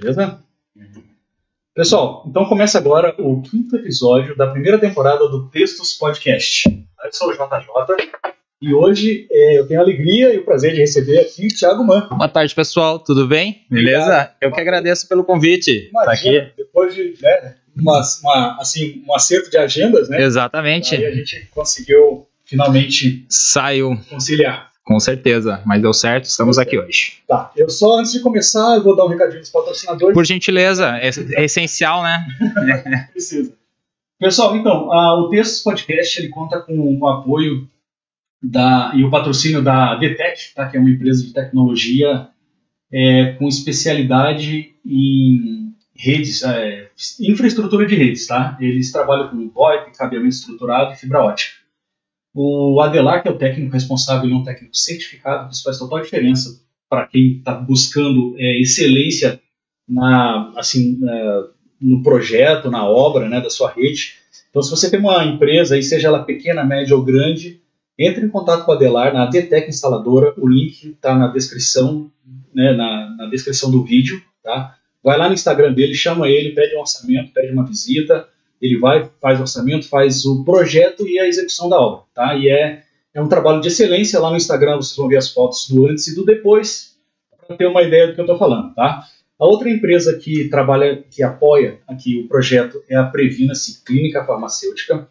Beleza? Pessoal, então começa agora o quinto episódio da primeira temporada do Textos Podcast. Eu sou o JJ e hoje é, eu tenho a alegria e o prazer de receber aqui o Thiago Man. Boa tarde, pessoal. Tudo bem? Beleza? Obrigado. Eu que agradeço pelo convite. Tá Imagina, aqui. depois de né, uma, uma- assim, um acerto de agendas, né? Exatamente. Aí a gente conseguiu finalmente Saiu, conciliar. Com certeza. Mas deu certo, estamos aqui hoje. Tá, eu só antes de começar, eu vou dar um recadinho dos patrocinadores. Por gentileza, é, é essencial, né? Precisa. Pessoal, então, ah, o Textos Podcast ele conta com o apoio da, e o patrocínio da DTEC, tá, que é uma empresa de tecnologia é, com especialidade em redes, é, infraestrutura de redes. Tá? Eles trabalham com VoIP, cabeamento estruturado e fibra ótica. O Adelar, que é o técnico responsável, ele é um técnico certificado, isso faz total diferença para quem está buscando é, excelência na, assim, no projeto, na obra né, da sua rede. Então, se você tem uma empresa, aí, seja ela pequena, média ou grande, entre em contato com a Adelar na DTEC Instaladora. O link está na descrição, né, na, na descrição do vídeo. Tá? Vai lá no Instagram dele, chama ele, pede um orçamento, pede uma visita. Ele vai, faz orçamento, faz o projeto e a execução da obra. Tá? E é, é um trabalho de excelência. Lá no Instagram vocês vão ver as fotos do antes e do depois, para ter uma ideia do que eu estou falando. Tá? A outra empresa que trabalha, que apoia aqui o projeto é a Previna-se Clínica Farmacêutica.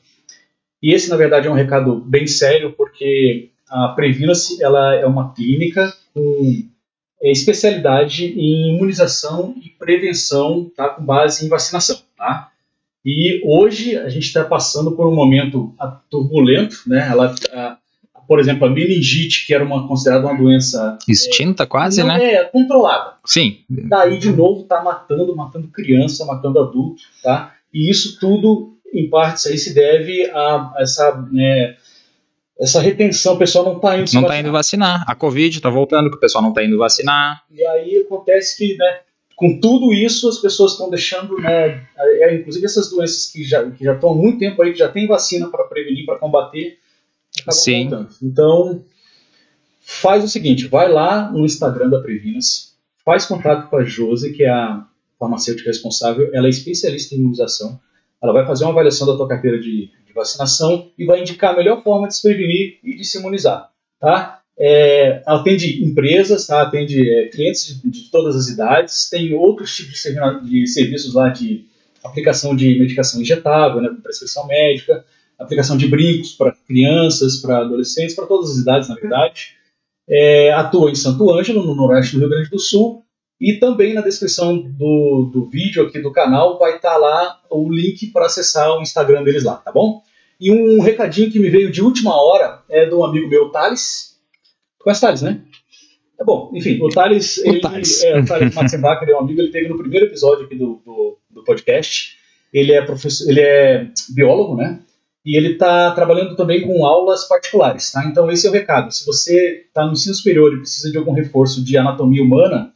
E esse, na verdade, é um recado bem sério, porque a Previna-se ela é uma clínica com é, especialidade em imunização e prevenção, tá, com base em vacinação. Tá? E hoje a gente está passando por um momento turbulento, né? Ela, ah, por exemplo, a meningite, que era uma considerada uma doença Extinta quase, não né? é controlada Sim. daí de novo tá matando, matando criança, matando adulto, tá? E isso tudo, em partes, aí se deve a essa, né, essa retenção, o pessoal não tá indo se Não tá vacinar. indo vacinar. A Covid tá voltando, que o pessoal não tá indo vacinar. E aí acontece que, né, com tudo isso, as pessoas estão deixando, né, é, inclusive essas doenças que já que já estão há muito tempo aí, que já tem vacina para prevenir, para combater, Sim. voltando. Então, faz o seguinte, vai lá no Instagram da Previnas, faz contato com a Josi, que é a farmacêutica responsável, ela é especialista em imunização, ela vai fazer uma avaliação da tua carteira de, de vacinação e vai indicar a melhor forma de se prevenir e de se imunizar, tá? É, atende empresas, tá? atende é, clientes de, de todas as idades, tem outros tipos de, servi- de serviços lá de aplicação de medicação injetável, né, prescrição médica, aplicação de brincos para crianças, para adolescentes, para todas as idades, na verdade. É, atua em Santo Ângelo, no noroeste do Rio Grande do Sul, e também na descrição do, do vídeo aqui do canal vai estar lá o link para acessar o Instagram deles lá, tá bom? E um recadinho que me veio de última hora é um amigo meu, Thales. Conhece Thales, né? Tá bom, enfim, o Thales, ele, Thales. é, o Thales Matzenbach, ele é um amigo, ele teve no primeiro episódio aqui do, do, do podcast. Ele é professor, ele é biólogo, né? E ele está trabalhando também com aulas particulares, tá? Então esse é o recado. Se você está no ensino superior e precisa de algum reforço de anatomia humana,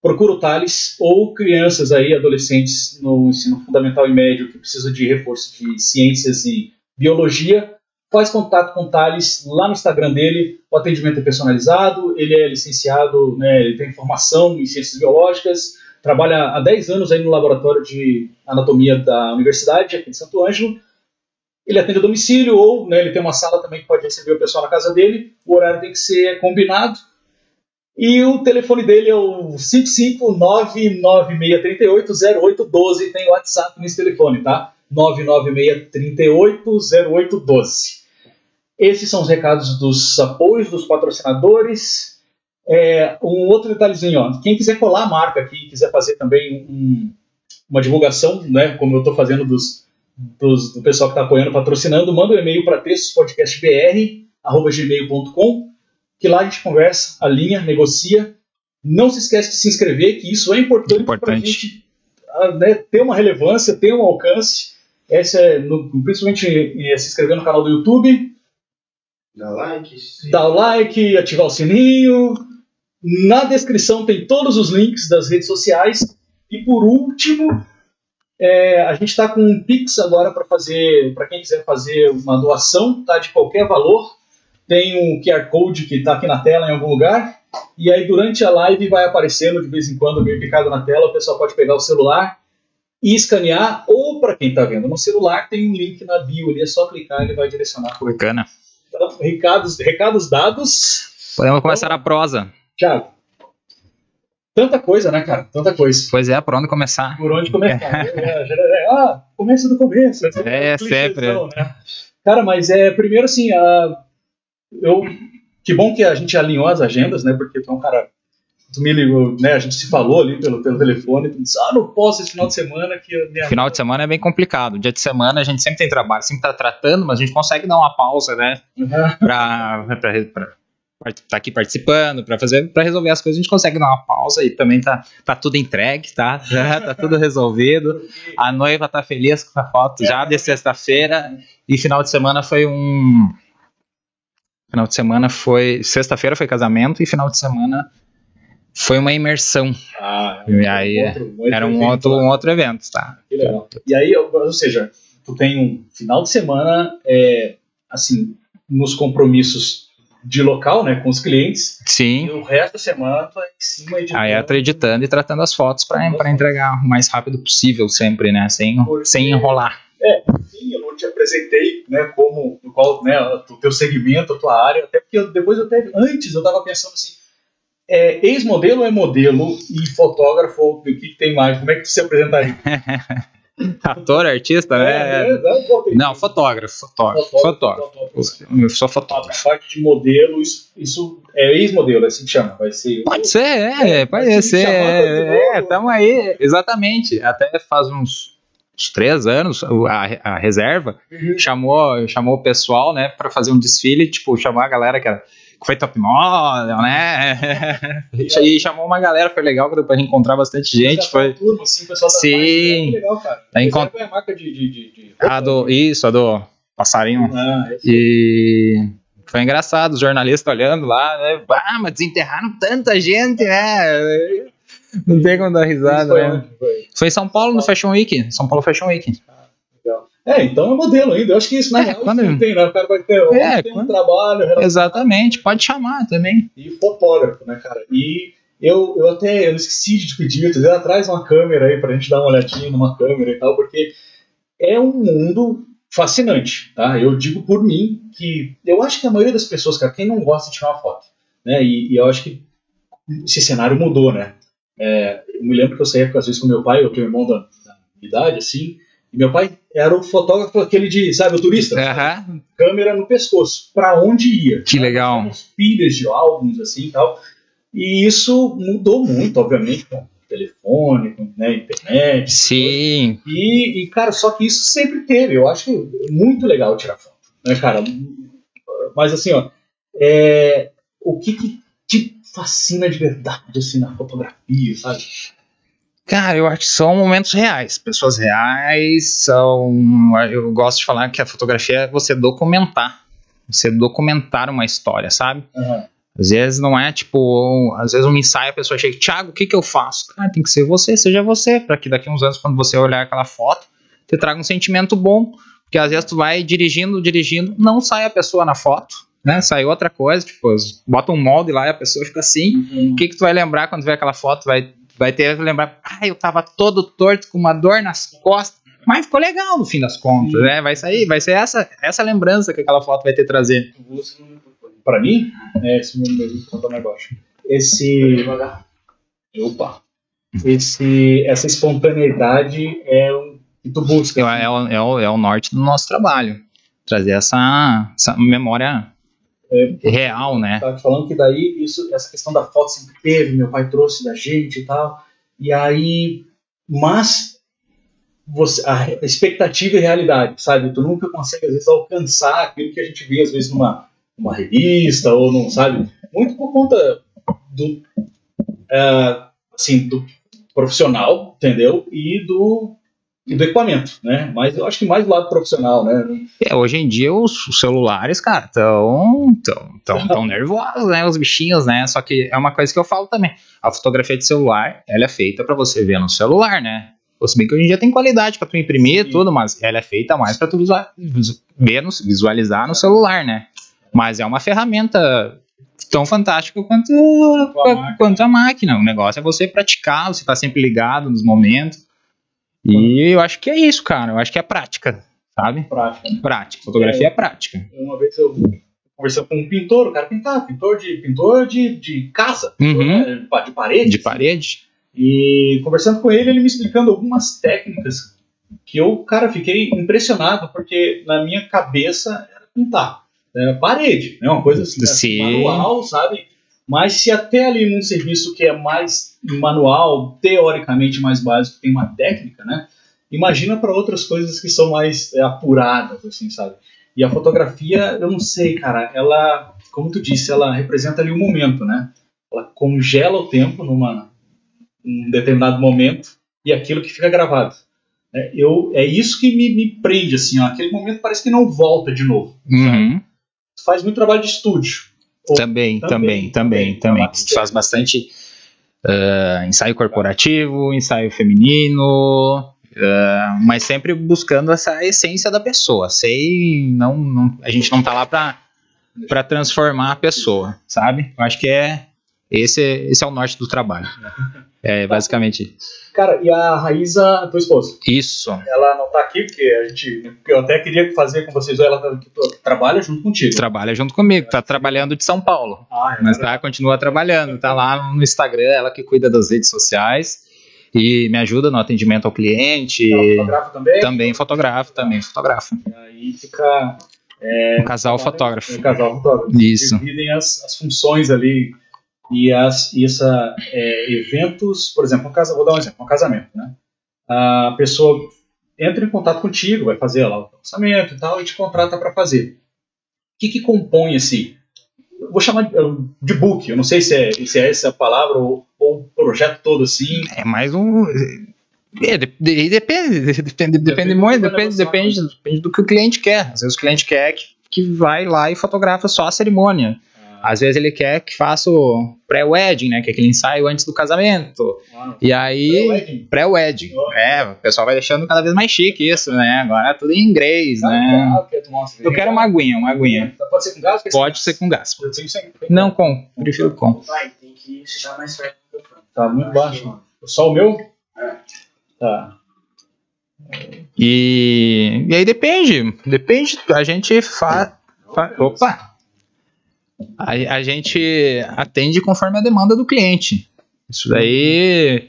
procura o Thales ou crianças aí, adolescentes no ensino fundamental e médio que precisam de reforço de ciências e biologia, faz contato com o Thales lá no Instagram dele. O atendimento é personalizado, ele é licenciado, né, ele tem formação em ciências biológicas, trabalha há 10 anos aí no laboratório de anatomia da universidade aqui de Santo Ângelo. Ele atende a domicílio ou né, ele tem uma sala também que pode receber o pessoal na casa dele. O horário tem que ser combinado. E o telefone dele é o 55996380812. Tem WhatsApp nesse telefone, tá? 996380812. Esses são os recados dos apoios, dos patrocinadores. É, um outro detalhezinho, ó. Quem quiser colar a marca aqui, quiser fazer também um- uma divulgação, né, como eu estou fazendo dos, dos- do pessoal que está apoiando, patrocinando, manda um e-mail para textospodcastbr.gmail.com que lá a gente conversa, alinha, negocia. Não se esquece de se inscrever, que isso é importante, para a gente ah, né, ter uma relevância, ter um alcance. Essa é, no- principalmente eh, se inscrever no canal do YouTube, Dá like, sim. dar o like, ativar o sininho. Na descrição tem todos os links das redes sociais. E por último, é, a gente está com um Pix agora para fazer, para quem quiser fazer uma doação, tá? De qualquer valor. tem um QR Code que está aqui na tela em algum lugar, e aí durante a live vai aparecendo de vez em quando, meio picado na tela, o pessoal pode pegar o celular e escanear, ou para quem está vendo no celular, tem um link na bio ali, é só clicar e ele vai direcionar. Bacana. Então, recados, recados dados. Podemos começar a prosa. Thiago, tanta coisa, né, cara? Tanta coisa. Pois é, por onde começar? Por onde começar? É, é, ah, começo do começo. É, sempre. Né? Cara, mas é, primeiro assim, a, eu, que bom que a gente alinhou as agendas, né, porque tu é um cara tu me ligou, né? A gente se falou ali pelo, pelo telefone, tu disse, ah, não posso esse final de semana que minha Final de semana é bem complicado. Dia de semana a gente sempre tem trabalho, sempre tá tratando, mas a gente consegue dar uma pausa, né? Uhum. Pra, pra, pra, pra tá aqui participando, pra fazer, para resolver as coisas, a gente consegue dar uma pausa e também tá, tá tudo entregue, tá? Já tá tudo resolvido. A noiva tá feliz com a foto já de sexta-feira e final de semana foi um Final de semana foi. Sexta-feira foi casamento e final de semana foi uma imersão. Ah, E aí, Era um evento outro, lá. um outro evento, tá? Que legal. E aí, ou seja, tu tem um final de semana, é, assim, nos compromissos de local, né, com os clientes, e Sim. o resto da semana tu é em cima editando. Aí é editando e tratando as fotos para entregar o mais rápido possível, sempre, né? Sem, Porque- sem enrolar. Sim, eu não te apresentei, né, como, qual, né, o teu segmento, a tua área, até porque eu- depois eu até, antes eu tava pensando assim, é, ex-modelo é modelo e fotógrafo, o que, tem mais? Como é que tu se apresentaria? Ator, artista, né? É, é, tem? Não, fotógrafo, fotógrafo, fotógrafo. Eu sou A fotógrafo. parte de modelo, isso, isso é ex-modelo, assim que chama, vai ser... Pode ser, é, pode ser. É, vou. é, tamo aí, exatamente. Até faz uns, uns três anos, a, a reserva Uhum. chamou, chamou o pessoal, né, pra fazer um desfile, tipo, chamou a galera que, era, foi top model, né? e chamou uma galera, foi legal, pra encontrar bastante gente. Foi tá turma, assim, o pessoal tá Sim. é legal, cara. Tá con- é a marca de... de, de, de a do. Isso, a do passarinho. Ah, é. E foi engraçado, os jornalistas olhando lá, né? Ah, mas desenterraram tanta gente, né? Não tem como dar risada, Foi né? Foi. Foi em São Paulo no Fashion Week. São Paulo Fashion Week. É, então é modelo ainda. Eu acho que isso na É, real quando- não tem, né? O cara vai ter, É, tem um quando- trabalho relacionado Exatamente, pode chamar também. e fotógrafo, né, cara? E eu, eu até eu esqueci de pedir, deu atrás uma câmera aí pra gente dar uma olhadinha numa câmera e tal, porque é um mundo fascinante, tá? Eu digo por mim que eu acho que a maioria das pessoas, cara, quem não gosta de tirar uma foto, né? E, e eu acho que esse cenário mudou, né? É, eu me lembro que eu saía às vezes com meu pai, eu tenho um irmão da, da idade, assim, e meu pai era o fotógrafo aquele de, sabe, o turista, câmera no pescoço, pra onde ia. que legal. Tínhamos pilhas de álbuns assim e tal. E isso mudou muito, obviamente, com telefone, com né, internet. Sim, E, e, cara, só que isso sempre teve. Eu acho que muito legal tirar foto. Né, cara? Mas assim, ó, é, o que, que te fascina de verdade assim, na fotografia, sabe? Cara, eu acho que são momentos reais. Pessoas reais são. Eu gosto de falar que a fotografia é você documentar. Você documentar uma história, sabe? Aham. Às vezes não é tipo, às vezes um ensaio a pessoa chega, Thiago, o que que eu faço? Cara, tem que ser você, seja você, para que daqui uns anos, quando você olhar aquela foto, te traga um sentimento bom. Porque às vezes tu vai dirigindo, dirigindo, não sai a pessoa na foto, né? Sai outra coisa, tipo, bota um molde lá e a pessoa fica assim. Uhum. O que que tu vai lembrar quando ver aquela foto? Vai, vai ter que lembrar, ah, eu tava todo torto com uma dor nas costas. Mas ficou legal no fim das contas, Sim. né? Vai sair, vai ser essa, essa lembrança que aquela foto vai ter trazer. Pra mim, é esse conta mais baixo. Esse. Opa! Esse, essa espontaneidade é o que tu busca. É, é o, é, o, é o norte do nosso trabalho. Trazer essa, essa memória real, né? Tava te falando que daí isso, essa questão da foto sempre teve, meu pai trouxe da gente e tal. E aí, mas você, a expectativa e realidade, sabe? Tu nunca consegue às vezes alcançar aquilo que a gente vê às vezes numa, numa revista ou não, sabe? Muito por conta do é, assim, do profissional, entendeu? E do e do equipamento, né? Mas eu acho que mais do lado profissional, né? É, hoje em dia os, celulares, cara, tão, tão, tão, tão nervosos, né? Os bichinhos, né? Só que é uma coisa que eu falo também. A fotografia de celular, ela é feita pra você ver no celular, né? Se bem que hoje em dia tem qualidade pra tu imprimir e Sim. tudo, mas ela é feita mais pra tu visual, visu- ver, no, visualizar no celular, né? Mas é uma ferramenta tão fantástica quanto, a máquina. quanto a máquina. O negócio é você praticar, você tá sempre ligado nos momentos. E eu acho que é isso, cara. Eu acho que é prática, sabe? Prática. né? Prática. Fotografia é, prática. Uma vez eu conversando com um pintor, o cara pintava, pintor de, pintor de, de casa, Uhum. né, de parede. De parede. E conversando com ele, ele me explicando algumas técnicas que eu, cara, fiquei impressionado, porque na minha cabeça era pintar. Era parede, né? Uma coisa assim, assim, Sim. manual, sabe? Mas se até ali num serviço que é mais manual, teoricamente mais básico, tem uma técnica, né? Imagina para outras coisas que são mais é, apuradas, assim, sabe? E a fotografia, eu não sei, cara, ela, como tu disse, ela representa ali o momento, né? Ela congela o tempo numa um determinado momento e aquilo que fica gravado. É, eu, é isso que me, me prende, assim, ó, aquele momento parece que não volta de novo. Uhum. Tu faz muito trabalho de estúdio. Também, também, também, também, faz bastante ah, ensaio corporativo, ensaio feminino, ah, mas sempre buscando essa essência da pessoa. Sei, não, não- a gente não tá lá pra transformar a pessoa, sabe? Eu acho que é esse, esse é o norte do trabalho. É basicamente Cara, e a Raíza, tua esposa, isso. ela não tá aqui porque a gente. Eu até queria fazer com vocês, ela tá- trabalha junto contigo. Trabalha junto comigo, tá trabalhando de São Paulo. Ah, é Mas verdade. tá, continua trabalhando, tá lá no Instagram, ela que cuida das redes sociais e me ajuda no atendimento ao cliente. Ela fotografa também. Também fotógrafo, também fotógrafo. E aí fica. Um casal fotógrafo. É, casal fotógrafo. Isso. Dividem as, as funções ali e as e essa é, eventos, por exemplo, um casa, vou dar um exemplo, um casamento, né? A pessoa entra em contato contigo, vai fazer lá o orçamento e tal, e te contrata para fazer. O que, que compõe esse? eu Vou chamar de, de book, eu não sei se é, se é essa a palavra ou, ou o projeto todo assim. É mais um. É, de- de- depende, depende, depende do muito, depende, negociar, depende, depende do que o cliente quer. Às vezes o cliente quer que, que vai lá e fotografa só a cerimônia. Às vezes ele quer que faça o pré-wedding, né? Que é aquele ensaio antes do casamento. Ah, E aí. pré-wedding. Oh. É, o pessoal vai deixando cada vez mais chique isso, né? Agora é tudo em inglês, né? Ah, cerveja? Eu quero uma aguinha, uma aguinha. Pode ser com gás? Pode ser com gás. Pode ser sem. Não com, prefiro com. Vai, tem que chegar mais perto do microfone. Tá muito baixo. Só o meu? É. Tá. E, e aí depende, depende, a gente faz. Fa, opa! A, a gente atende conforme a demanda do cliente. Isso daí.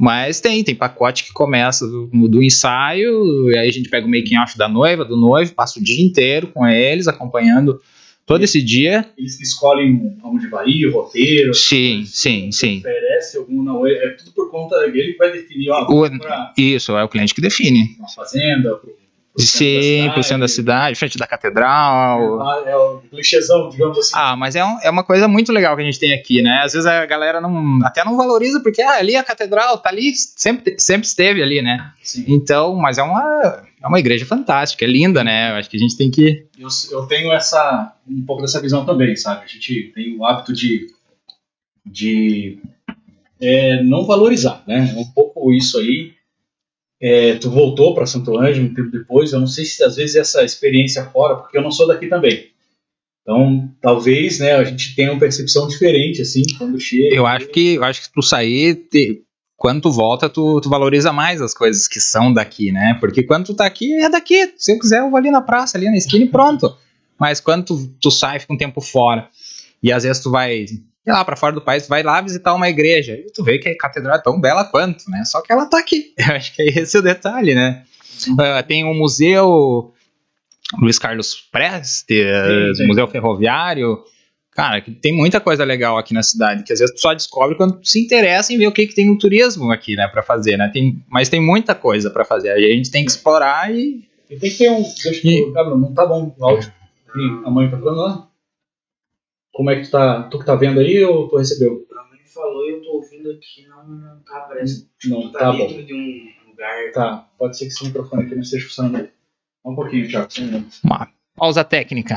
Mas tem, tem pacote que começa do, do ensaio, e aí a gente pega o making off da noiva, do noivo, passa o dia inteiro com eles, acompanhando todo esse dia. Eles escolhem onde vai ir, o roteiro. Sim, sim, sim. Oferece algum, não. É, é tudo por conta dele que vai definir, ó, O- pra Isso, é o cliente que define. uma fazenda, pro, pro Sim, pro centro da cidade, frente da catedral. Ah, é o clichêzão, digamos assim. Ah, mas é, um- é uma coisa muito legal que a gente tem aqui, né? Às vezes a galera não, até não valoriza, porque ah, ali a catedral tá ali, sempre, sempre esteve ali, né? Sim. Então, mas é uma, é uma igreja fantástica, é linda, né? Eu acho que a gente tem que. Eu, eu tenho essa um pouco dessa visão também, sabe? A gente tem o hábito de, de é, não valorizar, né? É um pouco isso aí. É, tu voltou para Santo Ângelo um tempo depois. Eu não sei se às vezes essa experiência fora, porque eu não sou daqui também. Então, talvez, né, a gente tenha uma percepção diferente assim quando chega. Eu acho que, eu acho que tu sair, te- quando tu volta, tu, tu valoriza mais as coisas que são daqui, né? Porque quando tu tá aqui, é daqui. Se eu quiser, eu vou ali na praça, ali na esquina e pronto. Mas quando tu, tu sai, fica um tempo fora, e às vezes tu vai, sei lá, pra fora do país, vai lá visitar uma igreja, e tu vê que a catedral é tão bela quanto, né? Só que ela tá aqui. Eu acho que é esse o detalhe, né? Ah, tem um museu Luiz Carlos Prestes, Sim, sim. museu ferroviário. Cara, que tem muita coisa legal aqui na cidade, que às vezes tu só descobre quando tu se interessa em ver o que, que tem no turismo aqui, né, pra fazer, né? Tem, mas tem muita coisa pra fazer. A gente tem que explorar e E tem que ter um. Deixa eu. Gabriel, não tá bom o áudio. Ih, A mãe tá falando lá? Como é que tu tá? Tu que tá vendo aí ou tu recebeu? A mãe falou e eu tô ouvindo aqui, não, não tá aparecendo. Não, tá tá bom. dentro de um lugar. Tá, pode ser que esse microfone aqui não esteja funcionando. Um pouquinho, Thiago. minuto. uma pausa técnica.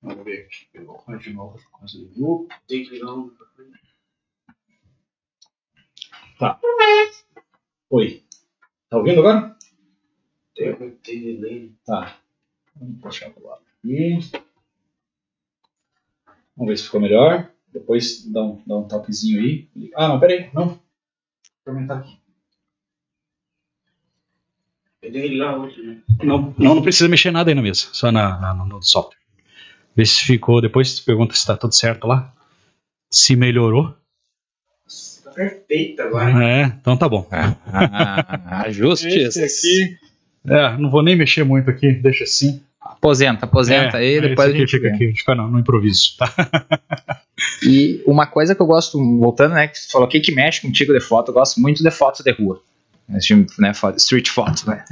Vamos ver aqui. Pegou de novo. Coisa do grupo. Tem que ligar um microfone. Oi. Tá ouvindo agora? Tem, tem delay. Tá. Vamos puxar pro lado aqui. Vamos ver se ficou melhor. Depois dá um, dá um toquezinho aí. Ah, não, peraí. Não. Vou aumentar aqui. Eu tenho ele lá hoje, né? Não, não, não precisa mexer nada aí na mesa. Só na, na- no software. Vê se ficou. Depois tu pergunta se tá tudo certo lá. Se melhorou. Perfeito agora. É, então tá bom. Ah, ajustes. Esse aqui. É, não vou nem mexer muito aqui. Deixa assim. Aposenta, aposenta É, aí, depois a aqui gente fica aqui. Fica não, no improviso. Tá? E uma coisa que eu gosto, voltando, né, que você falou, o que que mexe contigo de foto? Eu gosto muito de fotos de rua. Né, street foto, né?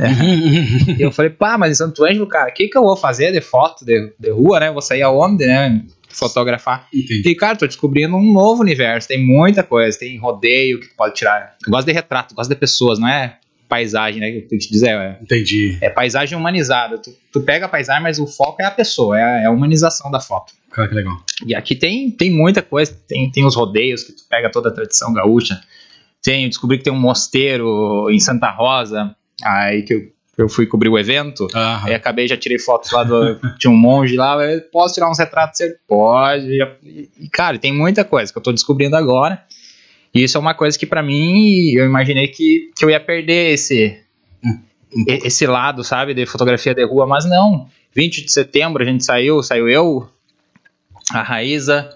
E eu falei, pá, mas em Santo Ângelo, cara, o que que eu vou fazer de foto de, de rua, né? Vou sair aonde, né? Fotografar. Entendi. E, cara, tô descobrindo um novo universo. Tem muita coisa. Tem rodeio que tu pode tirar. Eu gosto de retrato, gosto de pessoas, não é paisagem, né? Que eu te dizer, é, Entendi. é paisagem humanizada. Tu, tu pega a paisagem, mas o foco é a pessoa, é a, é a humanização da foto. Cara, que legal. E aqui tem, tem muita coisa, tem, tem os rodeios que tu pega toda a tradição gaúcha. Tem, eu descobri que tem um mosteiro em Santa Rosa, aí que eu, eu fui cobrir o evento. Aham. Aí acabei, já tirei fotos lá do. Tinha um monge lá, posso tirar uns retratos? Ele pode. E, e, cara, tem muita coisa que eu tô descobrindo agora. E isso é uma coisa que pra mim eu imaginei que, que eu ia perder esse, e- esse lado, sabe, de fotografia de rua, mas não. 20 de setembro a gente saiu, saiu eu, a Raíza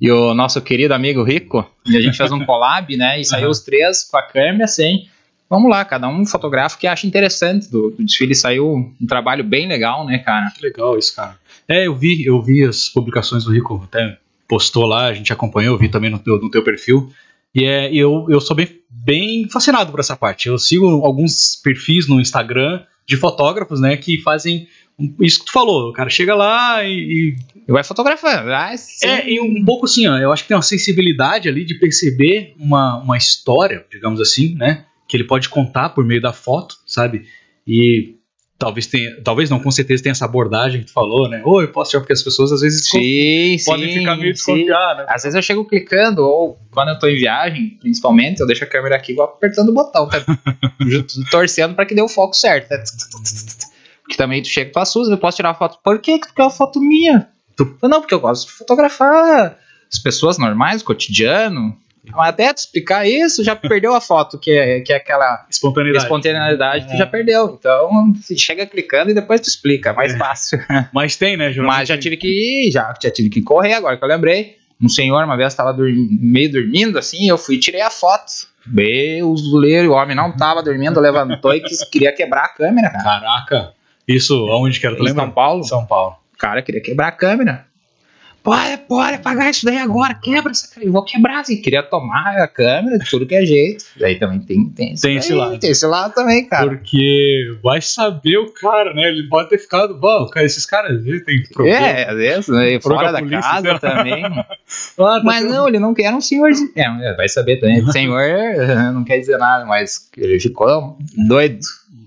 e o nosso querido amigo Rico, e a gente fez um collab, né, e saiu Aham. os três com a câmera sem. Vamos lá, cada um fotografa o que acha interessante do, do desfile. Saiu um trabalho bem legal, né, cara? Que legal isso, cara. É, eu vi, eu vi as publicações do Rico, até postou lá, a gente acompanhou, eu vi também no teu, no teu perfil. E é, eu, eu sou bem, bem fascinado por essa parte. Eu sigo alguns perfis no Instagram de fotógrafos, né, que fazem isso que tu falou. O cara chega lá e, E vai fotografando. Ah, é e um pouco assim, ó, eu acho que tem uma sensibilidade ali de perceber uma, uma história, digamos assim, né, que ele pode contar por meio da foto, sabe? E talvez tenha, talvez não, com certeza tem essa abordagem que tu falou, né? Ou eu posso tirar porque as pessoas às vezes sim, podem sim, ficar meio desconfiadas. né? Às vezes eu chego clicando, ou quando eu tô em viagem, principalmente, eu deixo a câmera aqui vou apertando o botão, tá? torcendo pra que dê o foco certo. Tá? Porque também tu chega, tu assusta, eu posso tirar uma foto. Por que que tu quer uma foto minha? Tu, não, porque eu gosto de fotografar as pessoas normais, o cotidiano. Mas até tu explicar isso, já perdeu a foto, que é, que é aquela Espontaneidade. espontaneidade, tu É. já perdeu. Então, chega clicando e depois tu explica, é mais É. fácil. Mas tem, né, geralmente? Mas já tive que ir, já, já tive que correr agora que eu lembrei. Um senhor uma vez estava meio dormindo assim, eu fui e tirei a foto. Bem, o zuleiro, o homem não tava dormindo, levantou e quis- queria quebrar a câmera, cara. Caraca. Isso, aonde que era? Tu Em lembra? São Paulo, São Paulo. o cara queria quebrar a câmera. Pode, pode apagar isso daí agora, quebra essa câmera. Eu vou quebrar, assim. Queria tomar a câmera de tudo que é jeito. Daí também tem, tem, Tem esse lado. Tem esse lado também, cara. Porque vai saber o cara, né? Ele pode ter ficado, bom, cara, esses caras às vezes têm problema. É, às vezes, né, fora da polícia, casa sei lá. também. Ah, tá Mas não, ele não quer um senhorzinho. É, vai saber também. Senhor não quer dizer nada, mas ele ficou doido.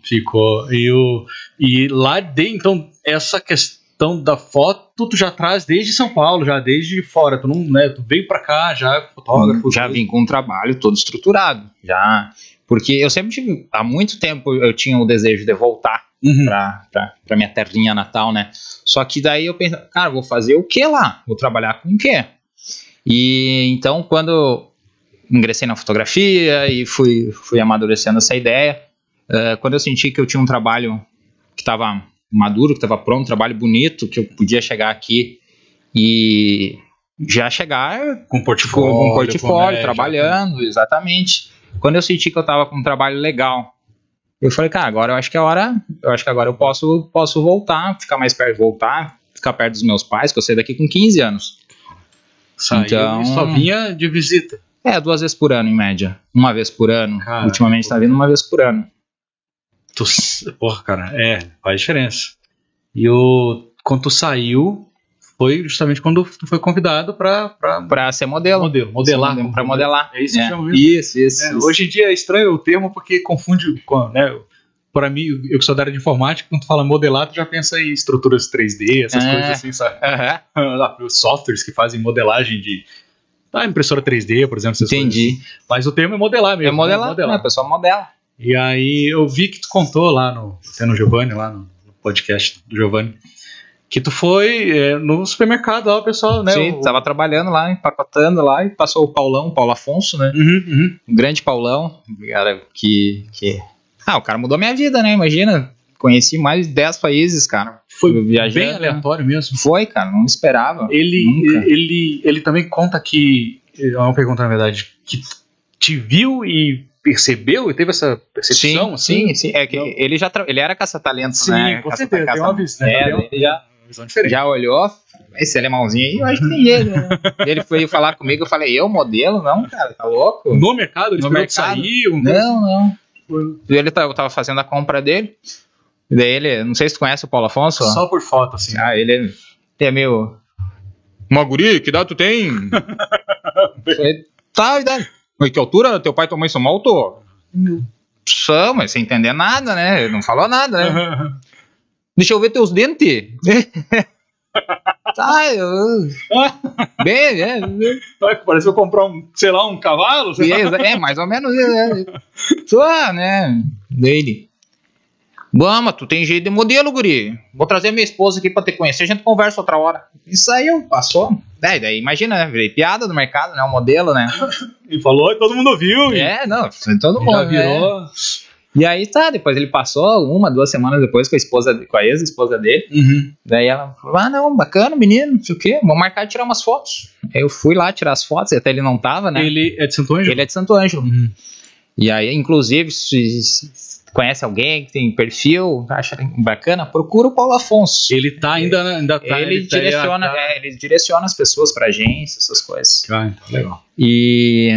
Ficou. E, o, e lá de, então, essa questão da foto, tu já traz desde São Paulo, já desde fora. Tu não, né? Tu veio pra cá já, fotógrafo. já vim com um trabalho todo estruturado. Já. Porque eu sempre tive, há muito tempo eu tinha o desejo de voltar Uhum. pra minha terrinha natal, né? Só que daí eu pensei, cara, vou fazer o que lá? Vou trabalhar com o quê? E então, quando ingressei na fotografia e fui, fui amadurecendo essa ideia, eh, quando eu senti que eu tinha um trabalho que estava maduro, que estava pronto, um trabalho bonito, que eu podia chegar aqui e já chegar Com com, portfólio. com um portfólio, já- trabalhando, exatamente. Quando eu senti que eu tava com um trabalho legal, eu falei, cara, agora eu acho que é hora, eu acho que agora eu posso, posso voltar, ficar mais perto, voltar, ficar perto dos meus pais, que eu saí daqui com 15 anos. Saiu Então- e só vinha de visita. É, duas vezes por ano, em média. Uma vez por ano. Ultimamente tá vindo uma vez por ano. Tu, porra, cara, é, faz diferença. E o, quando tu saiu, foi justamente quando tu foi convidado pra, pra Pra ser modelo. modelo, modelar. Pra modelar. É isso que É, chama mesmo. Isso, isso. É, isso. hoje em dia é estranho o termo porque confunde com, né? Para mim, eu que sou da área de informática, quando tu fala modelar, tu já pensa em estruturas 3D, essas É. coisas assim, sabe? Lá, Os softwares que fazem modelagem de. a impressora 3D, por exemplo. essas coisas. Entendi. Mas o termo é modelar mesmo. É modelar, né? Modelar. né? A pessoa modela. E aí eu vi que tu contou lá no, até no Giovanni, lá no podcast do Giovanni, que tu foi é, no supermercado lá, o pessoal, né? Sim, o- tava trabalhando lá, empacotando lá, e passou o Paulão, o Paulo Afonso, né? Uhum, uhum. Um grande Paulão, cara, que, que... Ah, o cara mudou minha vida, né? Imagina, conheci mais de 10 países, cara. Foi Viajando, bem aleatório mesmo. Foi, cara, não esperava. Ele, Nunca. ele, ele também conta que. É uma pergunta, na verdade, que te viu e percebeu e teve essa percepção, sim, assim? sim, sim. É que ele já tra- ele era caça-talentos, Sim, né? com Caça- certeza. Tem uma visão, É, tem uma- ele já, visão diferente. já olhou, esse alemãozinho aí, eu acho que tem ele. né? ele foi falar comigo, eu falei, eu modelo? Não, cara, tá louco? No mercado, eles No mercado. saiu. Não, não. Ele tava, tava fazendo a compra dele, e daí ele, não sei se tu conhece o Paulo Afonso. Só por foto, assim. Ah, ele é meio. Uma guri, que idade tu tem? Falei, tá, idade. Mas que altura teu pai e tua mãe são alto? São, mas sem entender nada, né? Ele não falou nada, né? Deixa eu ver teus dentes. tá, eu... Bem, é, Parece que eu comprar um, sei lá, um cavalo. sei lá. é, é, mais ou menos isso, é. Só, né? Dele. Mas tu tem jeito de modelo, guri. Vou trazer minha esposa aqui pra te conhecer, a gente conversa outra hora. E saiu, passou. Daí, daí imagina, né? Virei piada no mercado, né? O modelo, né? E falou e todo mundo ouviu. e É, não, foi todo já mundo. né? virou. E aí tá, depois ele passou uma, duas semanas depois com a esposa, com a ex-esposa dele. Uhum. Daí ela falou: Ah, não, bacana, menino, não sei o quê, vamos marcar de tirar umas fotos. Aí eu fui lá tirar as fotos, e até ele não tava, né? Ele é de Santo Ângelo? Ele é de Santo Ângelo. Uhum. E aí, inclusive, se conhece alguém que tem perfil, acha bacana, procura o Paulo Afonso. Ele tá ainda, ainda tá. ele, tá- direciona, tá- é, ele direciona as pessoas pra agência, essas coisas. Ah, então, legal. E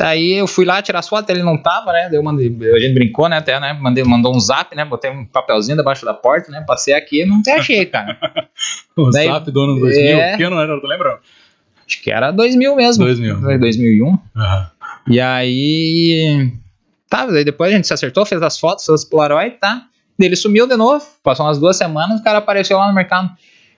aí eu fui lá tirar as fotos, ele não tava, né? Daí eu mandei, a gente brincou, né? Até, né? Mandei, mandou um zap, né? Botei um papelzinho debaixo da porta, né? Passei aqui, não te achei, cara. O Daí- Zap do ano 2000, é. que ano era, tu lembra? Acho que era 2000 mesmo. 2000. Foi 2001. Aham. E aí. Tá, daí depois a gente se acertou, fez as fotos, fez as Polaroid, tá? Daí Ele sumiu de novo, passou umas duas semanas, o cara apareceu lá no mercado.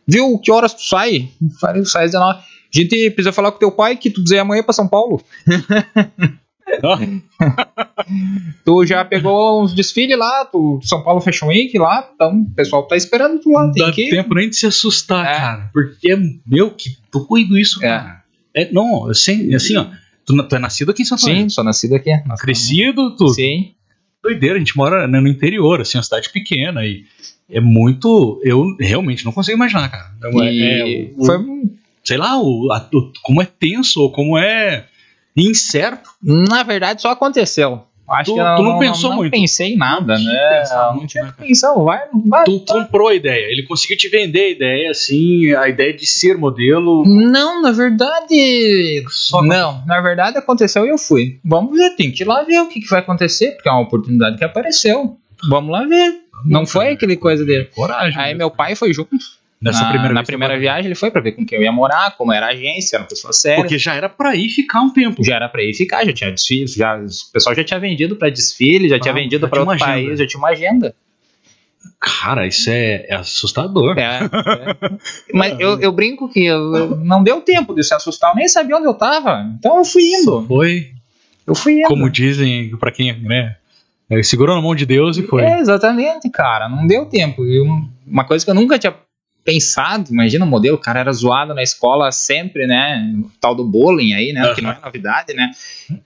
Viu que horas tu sai? Eu Falei, sai às 19. A gente precisa falar com teu pai que tu precisa ir amanhã pra São Paulo. Tu já pegou uns desfiles lá, tu, São Paulo Fashion Week lá, então o pessoal tá esperando tu lá. Não Tem dá que... tempo nem de se assustar, É. cara. Porque, meu, que doido isso, É. cara. É, não, assim, assim, ó. Tu, tu é nascido aqui em Santo Sim, sou nascido aqui. Crescido, tu. Sim. Doideira, a gente mora né, no interior, assim, uma cidade pequena e é muito. Eu realmente não consigo imaginar, cara. Não é- E é o- foi, sei lá, o, a- o- como é tenso, ou como é incerto. na verdade, só aconteceu. Acho Tu- que eu tu não pensou não muito? pensei em nada, Não né? pensado não muito, tinha pensão, vai, vai. Tu comprou a ideia, ele conseguiu te vender a ideia, assim, a ideia de ser modelo. Não, na verdade. Só não, na verdade aconteceu e eu fui. Vamos ver, tem que ir lá ver o que, que vai acontecer, porque é uma oportunidade que apareceu. Vamos lá ver. Não foi aquele coisa dele. coragem. Aí meu pai foi junto. Nessa na primeira na primeira viagem ele foi pra ver com quem eu ia morar, como era a agência, era uma pessoa séria. Porque já era pra ir ficar um tempo. Já era pra ir ficar, já tinha desfile, já, o pessoal já tinha vendido pra desfile, já tinha Ah, vendido já pra tinha outro agenda. país, já tinha uma agenda. Cara, isso é, é assustador. É, é. Mas eu, eu brinco que eu- eu- não deu tempo de se assustar, eu nem sabia onde eu tava. Então eu fui indo. Foi, Eu fui indo. como dizem, pra quem, né? é, Segurou na mão de Deus e foi. É, exatamente, cara. Não deu tempo. E um- uma coisa que eu nunca tinha pensado, imagina o modelo, o cara era zoado na escola sempre, né? O tal do bullying aí, né? Que não é novidade, né?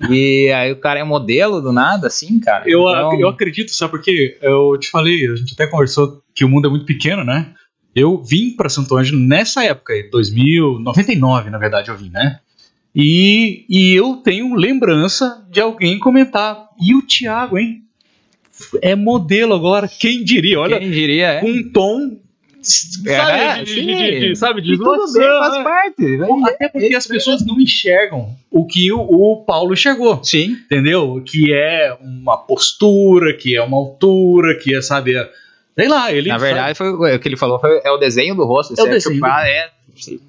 E aí o cara é modelo do nada, assim, cara. Eu, Então, eu acredito, sabe por quê? Eu te falei, a gente até conversou que o mundo é muito pequeno, né? Eu vim pra Santo Ângelo nessa época, aí, 2000, 99, na verdade, eu vim, né? E, e eu tenho lembrança de alguém comentar. E o Thiago, hein? É modelo agora, quem diria? Olha, quem diria, é. um tom. É, sabe, de, sim. de- de- de- sabe, de E tudo bem, faz né? parte. Até porque as pessoas não enxergam o que o, o Paulo enxergou Sim. entendeu? Que é uma postura, que é uma altura, que é, sabe, é- sei lá, ele Na sabe, verdade, foi, o que ele falou foi, é o desenho do rosto. É o desenho do- ah, é.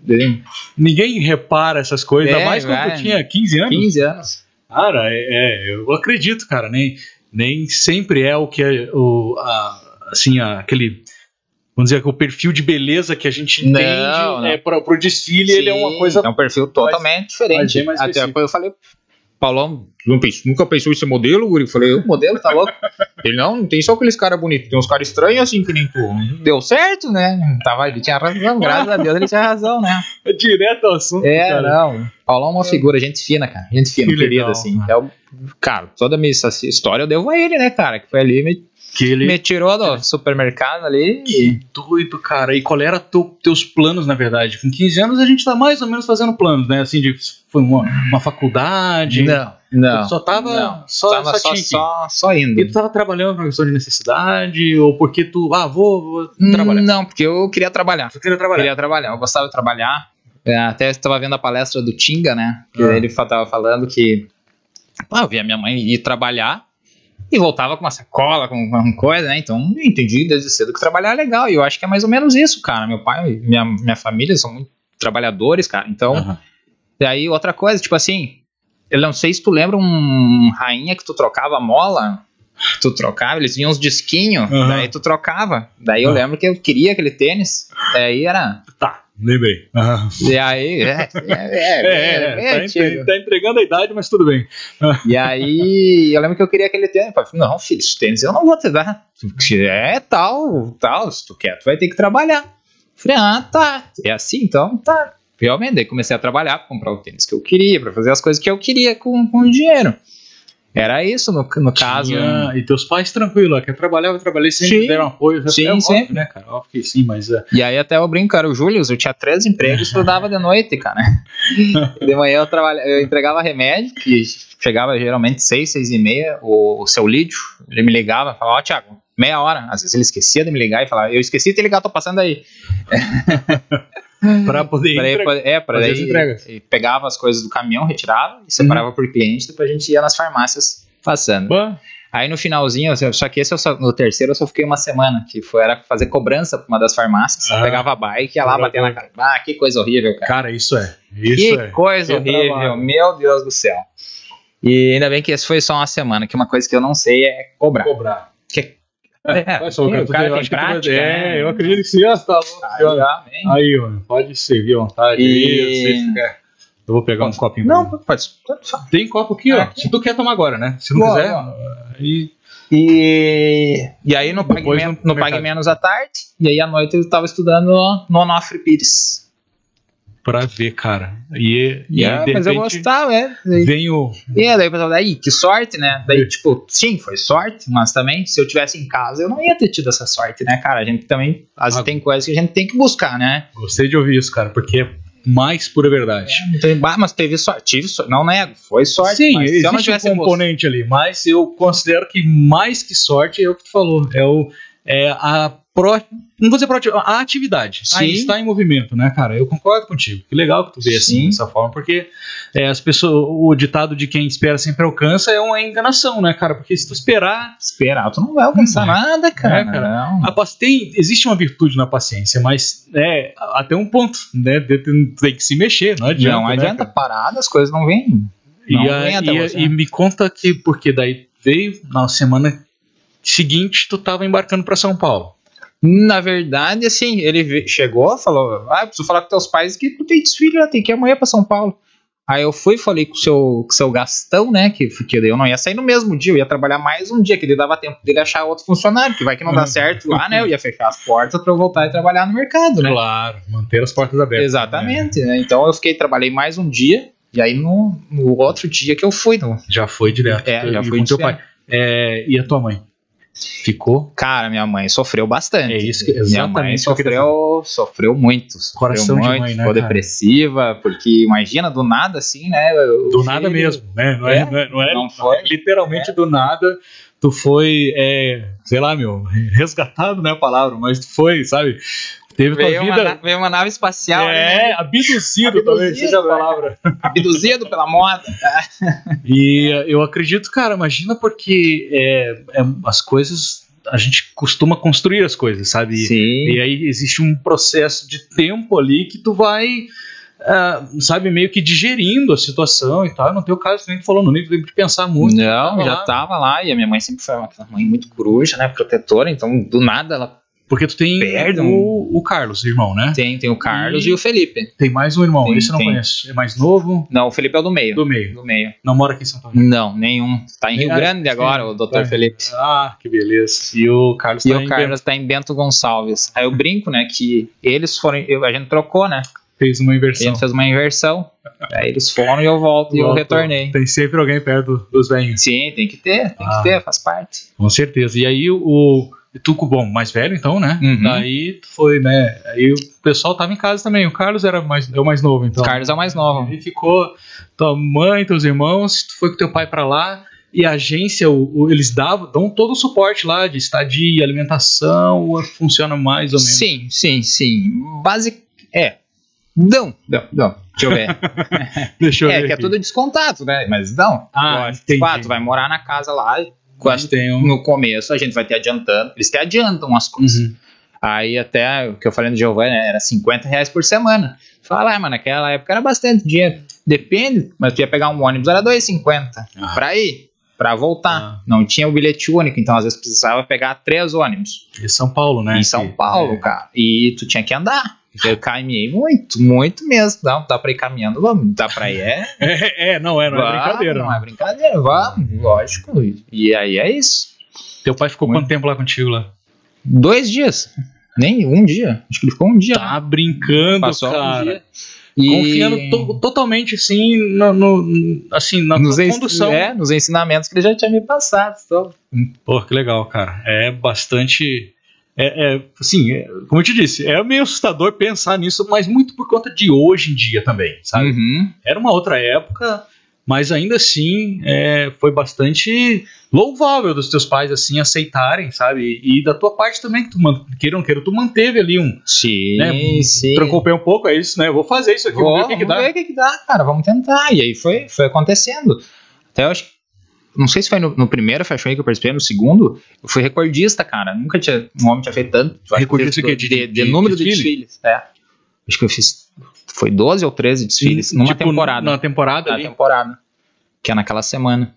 desenho. ninguém repara essas coisas, ainda É, mais quando eu tinha 15 anos. 15 anos. Cara, é, é, eu acredito, cara, nem, nem sempre é o que é o, a- assim, a- aquele vamos dizer que o perfil de beleza que a gente entende não. é para o desfile, ele é uma Sim, coisa É um perfil totalmente mas diferente. mais Até eu falei, Paulão, nunca pensou em ser modelo, Guri? Eu falei, eu, modelo, tá louco? Ele, não, não tem só aqueles caras bonitos, tem uns caras estranhos assim que nem tu. Deu certo, né? Tava, ele tinha razão, graças a Deus ele tinha razão, né? é direto ao assunto, É, cara. não. Paulão é uma figura, gente fina, cara. Gente fina, Que querida, legal, assim. cara. É o, cara, toda a minha história eu devo a ele, né, cara? Que foi ali, me, Que ele me tirou do supermercado ali e... doido, cara. E qual era teu, teus planos, na verdade? Com 15 anos a gente tá mais ou menos fazendo planos, né? Assim, de foi uma, uma faculdade. Não, não. Só tava, não. só, Tava só, só, que só, só indo. E tu tava trabalhando por questão de necessidade? Ou porque tu, ah, vou, vou trabalhar? Não, porque eu queria trabalhar. Tu queria Eu trabalhar. queria trabalhar, eu gostava de trabalhar. É, até estava vendo a palestra do Tinga, né? Que Ah. ele fa- tava falando que ah, eu via minha mãe ir trabalhar e voltava com uma sacola, com, com coisa, né? Então eu entendi desde cedo que trabalhar é legal. E eu acho que é mais ou menos isso, cara. Meu pai e minha, minha família são muito trabalhadores, cara. Então, Aham. e aí outra coisa, tipo assim, eu não sei se tu lembra um rainha que tu trocava mola. Tu trocava, eles vinham uns disquinhos, Aham. daí tu trocava. Daí eu Ah. lembro que eu queria aquele tênis. Daí era Tá, lembrei. Aham. e aí, é, é, é, É, é, é, tá, entre- tá entregando a idade, mas tudo bem. E aí, eu lembro que eu queria aquele tênis. Eu falei, não, filho, esse tênis eu não vou te dar. É tal, tal, se tu quer, tu vai ter que trabalhar. Eu falei, ah, tá. É assim, então tá. Realmente, daí comecei a trabalhar pra comprar o tênis que eu queria, pra fazer as coisas que eu queria com, com o dinheiro. Era isso, no, no caso. Tinha- E teus pais tranquilo, ó, quer trabalhar, vai trabalhar, eles sempre Sim. deram apoio. Sim, é óbvio, sempre. né, cara? Óbvio que sim, mas é. E aí até eu brinco, cara, o Júlio, eu tinha três empregos, estudava de noite, cara. De manhã eu, trabalha, eu entregava remédio, que chegava geralmente seis, seis e meia, o, o seu Lídio, ele me ligava e falava, ó, Thiago, meia hora. Às vezes ele esquecia de me ligar e falava, eu esqueci de te ligar, tô passando aí. Pra poder Pra, entregar. é, pra fazer as entregas. e pegava as coisas do caminhão, retirava e separava por cliente, depois a gente ia nas farmácias passando. Bah, Aí no finalzinho, eu- só que esse eu só- no terceiro eu só fiquei uma semana, que foi era fazer cobrança pra uma das farmácias. Ah. Pegava a bike e ia lá bater na cara. Ah, que coisa horrível, cara. Cara, isso é. Isso que é. coisa Que horrível, trabalho. meu Deus do céu. E ainda bem que esse foi só uma semana, que uma coisa que eu não sei é cobrar. Cobrar. É, É, só, cara, cara eu tem acho que prática, É, né? eu acredito que sim. Ah, tá louco. Aí, amém. Aí, mano, pode servir à vontade. E- aí, você quer. Eu vou pegar. Não, pra mim. pode. tanto faz. tem copo aqui, ó. Aqui. Se tu quer tomar agora, né? Se não Boa, quiser, boa. aí. E, e aí no Pague, Depois Men- no no. Pague Menos à tarde, e aí à noite eu tava estudando no Onofre Pires. Pra ver, cara. E, e aí, de mas eu gostava, é. Daí, vem o. e daí o pessoal, daí, que sorte, né? Daí, É. tipo, sim, foi sorte, mas também, se eu tivesse em casa, eu não ia ter tido essa sorte, né, cara? A gente também, às vezes Ah. tem coisas que a gente tem que buscar, né? Gostei de ouvir isso, cara, porque é mais pura verdade. Então, bah, mas teve sorte, tive sorte, não nego, foi sorte. Sim, mas se eu não existe tivesse um componente ali, mas eu considero que mais que sorte é o que tu falou. É, o, é a pró, não vou dizer a atividade. Sim. Aí está em movimento, né, cara? Eu concordo contigo. Que legal que tu vê assim, Sim. dessa forma, porque é, as pessoas, o ditado de quem espera sempre alcança é uma enganação, né, cara? Porque se tu esperar. Esperar, tu não vai alcançar Não nada, cara. É, cara. Não. A, tem, existe uma virtude na paciência, mas é, até um ponto, né? Tem, tem que se mexer, não adianta. não né, adianta cara? parar, as coisas não vêm. E, a- e- você. e me conta que, porque daí veio na semana seguinte, tu tava embarcando pra São Paulo. Na verdade, assim, ele chegou, falou: Ah, preciso falar com teus pais que tu tem desfile, tem que ir amanhã pra São Paulo. Aí eu fui, falei com o seu, com seu Gastão, né? Que, que eu não ia sair no mesmo dia, eu ia trabalhar mais um dia, que ele dava tempo dele achar outro funcionário, que vai que não dá Uhum. certo lá, né? Eu ia fechar as portas pra eu voltar e trabalhar no mercado, né? Claro, manter as portas abertas. Exatamente, né? Então eu fiquei, trabalhei mais um dia, e aí no, no outro dia que eu fui, no, É, Já foi direto. É, já E teu direto. pai. É, e a tua mãe? Ficou? Cara, minha mãe sofreu bastante. É isso que- minha mãe sofreu, sofreu muito. Sofreu Coração de muito, mãe, né, ficou cara? depressiva, porque imagina do nada assim, né? Do filho- nada mesmo, né? Não é, É, não é, não é- não foi. é literalmente do nada. Tu foi, é, sei lá, meu, resgatado não é a palavra, mas tu foi, sabe? Teve tua Veio, uma, na- vida. veio uma nave espacial, É, né? abduzido, Abduzido, talvez seja a palavra. abduzido pela moda. E eh, eu acredito, cara, imagina porque é, é, as coisas. A gente costuma construir as coisas, sabe? E- Sim. E aí existe um processo de tempo ali que tu vai, ah, sabe, meio que digerindo a situação e tal. No teu caso, nem tu falou, não nem tempo de pensar muito. Não, tava já lá. tava lá e a minha mãe sempre foi uma mãe muito coruja, né? Protetora, então do nada ela Porque tu tem o, o Carlos, irmão, né? Tem, tem o Carlos E- e, o Felipe. Tem mais um irmão, Tem, esse eu não tem. conheço. É mais novo, Não, o Felipe é o do meio. do meio. Do meio. Não mora aqui em São Paulo. Não, nenhum. Tá em Nem- Rio Grande agora, o Dr. tá. Felipe. Ah, que beleza. E o Carlos E tá o em Carlos tá em Bento Gonçalves. Aí eu brinco, né, que eles foram. eu- a gente trocou, né? Bento. Fez uma A inversão. gente fez uma inversão. Aí eles foram e eu volto e eu retornei. Tem sempre alguém perto dos velhinhos. Sim, tem que ter, tem Ah. que ter, faz parte. Com certeza. E aí o. Tu, bom, mais velho então, né? Uhum. Daí tu foi, né? Aí o pessoal tava em casa também. O Carlos era mais, é o mais novo, então. O Carlos é o mais novo. Aí ficou tua mãe, teus irmãos, tu foi com teu pai pra lá. E a agência, o- o- eles davam, dão todo o suporte lá de estadia, alimentação, funciona mais ou menos. Sim, sim, sim. Basic. É. Dão, dão, dão. Deixa eu ver. Deixa eu é, ver. que é aqui. tudo descontado, né? Mas dão. Ah, Lógico. entendi. Tipo, ah, tu vai morar na casa lá. Quase tem um. No começo a gente vai te adiantando. Eles te adiantam as coisas. Uhum. Aí até o que eu falei no Giovanni né, era 50 reais por semana. Fala, ah, mas naquela época era bastante dinheiro. Depende, mas tu ia pegar um ônibus, era 2,50 Ah. pra ir, pra voltar. Ah. Não tinha o bilhete único, então às vezes precisava pegar três ônibus. Em São Paulo, né? em São Paulo, é. cara. E tu tinha que andar. Eu caminhei muito, muito mesmo. Não, dá pra ir caminhando, vamos. Dá pra ir, é. É, é, não é, não é Vamos, brincadeira. Não é brincadeira, vamos, lógico. E aí é isso. Teu pai ficou Muito. quanto tempo lá contigo lá? Dois dias. Nem um dia. Acho que ele ficou um dia. Tá brincando, Passou um cara. dia. E... Confiando to- totalmente, assim, no, no- assim, na nos, condução. é, nos ensinamentos que ele já tinha me passado. Então, Pô, que legal, cara. É bastante. É, é, assim, é, como eu te disse, é meio assustador pensar nisso, mas muito por conta de hoje em dia também, sabe? uhum. Era uma outra época, mas ainda assim é, foi bastante louvável dos teus pais assim aceitarem, sabe? E da tua parte também, que tu man- queira tu manteve ali um. Sim, Né, sim. Trancou um pouco, é isso, né? Eu vou fazer isso aqui, vou ver o que, que vamos dá. ver o que, que dá, cara. Vamos tentar. E aí foi, foi acontecendo. Até eu acho que- Não sei se foi no, no primeiro Fashion Week que eu participei, no segundo, eu fui recordista, cara. Nunca tinha. Um homem tinha feito tanto. Que Recordista o quê? de, De- de, de número de desfile? desfiles. É. Acho que eu fiz. Foi 12 ou 13 desfiles numa Tipo, temporada. Na temporada Na ali. temporada. Que é naquela semana.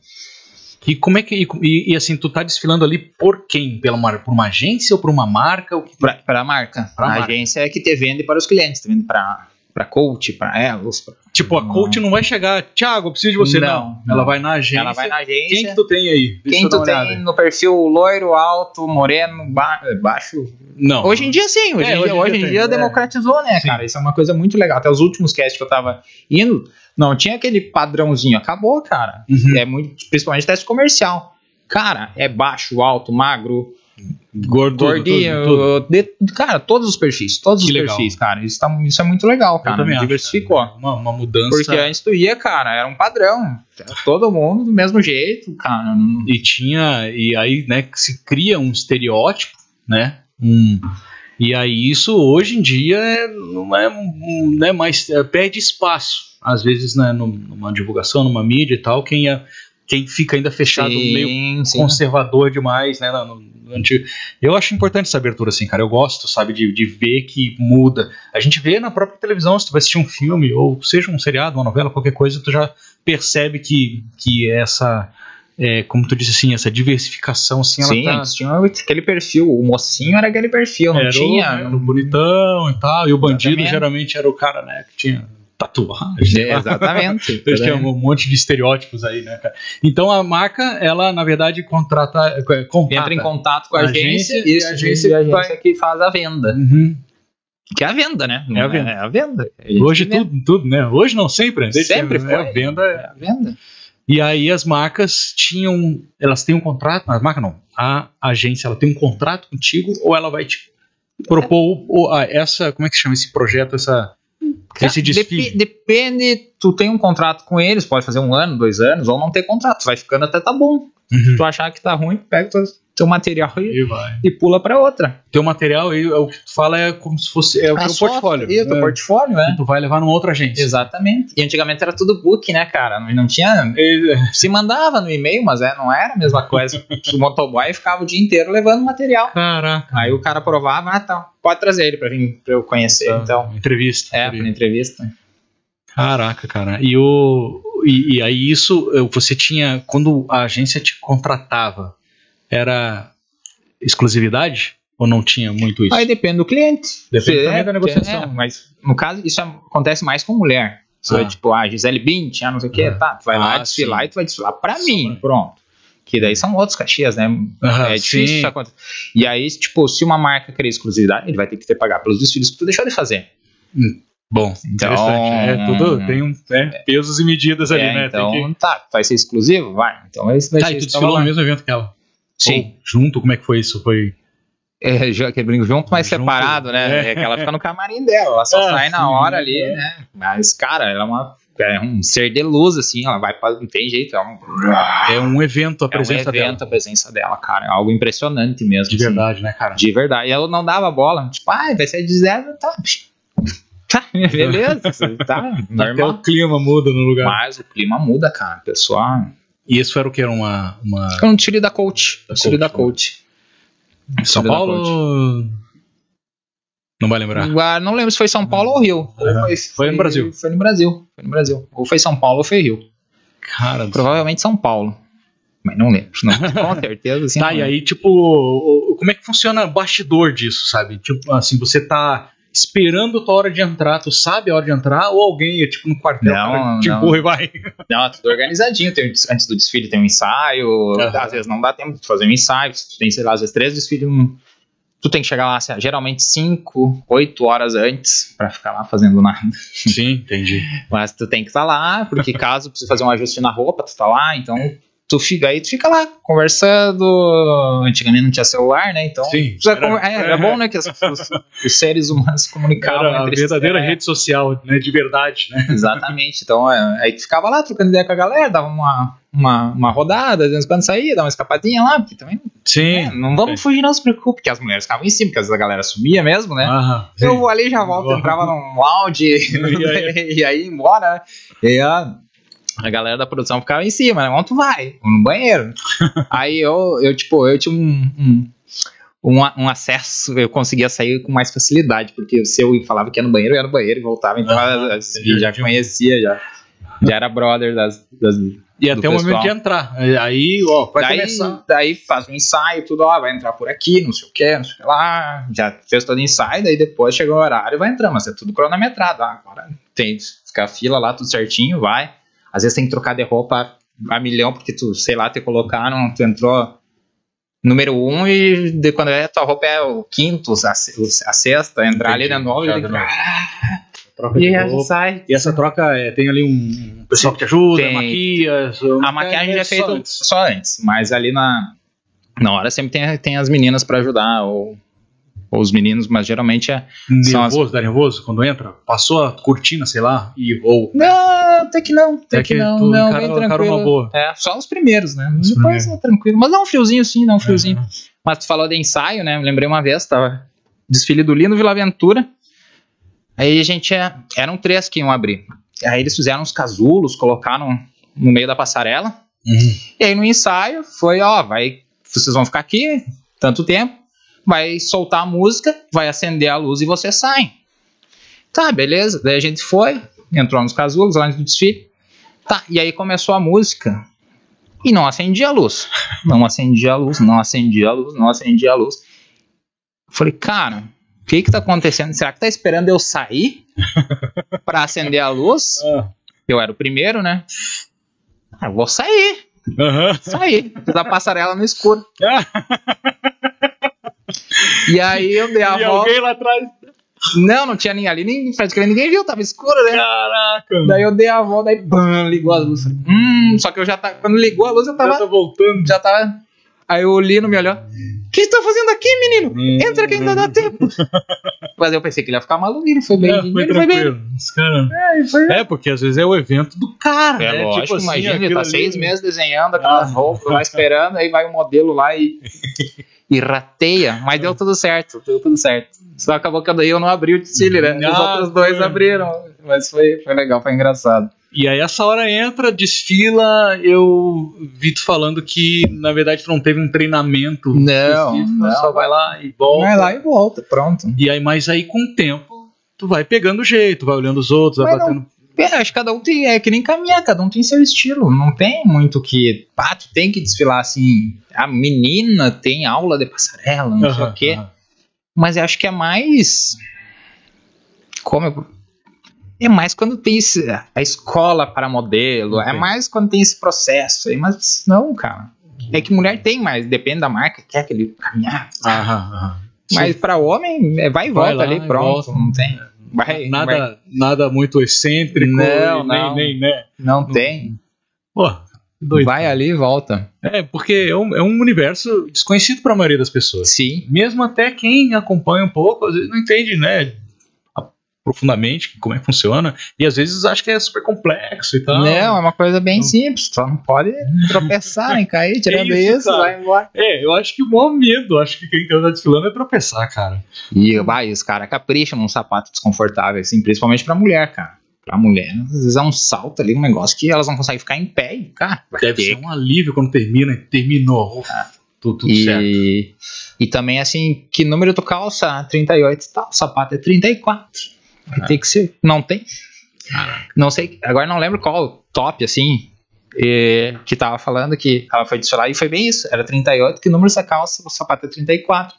E como é que. E, e, assim, tu tá desfilando ali por quem? Pela, por uma agência ou por uma marca? Que- Pra, pra marca. Pra a marca. agência é que te vende para os clientes, te vende pra, pra coach, pra elas. Pra... Tipo, a coach não vai chegar, Thiago, eu preciso de você. Não. Não, Ela vai na agência. Ela vai na agência. Quem que tu tem aí? Deixa Quem tu tem no perfil loiro, alto, moreno, ba- baixo? Não. Hoje em dia sim, hoje É, em hoje dia, hoje em dia é. democratizou, né, Sim. cara? Isso é uma coisa muito legal. Até os últimos casts que eu tava indo, não tinha aquele padrãozinho, acabou, cara. Uhum. É muito, principalmente teste comercial. Cara, é baixo, alto, magro, Gordo, gordinho, cara, todos os perfis, todos Que os legal. perfis, cara. Isso, tá- isso é muito legal, cara. também acho, Diversificou. cara. Uma, uma mudança. Porque antes tu ia, cara, era um padrão. Todo mundo do mesmo jeito, cara. E tinha. E aí, né, que se cria um estereótipo, né? Um. E aí isso hoje em dia é, não é né, mais é, perde espaço. Às vezes, né, num- numa divulgação, numa mídia e tal, quem, é, quem fica ainda fechado meio Sim, sim. conservador demais, né? No, no antigo. Eu acho importante essa abertura, assim, cara. Eu gosto, sabe, de, de ver que muda. A gente vê na própria televisão, se tu vai assistir um filme, ou seja um seriado, uma novela, qualquer coisa, tu já percebe que, que essa. é, como tu disse assim, essa diversificação, assim, ela Sim, tá. antes tinha aquele perfil. O mocinho era aquele perfil, não Era o- tinha. era o bonitão e tal. E o bandido Exatamente. geralmente era o cara, né, que tinha tatuagem. É, Exatamente. Eles têm um monte de estereótipos aí, né, cara? Então a marca, ela, na verdade, contrata. é, contata. Entra em contato com a A agência, agência, e a agência agência, a vai- agência que faz a venda. Uhum. Que é a venda, né? É a venda. É a venda. A Hoje tudo, tudo, né? Hoje não, sempre. Sempre sempre. É, foi. a venda. É a venda. E aí as marcas tinham. Elas têm um contrato. A marca não. A agência ela tem um contrato contigo ou ela vai te propor a- essa. Como é que se chama esse projeto? Essa, esse desfile? Depe- depende, tu tem um contrato com eles, pode fazer um ano, dois anos, ou não ter contrato. Vai ficando até tá bom. Uhum. Tu achar que tá ruim, pega teu, teu material e, E vai. e pula pra outra. Teu material, aí, é o que tu fala é como se fosse. É o A teu portfólio. Isso, teu né? portfólio, é. Que tu vai levar numa outra agência. Exatamente. E antigamente era tudo book, né, cara? Não, não tinha. É, Se mandava no e-mail, mas é, não era a mesma coisa. o motoboy ficava o dia inteiro levando material. Caraca. Aí o cara provava, ah, tá, pode trazer ele pra, vir, pra eu conhecer. Então, Entrevista. é, pra entrevista. Caraca, cara. E, o, e, e aí isso, você tinha, quando a agência te contratava, era exclusividade? Ou não tinha muito isso? Aí depende do cliente. Depende também da negociação. é, mas no caso, isso acontece mais com mulher. Você Ah. vai, tipo, a Gisele Bint, ah, não sei o que, Ah. tá, tu vai lá Ah, desfilar sim. e tu vai desfilar pra mim, pronto. Que daí são outros caxias, né? É difícil sim. isso acontecer. E aí, tipo, se uma marca querer exclusividade, ele vai ter que ter que pagar pelos desfiles que tu deixou de fazer. Bom, Então- interessante. É, tudo tem um, né, pesos e medidas ali, É, né? então, que... tá, vai ser exclusivo? Vai. Então esse vai Tá, ser e tu desfilou no mesmo evento que ela? Sim. Ou junto? Como é que foi isso? Foi... É, já- aquele brinco junto, mas Junto, separado, né? é. É que ela fica no camarim dela, ela só Ah, sai na sim, hora ali, é. né? Mas, cara, ela é uma. É um ser de luz, assim, ela vai pra. Não tem jeito, é um, É um evento a é um presença evento dela. a presença dela, cara. É algo impressionante mesmo. De assim. verdade, né, cara? De verdade. E eu não dava bola. Tipo, ah, vai ser de zero, tá. Tá, beleza, tá, Até normal. o clima muda no lugar. Mas o clima muda, cara. Pessoal. E isso era o que? Era uma... uma... Um tiro da coach. Da tiro coach, da né? coach. São Tiro da Paulo... Não vai lembrar. Ah, não lembro se foi São Paulo ou Rio. Ou Aham. Foi no Brasil. Foi no Brasil. Foi no Brasil. Ou foi São Paulo ou foi Rio. Cara, Provavelmente São Paulo. Mas não lembro. Não, com certeza, assim. Tá, e aí, tipo, como é que funciona o bastidor disso, sabe? Tipo, assim, você tá esperando a tua hora de entrar, tu sabe a hora de entrar, ou alguém, é, tipo, no quartel, Não, cara, te não. empurra e vai. Não, é tudo organizadinho. Tem, antes do desfile tem um ensaio. Aham. Às vezes não dá tempo de fazer um ensaio. Tu tem, sei lá, às vezes três desfiles. um- Tu tem que chegar lá, lá, geralmente 5, 8 horas antes pra ficar lá fazendo nada. Sim, entendi. Mas tu tem que estar lá, porque caso precise fazer um ajuste na roupa, tu tá lá, então tu fica aí, tu fica lá conversando. Antigamente não tinha celular, né? Então Sim, era- é, era bom, né? Que os, os- os seres humanos se comunicavam Era a verdadeira É, rede social, né, de verdade, né? Exatamente. Então, é, aí tu ficava lá trocando ideia com a galera, dava uma, uma, uma rodada, às vezes quando saía, dava uma escapadinha lá, porque também Sim. é, não vamos fugir, não se preocupe, porque as mulheres ficavam em cima, porque às vezes a galera sumia mesmo, né? Aham, Eu vou ali, já volto, entrava num lounge E aí? e aí embora, né? E a, a galera da produção ficava em cima, né? Onde tu vai? No banheiro. aí eu, eu, tipo, eu tinha um, um, um, um acesso, eu conseguia sair com mais facilidade, porque se eu falava que ia no banheiro, eu ia no banheiro e voltava, então Ah, as- entendi. já conhecia, já, já era brother das. das E até o momento de entrar. Aí, ó, vai daí, começar. daí faz um ensaio, tudo, ó, vai entrar por aqui, não sei o que, não sei o que lá. Já fez todo o ensaio, daí depois chegou o horário vai entrar, mas é tudo cronometrado. Ah, agora tem que ficar a fila lá, tudo certinho, vai. Às vezes tem que trocar de roupa a milhão, porque tu, sei lá, te colocaram, tu entrou número um e de, quando é tua roupa é o quinto, a, se- a sexta, entrar ali de Entendi, novo e de novo. Troca E de aí roupa. sai. E essa troca é, tem ali um pessoal que te ajuda, Tem. maquia. A maquiagem já é só feita antes. só antes, mas ali na, na hora sempre tem, tem as meninas pra ajudar, ou, ou os meninos, mas geralmente é. São as- Nervoso, dá nervoso quando entra? Passou a cortina, sei lá, e ou. Não, até que não, até É que, que não, tu não, encara- bem encara tranquilo. uma boa. É, só os primeiros, né? Os Depois é tranquilo. Mas dá um friozinho sim, dá um friozinho. É. Mas tu falou de ensaio, né? Me lembrei uma vez, tava desfile do Lino Vila Aventura. Aí a gente é, eram três que iam abrir. Aí eles fizeram uns casulos, colocaram no meio da passarela. Uhum. E aí no ensaio foi, ó, vai, vocês vão ficar aqui tanto tempo, vai soltar a música, vai acender a luz e vocês saem. Tá, beleza. Daí a gente foi, entrou nos casulos lá no desfile. Tá, e aí começou a música e não acendia a luz. Não acendia a luz, não acendia a luz, não acendia a luz. Falei, cara, o que que tá acontecendo? Será que tá esperando eu sair pra acender a luz? Ah. Eu era o primeiro, né? Ah, eu vou sair. Aham. Saí, fiz a passarela no escuro. E aí eu dei a E volta. alguém lá atrás. Não, não tinha ninguém ali, nem, praticamente ninguém viu, tava escuro, né? Caraca. Daí eu dei a volta, aí bam, ligou a luz. Falei, Hum, só que eu já tava. Quando ligou a luz, eu Já tava. tá voltando. Já tava. Aí o Lino me olhou. O que você tá fazendo aqui, menino? Entra que ainda dá tempo. Mas eu pensei que ele ia ficar maluco, ele foi bem. É, foi ele foi bem. Os cara... É, foi É, porque às vezes é o evento do cara. É né? lógico, Tipo assim, imagina, ele tá ali- seis meses desenhando aquelas Ah. roupas lá esperando, aí vai o modelo lá e, e rateia. Mas deu tudo certo, deu tudo certo. Só acabou que daí eu não abri o desfile, né? Os Ah, outros dois abriram. Mas foi, foi legal, foi engraçado. E aí essa hora entra, desfila, eu vi tu falando que na verdade tu não teve um treinamento Não, específico, não. só vai lá e volta. Vai lá e volta, pronto. E aí, mas aí com o tempo, tu vai pegando o jeito, vai olhando os outros, vai Mas batendo. É, acho que cada um tem, é que nem caminhar, cada um tem seu estilo. Não tem muito que, pá, tu tem que desfilar assim. A menina tem aula de passarela, não sei Aham, o quê. aham. Mas eu acho que é mais. Como eu. É mais quando tem esse, a escola para modelo, é mais quando tem esse processo aí, mas não, cara. É que mulher tem mais, depende da marca, quer aquele caminhar. Aham, aham. Mas para homem, é, vai e Vai volta lá ali, pronto, volta. não tem. Vai, vai- nada, nada muito excêntrico, Não, e nem, não. nem, né? não tem. Pô, doido. Vai ali e volta. É, porque é um, é um universo desconhecido para a maioria das pessoas. Sim. Mesmo até quem acompanha um pouco, às vezes não entende, né? Profundamente como é que funciona. E às vezes acha que é super complexo e tal. Não, é uma coisa bem Não. simples. Só não pode tropeçar nem cair, tirando isso, isso, cara. vai embora. É, eu acho que o maior medo, acho que quem tá desfilando é tropeçar, cara. E vai, os caras capricham num sapato desconfortável, assim, principalmente pra mulher, cara. Pra mulher, às vezes é um salto ali, um negócio que elas não conseguem ficar em pé, e, cara. vai Deve ter ser um alívio quando termina. Terminou. Ufa, tudo, tudo certo. E, e também, assim, que número tu calça? 38 e tal, o sapato é 34. Ter que ser. Não tem? Não sei, agora não lembro qual top, assim, eh, que tava falando que ela foi desfilar e foi bem isso. Era 38, que número você calça? O sapato é 34.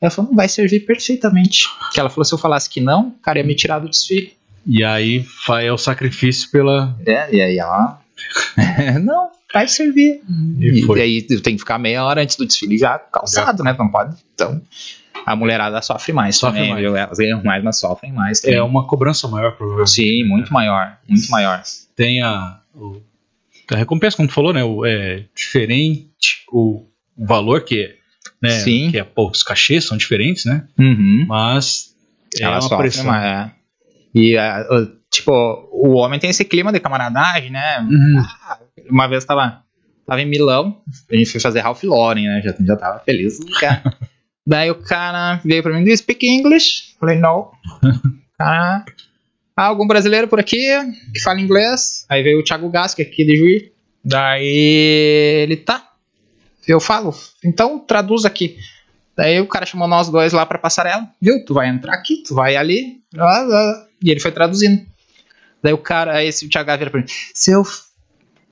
Ela falou, não vai servir perfeitamente. Que ela falou, se eu falasse que não, o cara ia me tirar do desfile. E aí é o sacrifício pela. É, e aí ela. não, vai servir. E E, aí tem que ficar meia hora antes do desfile já calçado, né? Não pode. Então, a mulherada sofre mais Sofre também, mais. viu? Elas ganham mais, mas sofrem mais. também. É uma cobrança maior, provavelmente. Sim, muito maior. Muito maior. Tem a, o- a recompensa, como tu falou, né? O, é diferente o, valor que é. Né, Sim. Que é, pô, os cachês são diferentes, né? Uhum. Mas é Elas uma pressão. mais. é. E, ah, o- tipo, o homem tem esse clima de camaradagem, né? Uhum. Uma vez tava, tava em Milão, a gente foi fazer Ralph Lauren, né? Já, já tava feliz. Daí o cara veio pra mim, do you speak English? Falei, não. Cara, ah, algum brasileiro por aqui que fala inglês? Aí veio o Thiago Gasque aqui de Juiz. Daí ele tá. Eu falo, então traduz aqui. Daí o cara chamou nós dois lá pra passarela, viu? Tu vai entrar aqui, tu vai ali. lá, lá. E ele foi traduzindo. Daí o cara, aí esse Thiago vira pra mim, seu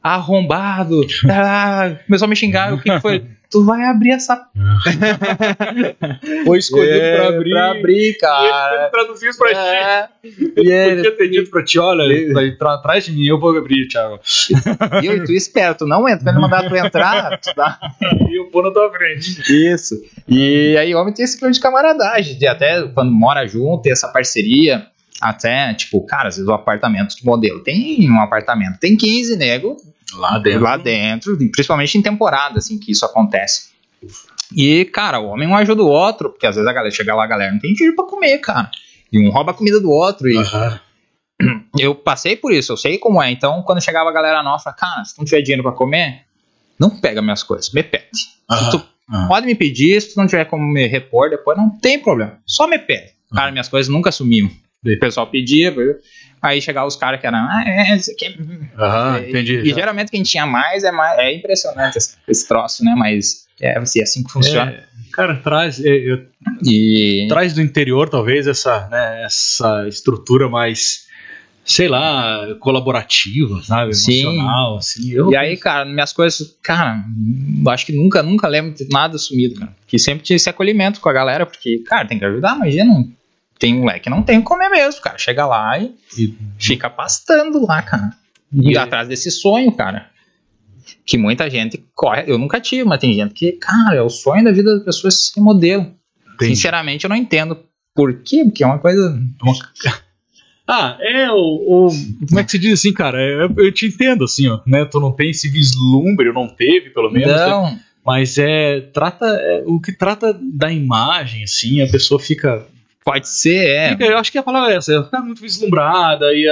arrombado, ah, começou a me xingar, o que, que foi? Tu vai abrir essa. Foi escolhido É, pra abrir. Pra abrir, cara. Ele traduziu isso pra ti. É. E Podia ele, ter dito pra ti, olha, tá tra- atrás de mim, eu vou abrir, Thiago. e eu, tu espera, tu não entra, quando ele mandar tu entrar, tu dá. E eu vou na tua frente. Isso. E aí, homem tem esse clima de camaradagem, de até quando mora junto, ter essa parceria. Até, tipo, cara, às vezes o apartamento de modelo tem um apartamento, tem 15 nego Lá lá dentro, principalmente em temporada, assim, que isso acontece. E, cara, o homem um ajuda o outro, porque às vezes a galera chega lá, a galera não tem dinheiro pra comer, cara. E um rouba a comida do outro. E Aham. eu passei por isso, eu sei como é. Então, quando chegava a galera nova, falava, cara, se tu não tiver dinheiro pra comer, não pega minhas coisas, me pede. Aham. tu Aham. Pode me pedir, se tu não tiver como me repor depois, não tem problema. Só me pede. Cara, minhas coisas nunca sumiam. O pessoal pedia, aí chegava os caras que eram, ah, é, isso aqui é... Aham, E- entendi. E geralmente quem tinha mais é, mais, é impressionante esse, esse troço, né? Mas é assim, assim que funciona. É, cara, traz, é, é, E traz do interior, talvez, essa, né, essa estrutura mais, sei lá, colaborativa, sabe? Sim. Emocional, assim. Eu, E aí, cara, minhas coisas, cara, eu acho que nunca, nunca lembro de nada sumido, cara. Que sempre tinha esse acolhimento com a galera, porque, cara, tem que ajudar, imagina. Tem um moleque que não tem o que comer mesmo, cara. Chega lá e E- fica pastando lá, cara. E atrás desse sonho, cara. Que muita gente corre. Eu nunca tive, mas tem gente que, cara, é o sonho da vida das pessoas ser modelo. Entendi. Sinceramente, eu não entendo por quê, porque é uma coisa. Ah, é o, o- Como é que se diz assim, cara? É, Eu, eu te entendo, assim, ó, né? Tu não tem esse vislumbre, ou não teve, pelo menos. né? Não, Mas é. Trata. é, o que trata da imagem, assim, a pessoa fica. Pode ser, é. fica- eu acho que a palavra é essa, ela fica muito vislumbrada, e,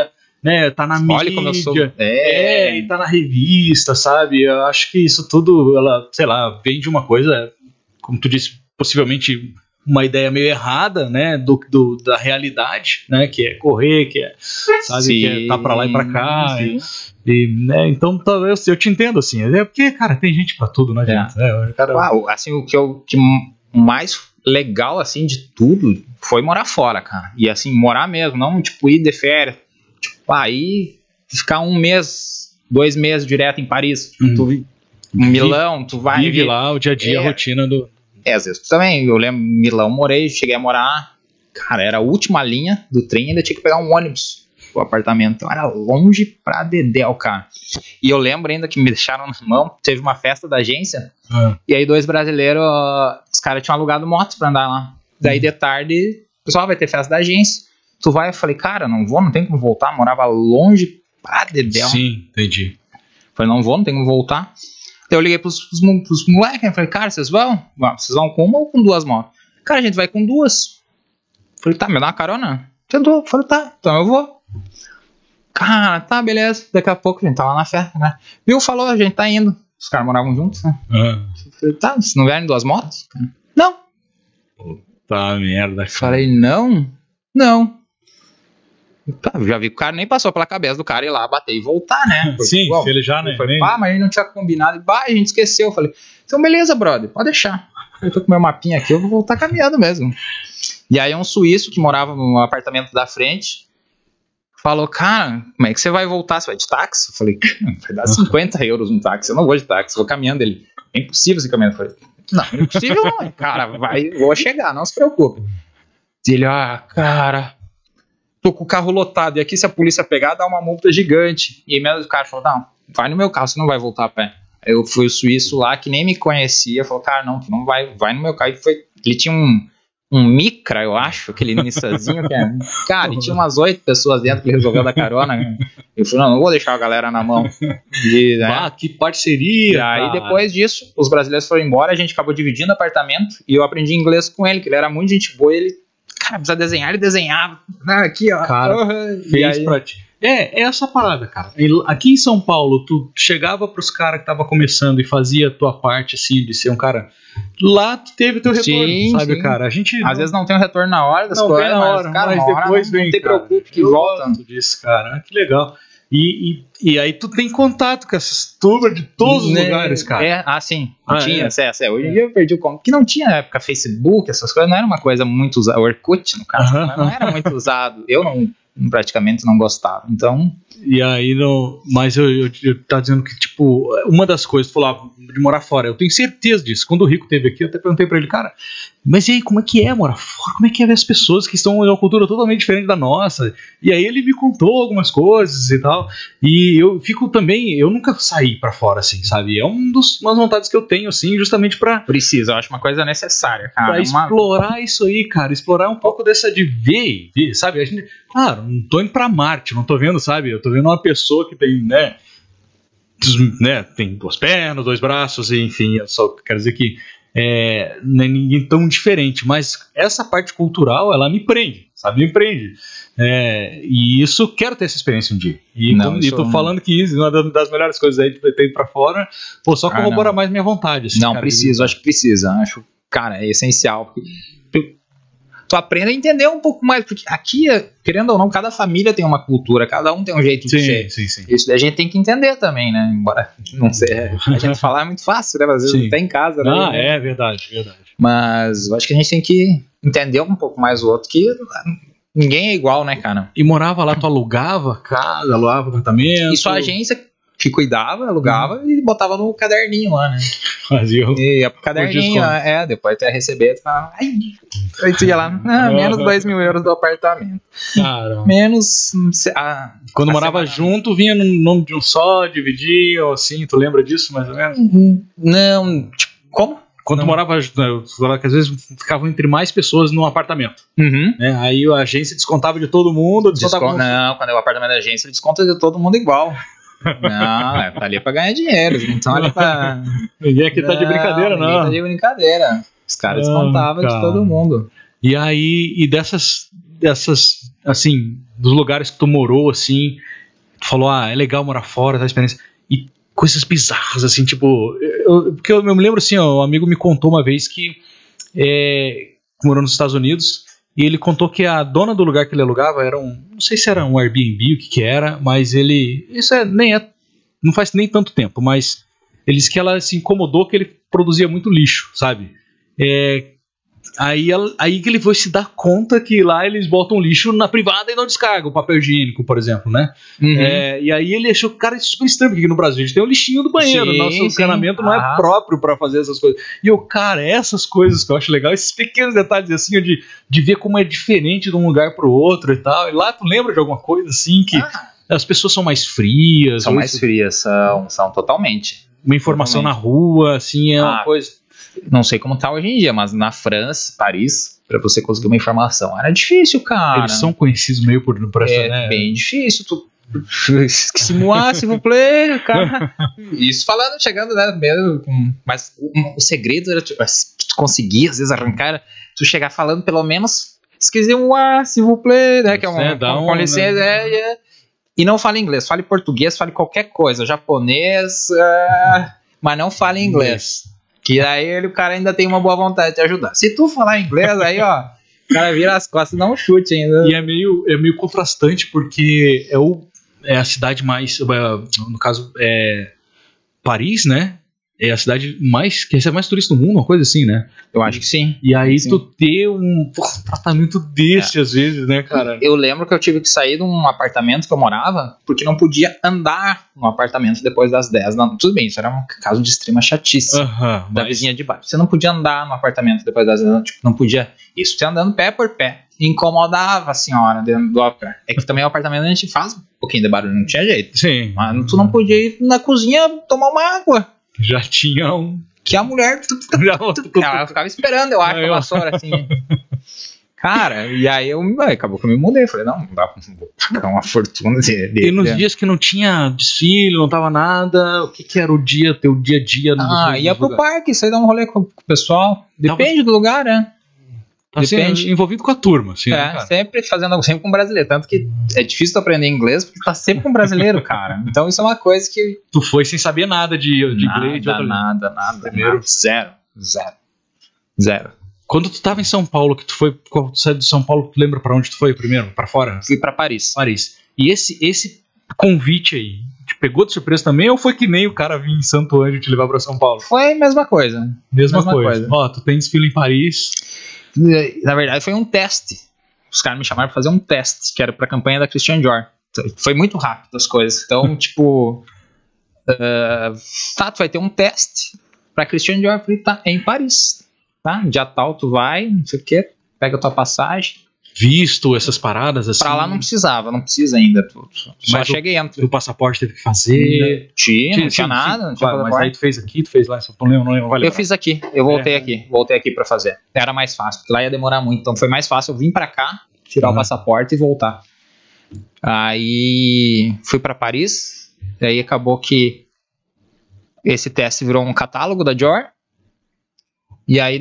né, tá na mídia. Olha como eu sou. É, É, e tá na revista, sabe? Eu acho que isso tudo, ela, sei lá, vem de uma coisa, como tu disse, possivelmente uma ideia meio errada, né, do, do- da realidade, né, que é correr, que é, sabe, que é tá pra lá e pra cá, sim. e, e, né, então talvez eu te entendo, assim, é porque, cara, tem gente pra tudo, não adianta, né, o cara, Uau, assim, o que eu que mais legal assim de tudo foi morar fora, cara. E assim, morar mesmo, não tipo ir de férias. Tipo, aí ficar um mês, dois meses direto em Paris. Hum. Tu vi- em Milão, tu vai vive vi- lá o dia a dia, a É. rotina do, É, às vezes também. Eu lembro, Milão, morei, cheguei a morar. Cara, era a última linha do trem, ainda tinha que pegar um ônibus pro apartamento. Então era longe pra dedéu, cara. E eu lembro ainda que me deixaram na mão. Teve uma festa da agência. Ah. E aí, dois brasileiros, os caras tinham alugado moto pra andar lá. Daí, de tarde, o pessoal vai ter festa da agência. Tu vai, eu falei, cara, não vou, não tem como voltar. Morava longe pra dedéu. Sim, entendi. Falei, não vou, não tem como voltar. Daí eu liguei pros, pros, pros moleques, falei, cara, vocês vão? Vocês vão com uma ou com duas motos? Cara, a gente vai com duas. Falei, tá, me dá uma carona? Tentou, falei, tá, então eu vou. Cara, tá, beleza. Daqui a pouco a gente tá lá na festa, né? Viu, falou, a gente tá indo. Os caras moravam juntos, né? Falei, tá, se não vierem duas motos? Não. tá merda. cara. Falei, não, não. Tá, já vi que o cara nem passou pela cabeça do cara ir lá bater e voltar, né? Porque, Sim, se ele já, né? falei, pá, mas gente não tinha combinado. Bah, a gente esqueceu. Eu falei, então beleza, brother, pode deixar. Eu tô com meu mapinha aqui, eu vou voltar caminhando mesmo. E aí um suíço que morava no apartamento da frente falou, cara, como é que você vai voltar? Você vai de táxi? Eu falei, vai dar 50 euros um táxi, eu não vou de táxi, vou caminhando. Ele, é impossível você caminhando. Eu falei, não, impossível não, cara, vai, vou chegar, não se preocupe. Ele, ah, cara, tô com o carro lotado, e aqui se a polícia pegar, dá uma multa gigante. E mesmo o cara falou, não, vai no meu carro, você não vai voltar a pé. Eu fui o suíço lá, que nem me conhecia, falou, cara, não, tu não vai, vai no meu carro. E foi, ele tinha um, um Micra, eu acho, aquele Nissanzinho, que é, cara, e tinha umas oito pessoas dentro que resolveu dar carona. Eu falei, não, não vou deixar a galera na mão. E, né, Ah, que parceria. e aí, cara. depois disso, os brasileiros foram embora, a gente acabou dividindo apartamento e eu aprendi inglês com ele, que ele era muito gente boa. e Ele, cara, precisa desenhar, ele desenhava. Ah, Aqui, ó. Cara, Uhum. Fez aí, pra ti. É, é essa parada, cara. Aqui em São Paulo, tu chegava pros caras que tava começando e fazia a tua parte, assim, de ser um cara. Lá tu teve teu retorno, Sim, sabe, sim. cara? A gente. às vezes não tem um retorno na hora das não coisas, na hora, mas, cara, mas hora depois não, vem. não te preocupe que volta. disso, cara. Que legal. E, e, e aí tu tem contato com essas turmas de todos os Né? lugares, cara. É, ah, sim. Não Ah, tinha, é. é. É, hoje em dia eu perdi o contato. Que não tinha na época Facebook, essas coisas, não era uma coisa muito usada. Orkut, no caso, Aham. não era muito usado. Eu não, praticamente não gostava. Então, E aí, não, mas eu, eu, eu tava dizendo que, tipo, uma das coisas, tu falava de morar fora, eu tenho certeza disso. Quando o Rico teve aqui, eu até perguntei pra ele, cara, mas e aí, como é que é morar fora? Como é que é ver as pessoas que estão em uma cultura totalmente diferente da nossa? E aí ele me contou algumas coisas e tal. E eu fico também, eu nunca saí pra fora, assim, sabe? É um dos, umas vontades que eu tenho, assim, justamente pra, precisa, eu acho uma coisa necessária, cara. pra Ah, Uma- explorar isso aí, cara. Explorar um pouco dessa de ver, ver, sabe? A gente, claro, não tô indo pra Marte, não tô vendo, sabe? Eu tô vendo uma pessoa que tem, né? né tem duas pernas, dois braços, enfim, eu só quero dizer que é, não é ninguém tão diferente, mas essa parte cultural, ela me prende, sabe? Me prende. É, e isso, quero ter essa experiência um dia. E, Não, como- e tô não- falando que isso é uma das- melhores coisas aí de ter ido pra fora, pô, só Ah, corrobora não. mais minha vontade. assim, Não, cara, precisa, acho que precisa. Acho, cara, é essencial. porque Tu, aprende a entender um pouco mais, porque aqui, querendo ou não, cada família tem uma cultura, cada um tem um jeito de ser. Sim, sim, sim. Isso daí a gente tem que entender também, né? Embora não seja. A gente falar é muito fácil, né? Às vezes Sim. até em casa, né? Ah, é verdade, verdade. Mas eu acho que a gente tem que entender um pouco mais o outro, que ninguém é igual, né, cara? E morava lá, tu alugava casa, alugava apartamento. E só a agência que cuidava, alugava e botava no caderninho lá, né? fazia. o- E ia pro caderninho, é, depois tu ia receber, tu falava, ai, aí tu ia lá, ah, menos 2 mil euros do apartamento. Cara, Menos. se- Ah, quando a morava semana- junto, vinha no nome de um só, dividia, ou assim, tu lembra disso mais ou menos? não, tipo, como? Quando Não. morava, junto, né, às vezes ficavam entre mais pessoas num apartamento, Uhum. né? Aí a agência descontava de todo mundo, descontava Desconto, não, quando é o apartamento da agência, ele desconta de todo mundo igual. Não, é, tá ali pra ganhar dinheiro. Então ali pra. Ninguém aqui tá de Não, brincadeira, ninguém não. Tá de brincadeira. Os caras Não, descontavam de cara. todo mundo. E aí, e dessas, dessas, assim, dos lugares que tu morou, assim, tu falou, ah, é legal morar fora, essa experiência. E coisas bizarras, assim, tipo, eu, porque eu, eu me lembro, assim, ó, um amigo me contou uma vez que é, morou nos Estados Unidos e ele contou que a dona do lugar que ele alugava era um, não sei se era um Airbnb, o que que era, mas ele, isso é, nem é, não faz nem tanto tempo, mas ele disse que ela se incomodou que ele produzia muito lixo, sabe? É, Aí, aí que ele foi se dar conta que lá eles botam lixo na privada e não descargam o papel higiênico, por exemplo, né? Uhum. É, e aí ele achou que cara isso é super estranho, porque aqui no Brasil a gente tem o lixinho do banheiro, Sim, nosso encanamento não Ah. é próprio pra fazer essas coisas. E eu, cara, essas coisas que eu acho legal, esses pequenos detalhes assim, de, de ver como é diferente de um lugar pro outro e tal. E lá tu lembra de alguma coisa assim que as pessoas são mais frias, São mais frias, são, são totalmente. uma informação na rua, assim, é uma Ah, coisa. Não sei como tá hoje em dia, mas na França, Paris, pra você conseguir uma informação, era difícil, cara. Eles são conhecidos meio por, por essa, é né? bem difícil. Tu... Se moar, se vous plaît, cara. Isso falando, chegando, né? Mesmo, mas o, o segredo era tipo, se tu conseguir, às vezes, arrancar, era tu chegar falando pelo menos. Esqueci um se vous plaît, né? Que é um, É, dá com, um, com licença, é, é. E não fale inglês, fale português, fale qualquer coisa, japonês, ah, mas não fale inglês. Que aí ele, o cara ainda tem uma boa vontade de ajudar. Se tu falar inglês, aí, ó, o cara vira as costas e dá um chute ainda. E é meio, é meio contrastante porque é, o, é a cidade mais. é, No caso, é. Paris, né? É a cidade mais que recebe mais turistas do mundo, uma coisa assim, né? Eu acho que sim. E aí Sim. tu ter um pô, tratamento desse às vezes, né, cara? Eu lembro que eu tive que sair de um apartamento que eu morava porque não podia andar no apartamento depois das 10. Não, tudo bem, isso era um caso de extrema chatice Aham, da mas- vizinha de baixo. Você não podia andar no apartamento depois das 10, tipo, não podia. Isso você andando pé por pé. Incomodava a senhora dentro do apartamento. É que também o apartamento a gente faz um pouquinho de barulho, não tinha jeito. Sim, Mas tu não podia ir na cozinha tomar uma água. Já tinha um. Que a mulher. Já, Ela ficava esperando, eu acho, Aí, a ó. vassoura, assim. Cara, e aí eu acabou que eu me mudei. Falei, não, não dá pra vou pagar uma fortuna de. de- E nos dias que não tinha desfile, não tava nada, o que, que era o dia, teu dia a dia no Ah, no ia pro lugar? parque, sair dar um rolê com, com o pessoal. Depende do lugar, né? Assim, depende. envolvido com a turma, assim, né, é, cara? sempre fazendo algo, sempre com brasileiro. Tanto que é difícil tu aprender inglês porque tá sempre com brasileiro, cara. Então isso é uma coisa que. Tu foi sem saber nada de, de nada, inglês, de outra nada, nada, Primeiro. nada. Zero. Zero. Zero. Quando tu tava em São Paulo, que tu foi, quando tu saiu de São Paulo, tu lembra pra onde tu foi primeiro? Pra fora? Fui pra Paris. Paris. E esse, esse convite aí, te pegou de surpresa também ou foi que nem o cara vir em Santo Anjo te levar pra São Paulo? Foi a mesma coisa. Mesma, Mesma coisa. coisa. Ó, tu tem desfile em Paris. Na verdade, foi um teste. Os caras me chamaram pra fazer um teste, que era pra campanha da Christian Dior. Foi muito rápido as coisas. Então, tipo. ah, tá, tu vai ter um teste pra Christian Dior. Eu falei, tá, é em Paris. Tá? Dia tal, tu vai, não sei o quê, pega a tua passagem. Visto essas paradas assim. Pra lá não precisava, não precisa ainda. Tu, tu só Mas chega e entra. O passaporte teve que fazer. Tinha, não Sim, tinha nada, não tinha claro, mas aí tu fez aqui, tu fez lá Paulo, não lembro, não vai Eu lembrar. fiz aqui, eu voltei É. aqui, voltei aqui pra fazer. Era mais fácil, porque lá ia demorar muito, então foi mais fácil eu vir pra cá, tirar Uhum. o passaporte e voltar. Aí fui pra Paris, e aí acabou que esse teste virou um catálogo da Dior. E aí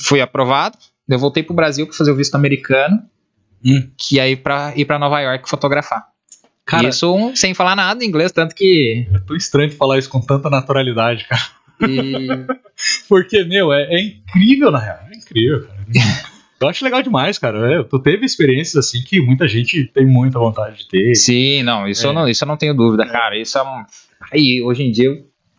fui aprovado, eu voltei pro Brasil pra fazer o visto americano, Hum. que aí pra ir pra Nova York fotografar. Cara, Isso um, sem falar nada em inglês, tanto que é tão estranho tu falar isso com tanta naturalidade, cara. e- Porque, meu, é, é incrível, na real. É incrível, cara. Eu acho legal demais, cara. É, tu teve experiências assim que muita gente tem muita vontade de ter. Sim, não, isso, É. eu não, isso eu não tenho dúvida, cara. Isso é um. Aí, hoje em dia,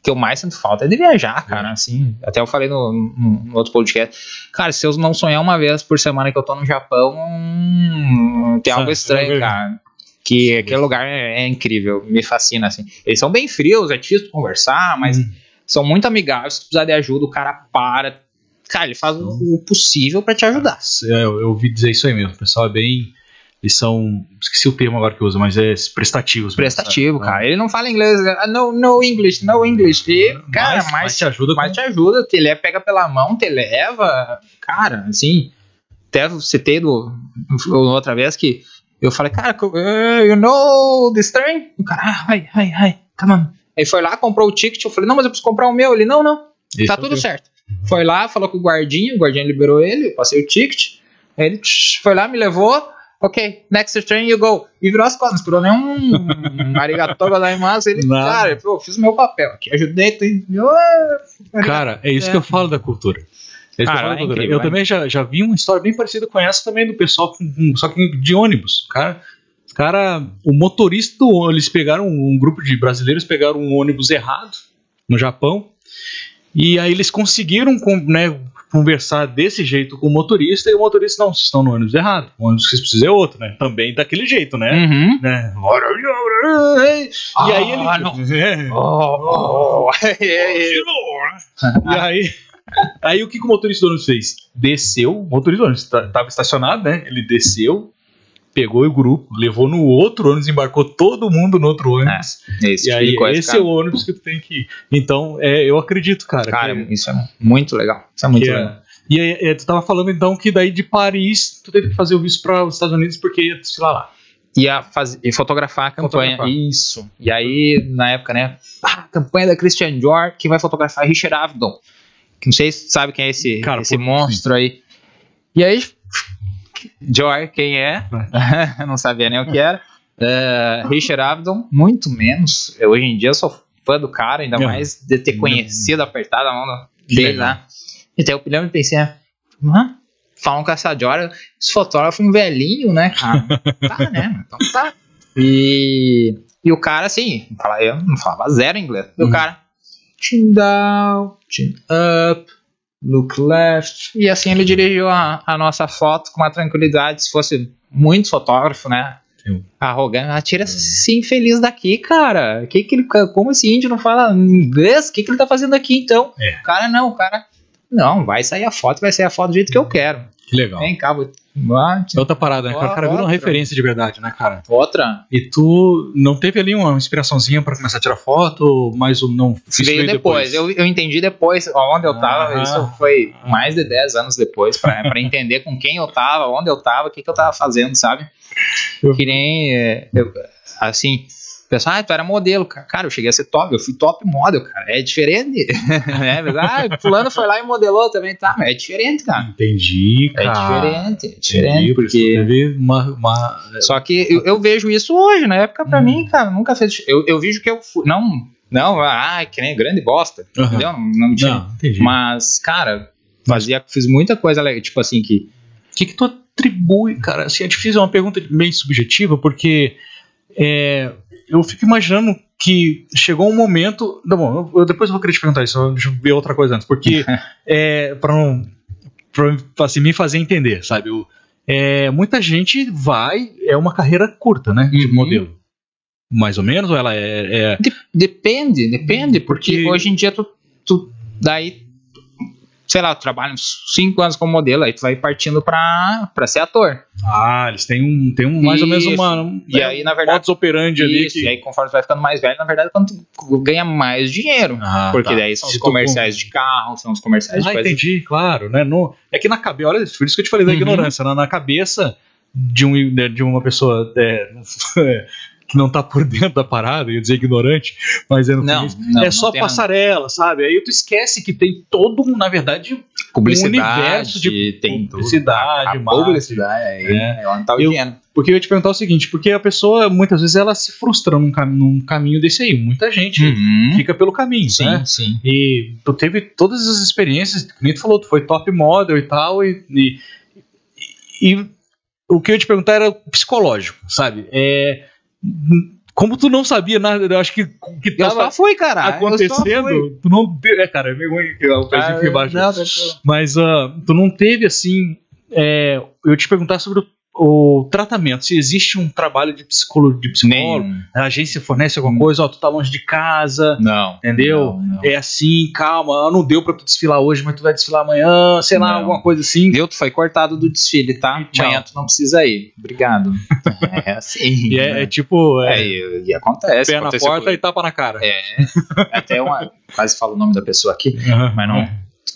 que eu mais sinto falta é de viajar, cara. Assim, até eu falei no, no- outro podcast. Cara, se eu não sonhar uma vez por semana que eu tô no Japão, hum, tem algo estranho, é cara. Que aquele lugar é, é incrível, me fascina, assim. Eles são bem frios, é difícil conversar, mas Hum. são muito amigáveis. Se precisar de ajuda, o cara para. Cara, ele faz o, o possível pra te ajudar. É, eu, eu ouvi dizer isso aí mesmo. O pessoal é bem. Eles são. Esqueci o termo agora que usa, mas é prestativos. mesmo, Prestativo, sabe? cara. Ele não fala inglês, ah, no, no English, no English. E, cara, mas, mas, mas te ajuda mas com- te ajuda, te leva, pega pela mão, te leva. Cara, assim. Até citei do, outra vez que eu falei, cara, uh, you know this train? O cara, ah, hi, hi, hi, come on. Aí foi lá, comprou o ticket, eu falei, não, mas eu preciso comprar o meu. Ele, não, não, Esse tá é tudo certo. Foi lá, falou com o guardinha, o guardinha liberou ele, eu passei o ticket. Aí ele foi lá, me levou. Ok, next train you go. E virou as costas, não esperou nenhum arigatou gozaimasu. Ele, Nada. cara, ele falou, fiz o meu papel aqui, ajudei. Tu... Cara, é isso É. que eu falo da cultura. É eu Cara, da é cultura. incrível, eu é. também já, já vi uma história bem parecida com essa também do pessoal, só que de ônibus. Cara, os cara, o motorista, eles pegaram um grupo de brasileiros pegaram um ônibus errado no Japão e aí eles conseguiram, com- né, conversar desse jeito com o motorista e o motorista, não, vocês estão no ônibus errado. O ônibus que vocês precisam é outro, né? Também daquele jeito, né? Uhum. né? E aí ele. Ah, não. É. Oh, oh. E aí, aí o que, que o motorista do ônibus fez? Desceu, o motorista do ônibus estava estacionado, né? Ele desceu, pegou o grupo, levou no outro ônibus, embarcou todo mundo no outro ônibus. Esse e aí, coisa, esse cara. é o ônibus que tu tem que ir. Então, é, eu acredito, cara. Cara, que- isso é muito legal. Isso é muito que é- legal. E aí, é, tu tava falando então que daí de Paris tu teve que fazer o visto para os Estados Unidos porque ia desfilar lá. Ia fazer, ia fotografar a campanha. Fotografar. Isso. E aí, na época, né? Ah, campanha da Christian Dior, que vai fotografar Richard Avedon. Que não sei se sabe quem é esse, Cara, esse por- monstro aí. E aí, Dior, quem é? não sabia nem o que era. É, Richard Avedon, muito menos. Eu, hoje em dia eu sou fã do cara, ainda mais de ter conhecido, apertado a mão dele lá. E eu pilhando e pensei, hã? falam com essa Dior, esse fotógrafo é um velhinho, né, cara? tá, né? Então tá. E, e o cara, assim, eu não falava zero inglês. E o Uhum. cara, chin down, chin up, look left. E assim ele dirigiu a, a nossa foto com uma tranquilidade. Se fosse muito fotógrafo, né? Arrogante, ah, tira esse infeliz daqui, cara. Que que ele, como esse índio não fala inglês? O que, que ele tá fazendo aqui então? É. O cara não, o cara. Não, vai sair a foto, vai sair a foto do jeito que eu quero. Que legal. Vem cá, vou. Ah, É outra parada, né? cara? O cara virou uma referência de verdade, né, cara? Outra. E tu não teve ali uma inspiraçãozinha pra começar a tirar foto, mas o não isso veio depois. Eu, eu entendi depois onde eu tava. Ah. isso foi mais de 10 anos depois, pra, pra entender com quem eu tava, onde eu tava, o que, que eu tava fazendo, sabe? Eu- Que nem. é, eu- assim. Pessoal, ah, tu era modelo, cara. Cara, eu cheguei a ser top, eu fui top model, cara. É diferente. né? Ah, fulano foi lá e modelou também, tá? Mas é diferente, cara. Entendi, É cara. diferente, é Entendi, diferente, isso porque. teve uma, uma- Só que eu, eu vejo isso hoje, na época, pra Hum. mim, cara, nunca fez. Eu, eu vejo que eu fui. Não, não, ah, que nem grande bosta. Aham. Entendeu? Não, não tinha. Não, entendi. Mas, cara, fazia, fiz muita coisa. Tipo assim, que. O que, que tu atribui, cara? Assim, é difícil, é uma pergunta meio subjetiva, porque é, eu fico imaginando que chegou um momento. Tá bom, eu, depois eu vou querer te perguntar isso, deixa eu ver outra coisa antes, porque é, não. Pra, assim, me fazer entender, sabe? Eu- é, muita gente vai, é uma carreira curta, né? De Uhum. modelo. Mais ou menos, ou ela é. é- De- depende, depende, porque, Porque- hoje em dia tu, tu. Daí. Sei lá, tu trabalha uns 5 anos como modelo, aí tu vai partindo pra, pra ser ator. Ah, eles têm um. Tem um mais ou menos Isso. uma. um- E é, aí, na verdade. operandi ali. Isso, Que... e aí, conforme tu vai ficando mais velho, na verdade, quando tu ganha mais dinheiro. Ah, porque tá. daí são os Se tu comerciais de carro, são os comerciais de Ah, entendi, claro, né? No, é que na cabeça, olha, por isso que eu te falei da Uhum. ignorância, na, na cabeça de, um, né, de uma pessoa é, que não tá por dentro da parada, eu ia dizer ignorante, mas é no Não, fim, não, é não só tem passarela, sabe? Aí tu esquece que tem todo, um, na verdade, publicidade, universo de tem publicidade, tudo. a publicidade É. é onde tá o Eu- dinheiro. porque eu ia te perguntar o seguinte, porque a pessoa, muitas vezes, ela se frustra num, cam- num caminho desse aí, muita gente Uhum. fica pelo caminho, Sim, né? sim. E tu teve todas as experiências, que tu falou, tu foi top model e tal, e, e, e o que eu ia te perguntar era o psicológico, sabe? É, como tu não sabia nada, eu acho que o que tava só fui, cara. Acontecendo, tu não teve, é cara, é meio ruim que o pezinho aqui embaixo. não. Mas ah, tu não teve assim, é, eu te perguntar sobre o, o tratamento, se existe um trabalho de psicólogo, de psicólogo, Nenhum. a agência fornece alguma coisa, ó, tu tá longe de casa, Não. Entendeu? Não, não. é assim, calma, não deu pra tu desfilar hoje, mas tu vai desfilar amanhã, sei lá, Não. alguma coisa assim. Viu? Tu foi cortado do desfile, tá? Tchau. Amanhã tu não precisa ir. Obrigado. é assim. E é, é tipo, É, é, e, e acontece. pé na porta e tapa na cara. É. Até uma. Quase falo o nome da pessoa aqui, mas não.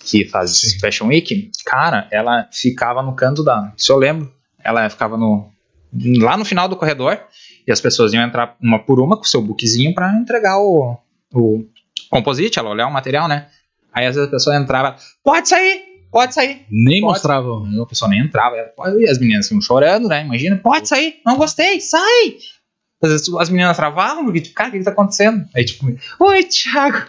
Que faz Sim. Fashion Week. Cara, ela ficava no canto da. Se eu lembro, ela ficava no. Lá no final do corredor. E as pessoas iam entrar uma por uma com o seu bookzinho pra entregar o. O composite, ela olhar o material, né? Aí às vezes a pessoa entrava. Pode sair! Pode sair! Nem Pode. mostrava. A pessoa nem entrava. E as meninas iam chorando, né? Imagina, pode sair, não gostei, sai! Às vezes as meninas travavam, porque, tipo, cara, o que, que tá acontecendo? Aí, tipo, oi, Thiago.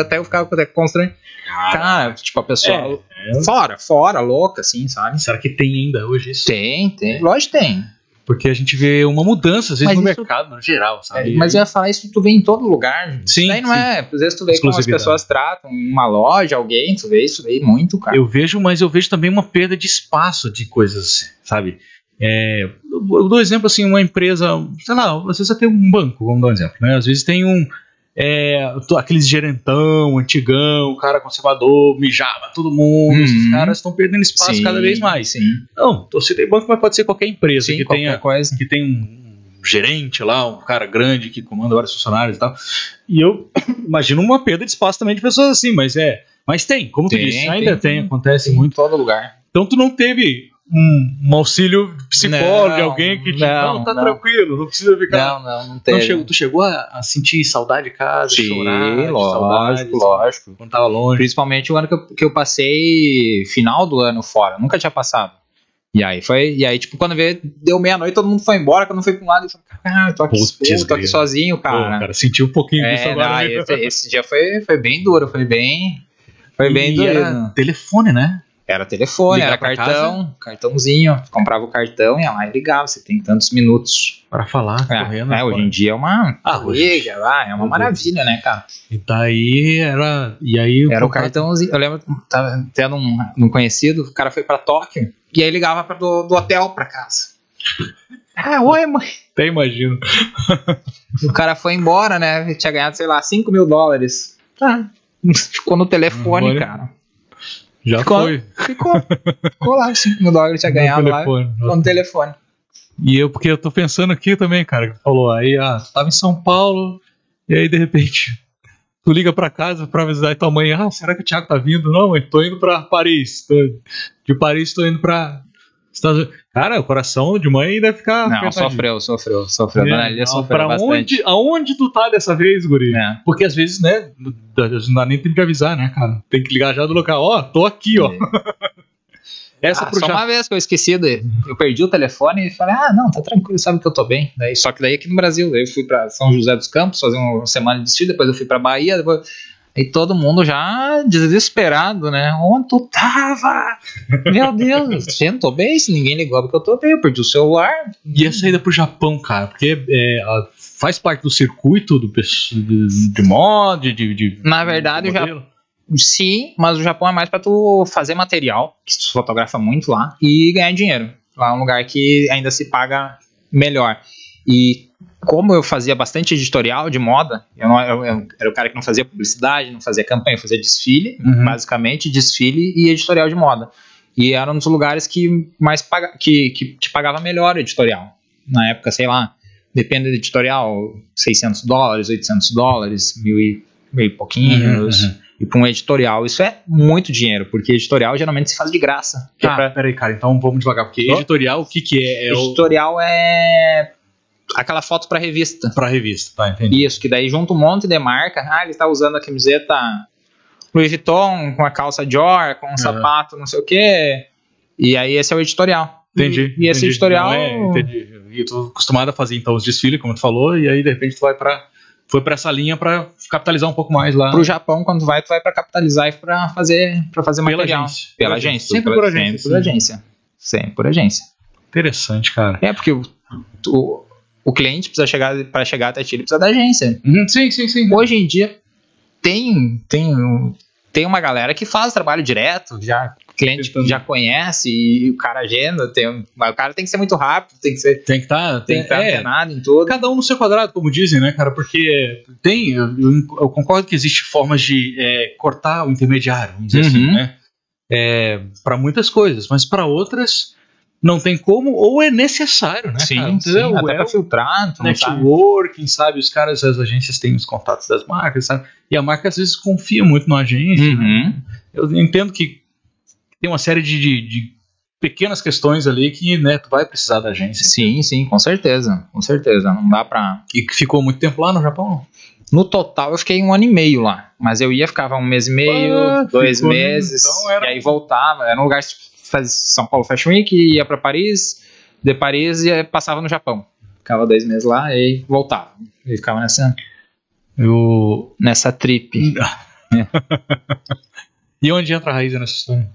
Até eu ficava até constrangido. Cara, tipo, a pessoa É, fora, fora, louca, assim, sabe? Será que tem ainda hoje isso? Tem, tem. Lógico que tem. Porque a gente vê uma mudança, às vezes, Mas no isso- mercado, no geral, sabe? Mas eu ia falar isso, tu vê em todo lugar. gente. Sim, Isso daí não sim. é. Às vezes tu vê como as pessoas tratam uma loja, alguém, tu vê isso daí muito, cara. Eu vejo, mas eu vejo também uma perda de espaço de coisas, sabe? É, eu dou um exemplo assim, uma empresa, sei lá, às vezes até um banco, vamos dar um exemplo, né? Às vezes tem um é, aqueles gerentão, antigão, cara conservador, mijava todo mundo, Uhum. esses caras estão perdendo espaço Sim, cada vez mais. Sim, Não, eu citei banco, mas pode ser qualquer empresa sim que qualquer tenha coisa. que tem um gerente lá, um cara grande que comanda vários funcionários e tal. E eu imagino uma perda de espaço também de pessoas assim, mas é, mas tem, como tu Tem, disse, ainda tem, tem. acontece Sim, muito. em todo lugar. Então tu não teve um, um auxílio psicólogo de Não, alguém que te não, não, tá não. tranquilo, não precisa ficar. Não, não, não Não tem. chegou- tu chegou a, a sentir saudade de casa, Sim, chorar, lógico, saudade, lógico. quando tava longe. Principalmente o ano que eu, que eu passei final do ano fora. Nunca tinha passado. E aí foi. E aí, tipo, quando veio, deu meia-noite, todo mundo foi embora, quando eu fui pra um lado, eu falei, cara, eu tô aqui, tô aqui sozinho, Pô, cara. cara, senti um pouquinho disso É, agora. não, esse, esse dia foi, foi bem duro, foi bem. Foi bem duro. telefone, né? Era telefone, Ligar era cartão, cartãozinho. Comprava o cartão, ia lá e ligava. Você tem tantos minutos. Para falar, É, correndo. é, hoje em dia é uma. Ah, hoje- lá, é uma maravilha, né, cara? E daí era. E aí Era o cartãozinho. Eu lembro, tava tendo um, um conhecido, o cara foi pra Tóquio e aí ligava pra, do, do hotel pra casa. Ah, oi, mãe. Até imagino. O cara foi embora, né? Tinha ganhado, sei lá, 5 mil dólares. Tá. Ficou no telefone, Olha. cara. Já Ficou- foi. Ficou. Ficou lá, 5 mil dólares tinha ganhado lá. Ficou no telefone. E eu, porque eu tô pensando aqui também, cara, falou, aí, ah, tu tava em São Paulo, e aí de repente tu liga pra casa pra avisar tua mãe, ah, será que o Thiago tá vindo? Não, mãe, tô indo pra Paris. Tô- de Paris tô indo pra Estados Unidos. Cara, o coração de mãe deve ficar. Não, sofreu, sofreu, sofreu. É, Dona sofreu pra bastante. onde, aonde tu tá dessa vez, guri? É. Porque às vezes, né, não dá nem tempo de avisar, né, cara? Tem que ligar já do local. Ó, tô aqui, ó. Essa Ah, só Japão. uma vez que eu esqueci, de, eu perdi o telefone e falei, ah, não, tá tranquilo, sabe que eu tô bem. Daí, só que daí aqui no Brasil, daí eu fui pra São José dos Campos fazer uma semana de desfile, depois eu fui pra Bahia, depois... Aí todo mundo já desesperado, né? Onde tu tava? Meu Deus, gente, tô bem, se ninguém ligou porque eu tô bem, eu perdi o celular. E a saída pro Japão, cara, porque é, faz parte do circuito do, de, de mod, de, de. Na verdade, modelo. Sim, mas o Japão é mais pra tu fazer material, que tu fotografa muito lá, e ganhar dinheiro. Lá é um lugar que ainda se paga melhor. E como eu fazia bastante editorial de moda, eu, não, eu- eu era o cara que não fazia publicidade, não fazia campanha, eu fazia desfile, Uhum. basicamente desfile e editorial de moda. E era um dos lugares que mais paga, que, que te pagava melhor o editorial. Na época, sei lá, depende do editorial, 600 dólares, 800 dólares, mil e, mil e pouquinhos. Uhum, uhum. E para um editorial, isso é muito dinheiro, porque editorial geralmente se faz de graça. Que é Tá, pra- peraí, cara, então vamos devagar, porque editorial, o que que é? É o, editorial é aquela foto para revista. pra revista, tá, entendi. Isso, que daí junta um monte de marca. Ah, ele tá usando a camiseta Louis Vuitton com a calça Dior, com um sapato, não sei o quê. E aí esse é o editorial. Entendi. E, e esse entendi. editorial Não é, entendi. E eu tô acostumado a fazer então os desfiles, como tu falou, e aí de repente tu vai pra. Foi pra essa linha pra capitalizar um pouco mais lá. pro Japão, quando tu vai, tu vai para capitalizar e para fazer para fazer Pela material. agência. Pela Pela agência. Sempre por agência, Sempre por agência. Sempre por agência. Interessante, cara. É, porque o, o, o cliente precisa chegar, para chegar até ti, ele precisa da agência. Uhum, sim, sim, sim. Hoje em dia, tem, tem, tem uma galera que faz trabalho direto, já cliente Tentando. já conhece e o cara agenda, tem, mas o cara tem que ser muito rápido, tem que ser Tem que estar. tem que estar é, antenado em tudo. cada um no seu quadrado, como dizem, né, cara? Porque tem, eu, eu- concordo que existe formas de é, cortar o intermediário, vamos dizer assim, Uhum. né? É, para muitas coisas, mas para outras não tem como ou é necessário, né? Sim, cara? sim, até É filtrar, networking, sabe? Os caras, as agências têm os contatos das marcas, sabe? E a marca às vezes confia muito na agência. né? Uhum. Eu entendo que tem uma série de, de- de pequenas questões ali que, né, tu vai precisar da agência. Sim, sim, com certeza, com certeza. Não dá pra. E que ficou muito tempo lá no Japão? No total, eu fiquei um ano e meio lá. Mas eu ia, ficava um mês e meio, Ah, dois né? meses. Então era- E aí voltava. Era um lugar que faz São Paulo Fashion Week, ia pra Paris, de Paris e passava no Japão. Ficava dois meses lá e voltava. E ficava nessa, Eu... nessa trip. E onde entra a raiz nessa história?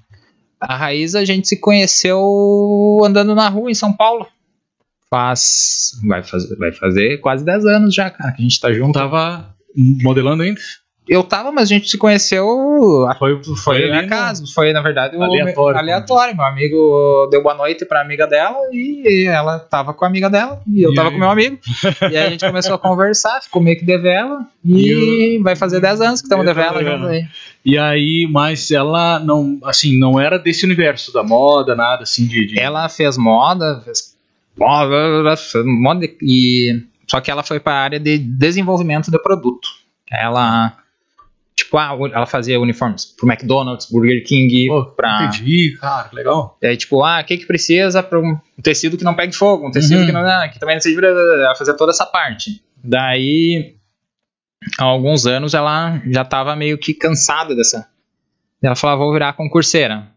A Raiz a gente se conheceu andando na rua em São Paulo. Faz. Vai fazer, vai fazer quase 10 anos já, cara, que a gente tá junto. Tava modelando ainda? Eu tava, mas a gente se conheceu. Foi, Foi na casa, foi na verdade Aleatório. aleatório. Meu amigo deu boa noite pra amiga dela e ela tava com a amiga dela e eu E tava aí? com meu amigo. e aí a gente começou a conversar, ficou meio que de vela e vai fazer 10 anos que estamos de vela devendo. juntos aí. E aí, mas ela não, assim, não era desse universo da moda, nada assim de. de- Ela fez moda, fez moda, moda e só que ela foi para a área de desenvolvimento de produto. Ela tipo, ah, ela fazia uniformes pro McDonald's, Burger King, Pô, pra Entendi, cara, que legal. É tipo, ah, o que que precisa para um tecido que não pegue fogo, um tecido Uhum. que não, ah, que também não seja ela fazer toda essa parte. Daí, há alguns anos ela já estava meio que cansada dessa. Ela falava, vou virar concurseira.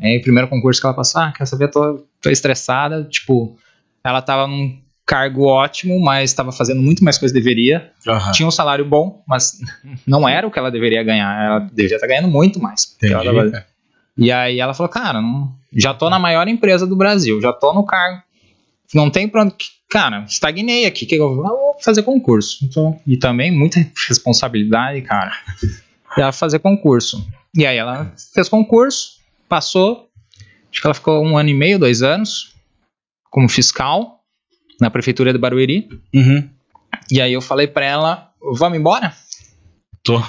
Aí, o primeiro concurso que ela passou, ah, quer saber, tô, tô estressada, tipo, ela tava num cargo ótimo, mas estava fazendo muito mais coisa que deveria. Aham. Tinha um salário bom, mas não era o que ela deveria ganhar. Ela deveria estar ganhando muito mais. tava- e aí ela falou, cara, não- já tô na maior empresa do Brasil, já tô no cargo. Não tem pra onde. Cara, estagnei aqui. Que eu ah, vou fazer concurso. Então, e também muita responsabilidade, cara. Ela fazer concurso. E aí ela fez concurso, passou. Acho que ela ficou um ano e meio, dois anos, como fiscal na prefeitura de Barueri. Uhum. E aí eu falei pra ela, vamos embora? Tô.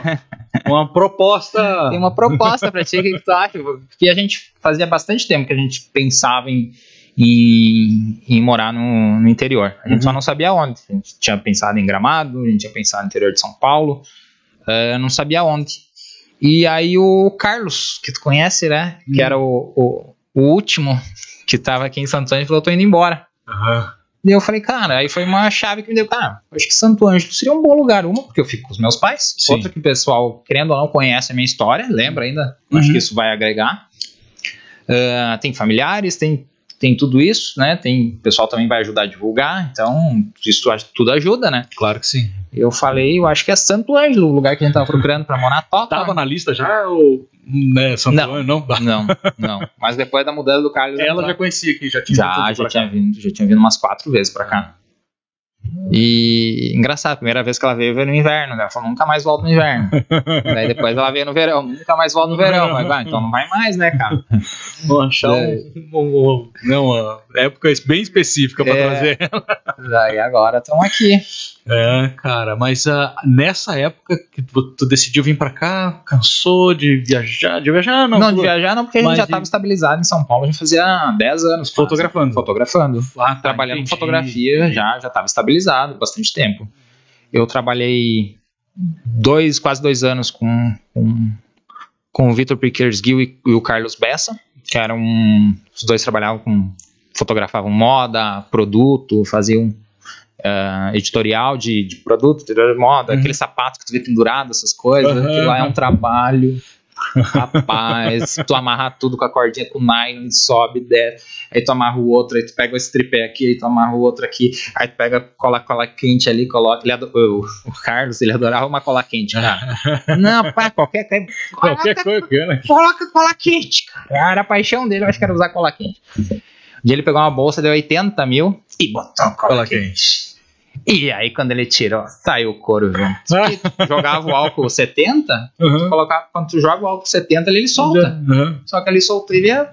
Uma proposta. Tem uma proposta pra ti, o que, tu acha? Porque a gente fazia bastante tempo que a gente pensava em, em, em morar no, no interior. A gente Uhum. só não sabia onde. A gente tinha pensado em Gramado, a gente tinha pensado no interior de São Paulo, eh, não sabia onde. E aí o Carlos, que tu conhece, né? Que era o, o, o último que tava aqui em Santo Ângelo, falou, tô indo embora. Aham. E eu falei, cara, aí foi uma chave que me deu, cara, acho que Santo Ângelo seria um bom lugar. Uma, porque eu fico com os meus pais. Sim. Outra que o pessoal, querendo ou não, conhece a minha história, lembra ainda. Acho Uhum. que isso vai agregar. Ah, tem familiares, tem, tem tudo isso, né? Tem, o pessoal também vai ajudar a divulgar, então isso tudo ajuda, né? Claro que sim. Eu falei, eu acho que é Santo Ângelo, o lugar que a gente tava procurando pra morar. Top. Tava na lista já ou. Né, Santo Não. Antônio, não? Não, não. Mas depois da mudança do Carlos. Ela já conhecia aqui, já tinha Já, vindo já tinha vindo, já tinha vindo umas quatro vezes pra cá. E engraçado, a primeira vez que ela veio, veio no inverno. né? Ela falou, nunca mais volto no inverno. Daí depois ela veio no verão, nunca mais volto no verão. Mas, vai, então não vai mais, né, cara? Vamos achar É. um, não, uma época bem específica pra É. trazer. Daí agora estão aqui. É, cara, mas ah, nessa época que tu, tu decidiu vir pra cá, cansou de viajar, de viajar não, Não, de viajar não, porque a gente já de- estava estabilizado em São Paulo, já fazia 10 anos. Fotografando. Fotografando. Ah, tá, Trabalhando com entendi. fotografia já já estava estabilizado bastante tempo. Eu trabalhei dois, quase dois anos com, com, com o Vitor Piquersguil e, e o Carlos Bessa, que eram os dois trabalhavam com fotografavam moda, produto, faziam ah, editorial de, de produto, editorial de moda, Uhum. aquele sapato que tu vê pendurado, essas coisas, aquilo lá é um trabalho. Rapaz, tu amarra tudo com a cordinha com nylon, sobe, desce, aí tu amarra o outro, aí tu pega esse tripé aqui, aí tu amarra o outro aqui, aí tu pega cola cola quente ali, coloca. Ele o, Carlos, ele adorava uma cola quente, cara. Não, pá, qualquer coisa. Qualquer coisa que né? Coloca cola quente, cara. Era a paixão dele, eu acho que era usar cola quente. Um dia ele pegou uma bolsa, deu 80 mil e botou cola, Cola quente. E aí, quando ele tirou, saiu o couro junto. E jogava o álcool 70, Uhum. colocava, quando tu joga o álcool 70, ele, ele solta. Uhum. Só que ele soltou ele ia.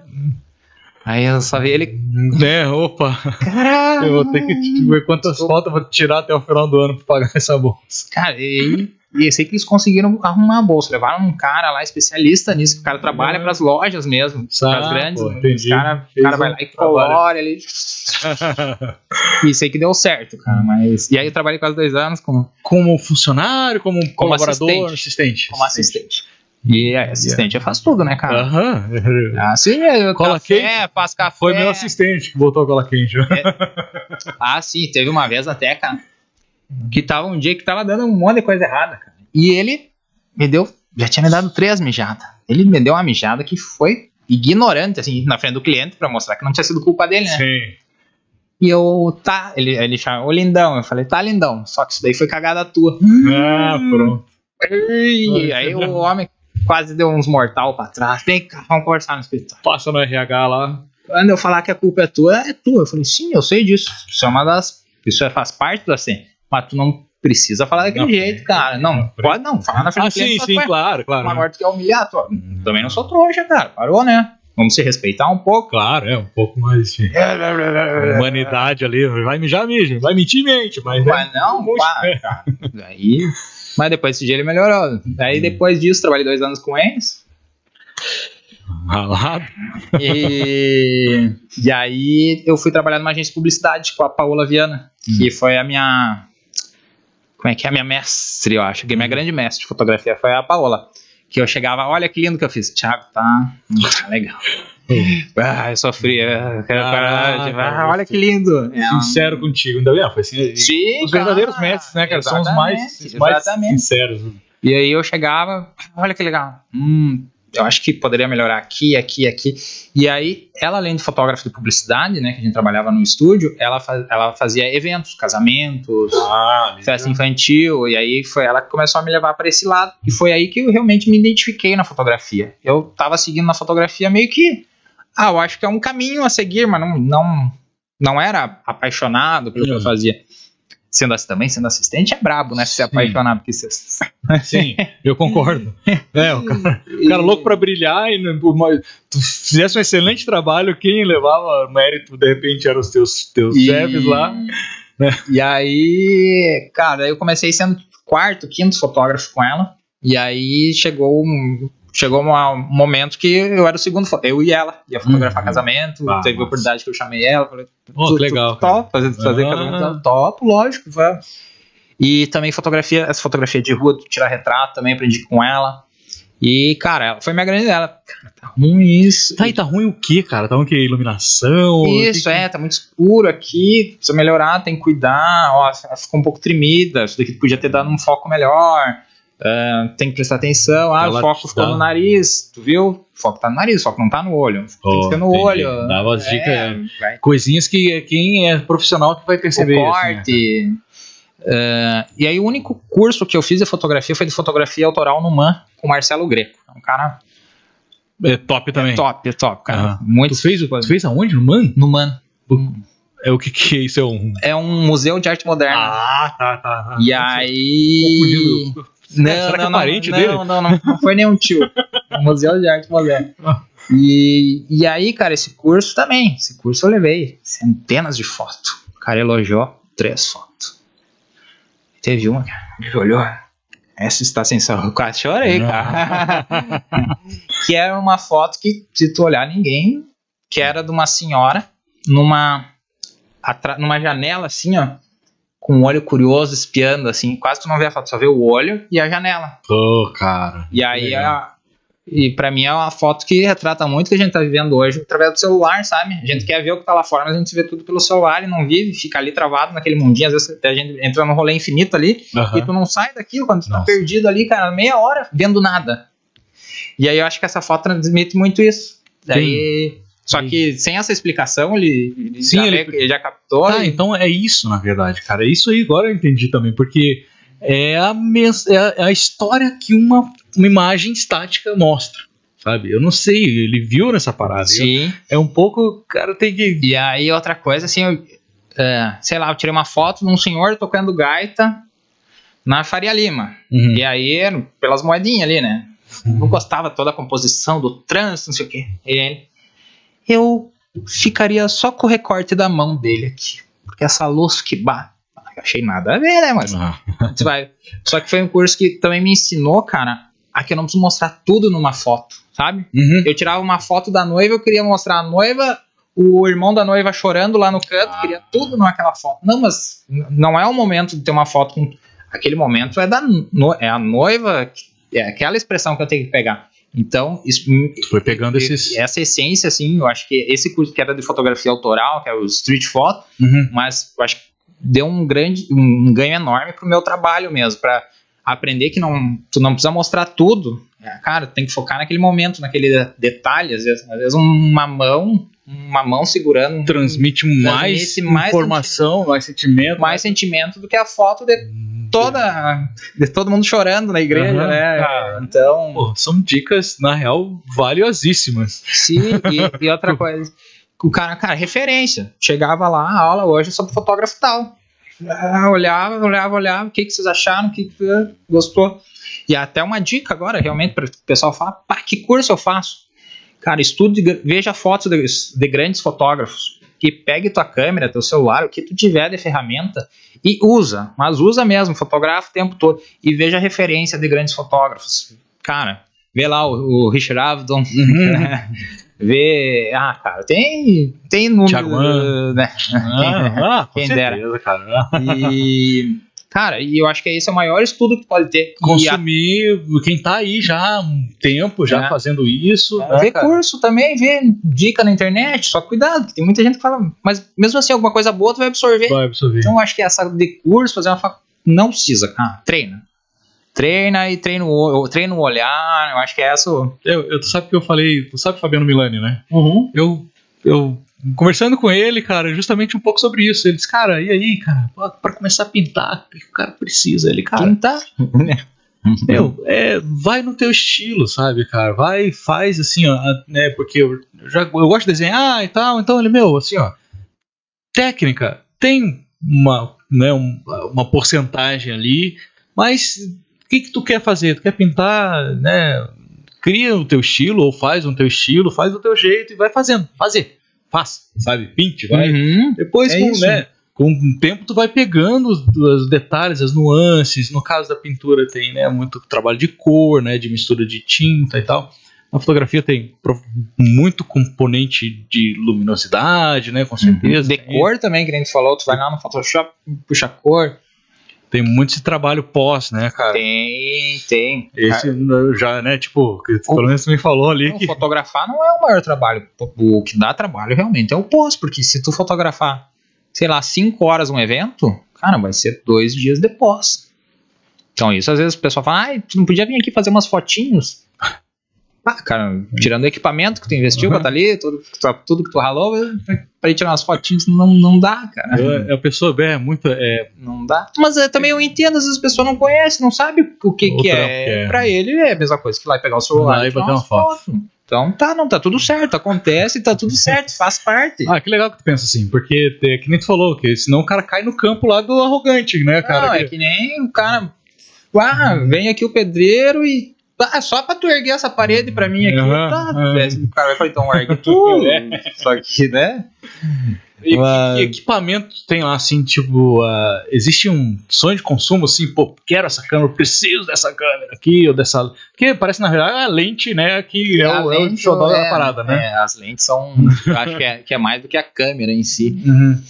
Aí eu só vi ele. É, opa, Caralho! eu vou ter que ver quantas fotos eu vou tirar até o final do ano pra pagar essa bolsa. Cara, e, e eu sei que eles conseguiram arrumar a bolsa. Levaram um cara lá, especialista nisso, que o cara trabalha pras lojas mesmo, Sabe, pras grandes. pô, Os entendi. cara, o Fez cara vai lá e colore ali. E sei que deu certo, cara. Mas. E aí eu trabalhei quase dois anos como, como funcionário, como, colaborador, assistente. assistente. como assistente. E é, assistente eu faço tudo, né, cara? Aham. Assim, eu Cola café, faço café. Foi meu assistente que botou a cola quente. Ah, sim, teve uma vez até, cara, que tava um dia que tava dando um monte de coisa errada, cara. E ele me deu, já tinha me dado três mijadas. Ele me deu uma mijada que foi ignorante, assim, na frente do cliente, pra mostrar que não tinha sido culpa dele, né? Sim. E eu, tá, ele, ele chamou, ô lindão, eu falei, tá lindão, só que isso daí foi cagada tua. Ah, pronto. E aí o homem quase deu uns mortal pra trás, vem cá, vamos conversar no escritório. Passa no RH lá. quando eu falar que a culpa é tua, é tua. Eu falei, sim, eu sei disso. Isso é uma das. Isso é- faz parte do assim. Mas tu não precisa falar daquele Não, jeito, cara. Não, não, pode não. Falar na frente Ah, do cliente, sim, só sim, foi. claro, claro. Mas agora tu quer humilhar, tu... também não sou trouxa, cara. Parou, né? Vamos se respeitar um pouco. Claro, é um pouco mais de humanidade ali. Vai mijar, mija. Vai mentir, mente. Mas, Mas não, pá, cara. Daí. Mas depois esse dia ele melhorou. Daí depois disso, trabalhei dois anos com eles. Ralado. E, e aí eu fui trabalhar numa agência de publicidade com a Paola Viana, que foi a minha. Como é que é? A minha mestre, eu acho. Que a minha grande mestre de fotografia foi a Paola. Que eu chegava, olha que lindo que eu fiz. Thiago, tá. hum, tá legal. Ah, eu sofri. ah, olha que lindo. É Sincero contigo. Ainda bem, foi assim. Sim, Os verdadeiros cara. mestres, né, cara? São os mais, os mais sinceros. E aí eu chegava, olha que legal. Hum, eu acho que poderia melhorar aqui, aqui, aqui. E aí, ela, além de fotógrafa de publicidade, né, que a gente trabalhava no estúdio, ela, fa- ela fazia eventos, casamentos, Ah, festa infantil. E aí foi ela que começou a me levar para esse lado. E foi aí que eu realmente me identifiquei na fotografia. Eu tava seguindo na fotografia meio que. Ah, eu acho que é um caminho a seguir, mas não, não, não era apaixonado pelo que eu Uhum. fazia. Sendo assim também, sendo assistente é brabo, né? Se apaixonado porque você Sim, eu concordo. É, o cara, o cara louco pra brilhar e mais- tu fizesse um excelente trabalho, quem levava mérito de repente eram os teus, teus E- chefes lá. E aí, cara, eu comecei sendo quarto, quinto fotógrafo com ela. E aí chegou um, chegou um momento que eu era o segundo, eu e ela, ia fotografar Uhum. casamento. Ah, teve a oportunidade que eu chamei ela, falei, Oh, tu- que legal. tu. Top, fazer, fazer Ah. casamento, top, lógico, vamos. E também fotografia, essa fotografia de rua, tirar retrato, também aprendi com ela. E, cara, ela foi minha grande dela. Cara, tá ruim isso. Tá, e tá ruim o quê, cara? Tá ruim o quê? Iluminação? Isso, que- é, tá muito escuro aqui, precisa melhorar, tem que cuidar, ó, ela ficou um pouco tremida, isso daqui podia ter dado um foco melhor, ah, tem que prestar atenção, ah, Ela o foco ficou dá- no nariz, tu viu? O foco tá no nariz, o foco não tá no olho, tem Oh, que ser no entendi. olho. Dava as dicas, é, vai Coisinhas que quem é profissional que vai perceber. o assim, né? corte. Ah, e aí o único curso que eu fiz de fotografia foi de fotografia autoral no MAN com o Marcelo Greco. É um cara É top também. top, top, cara. Aham. Muito Tu fez, o- tu fez aonde? No MAN? no MAN. É o que que é isso? É um... É um museu de arte moderna. Ah, tá, tá. E aí. Confundido. Não, Será que não, é não, parente não, dele? Não, não, não, não foi nenhum tio. É museu de arte moderna. E, e aí, cara, esse curso também. Esse curso eu levei centenas de fotos. O cara elogiou três fotos. Teve uma, cara, que olhou. Essa está sem sal. Eu quase chorei, cara. que era uma foto que, se tu olhar, ninguém. Que era de uma senhora numa, numa janela assim, ó. Com um olho curioso espiando, assim. Quase tu não vê a foto, só vê o olho e a janela. Ô, cara. E aí, a, e pra mim é uma foto que retrata muito o que a gente tá vivendo hoje através do celular, sabe? A gente quer ver o que tá lá fora, mas a gente vê tudo pelo celular e não vive, fica ali travado naquele mundinho. Às vezes a gente entra num rolê infinito ali e tu não sai daquilo quando tu tá Nossa. perdido ali, cara, meia hora vendo nada. E aí eu acho que essa foto transmite muito isso. Daí. Só que sem essa explicação, ele, ele, Sim, já, ele- ele já captou. Ah, e- então é isso, na verdade, cara. Isso aí agora eu entendi também, porque é a, mes- é a, é história que uma, uma imagem estática mostra, sabe? Eu não sei, ele viu nessa parada. Sim. É um pouco, o cara tem que. E aí, outra coisa, assim, eu, é, sei lá, eu tirei uma foto de um senhor tocando gaita na Faria Lima. Uhum. E aí, pelas moedinhas ali, né? Não gostava toda a composição do trânsito, não sei o quê. E ele, eu ficaria só com o recorte da mão dele aqui. Porque essa luz que. Eu achei nada a ver, né? Mas Ah, você vai. Só que foi um curso que também me ensinou, cara, a que eu não preciso mostrar tudo numa foto, sabe? uhum. Eu tirava uma foto da noiva, eu queria mostrar a noiva, o irmão da noiva chorando lá no canto, Ah. queria tudo naquela foto. Não, mas não é o momento de ter uma foto com. Aquele momento é, da no- é a noiva, é aquela expressão que eu tenho que pegar. Então, isso, foi pegando esses. essa essência, assim, eu acho que esse curso que era de fotografia autoral, que é o Street Photo, Uhum. mas eu acho que deu um grande um ganho enorme pro meu trabalho mesmo, para aprender que não tu não precisa mostrar tudo. Cara, tem que focar naquele momento, naquele detalhe, às vezes, às vezes uma mão, uma mão segurando Transmite mais mais informação, mais sentimento. mais sentimento do que a foto de toda de todo mundo chorando na igreja, Aham, né? cara. Então, Pô, são dicas, na real, valiosíssimas. sim, e, e outra coisa, o cara, cara, referência. Chegava lá, a aula hoje é sobre fotógrafo tal. Ah, olhava, olhava, olhava, o que, que vocês acharam, o que, que gostou. E até uma dica agora, realmente, para o pessoal falar, pá, que curso eu faço? Cara, estude, veja fotos de, de grandes fotógrafos que pegue tua câmera, teu celular, o que tu tiver de ferramenta e usa, mas usa mesmo, fotografa o tempo todo e veja a referência de grandes fotógrafos. Cara, vê lá o, o Richard Avedon, né? vê, ah, cara, tem tem número, né? Ah, ah, com Quem dera. certeza, cara. E cara, e eu acho que esse é o maior estudo que pode ter. E a- Consumir quem tá aí já há um tempo, já É. fazendo isso. né, Vê cara? curso também, vê dica na internet, só cuidado, que tem muita gente que fala, mas mesmo assim, alguma coisa boa tu vai absorver. Vai absorver. Então eu acho que essa de curso, fazer uma fac... não precisa, cara, treina. Treina e treina o, treina o olhar, eu acho que é essa. Eu, eu, tu sabe que eu falei, tu sabe Fabiano Milani, né? Eu, eu conversando com ele, cara, justamente um pouco sobre isso. Ele disse, cara, e aí, cara, pra- pra começar a pintar, o que o cara precisa? Ele, cara, tá? meu, é, vai no teu estilo, sabe, cara? Vai, faz assim, ó, né? Porque eu, já, eu gosto de desenhar e tal, então ele, meu, assim, ó, técnica, tem uma, né, um- uma porcentagem ali, mas o que que tu quer fazer? Tu quer pintar, né? Cria o teu estilo, ou faz o teu estilo, faz do teu jeito e vai fazendo, fazer, faz, sabe? Pinte, vai, Uhum. depois, É com, né, com o tempo, tu vai pegando os, os detalhes, as nuances. No caso da pintura, tem né, muito trabalho de cor, né, de mistura de tinta e tal. Na fotografia tem muito componente de luminosidade, né, com certeza. De cor também, que nem tu falou, tu vai lá no Photoshop, puxa cor. Tem muito esse trabalho pós, né, cara? Tem, tem. Esse né, já, né, tipo, que pelo menos me falou ali Não, que. fotografar não é o maior trabalho. O que dá trabalho realmente é o pós, porque se tu fotografar, sei lá, 5 horas um evento, cara, vai ser dois dias de pós. Então isso às vezes o pessoal fala, ah, tu não podia vir aqui fazer umas fotinhos? Ah, cara, tirando o equipamento que tu investiu, Uhum. botar ali, tudo, que tu- tudo que tu ralou, pra ir tirar umas fotinhos, não, não dá, cara. É, a pessoa é muito. É, Não dá. Mas é, também eu entendo, às vezes a pessoa não conhece, não sabe o que, O que é. que é. Pra ele é a mesma coisa que lá pegar o celular Lá e tirar bater uma umas fotos. Então tá, não, tá tudo certo, acontece, tá tudo certo, faz parte. Ah, que legal que tu pensa assim, porque é, que nem tu falou, que senão o cara cai no campo lá do arrogante, né, cara? não, é Que- que nem o cara. Ah, vem aqui o pedreiro e. Ah, só pra tu erguer essa parede pra mim aqui, Aham, tá. é. O cara vai falar, então ergue tu. Só que, né? E Mas- que equipamento tem lá, assim, tipo, ah, existe um sonho de consumo, assim, pô, quero essa câmera, preciso dessa câmera aqui, ou dessa. Porque parece, na realidade, a lente, né, que é, o, é o lente, xodó da é, parada, né? é, as lentes são. Eu acho que é, que é mais do que a câmera em si. Uhum.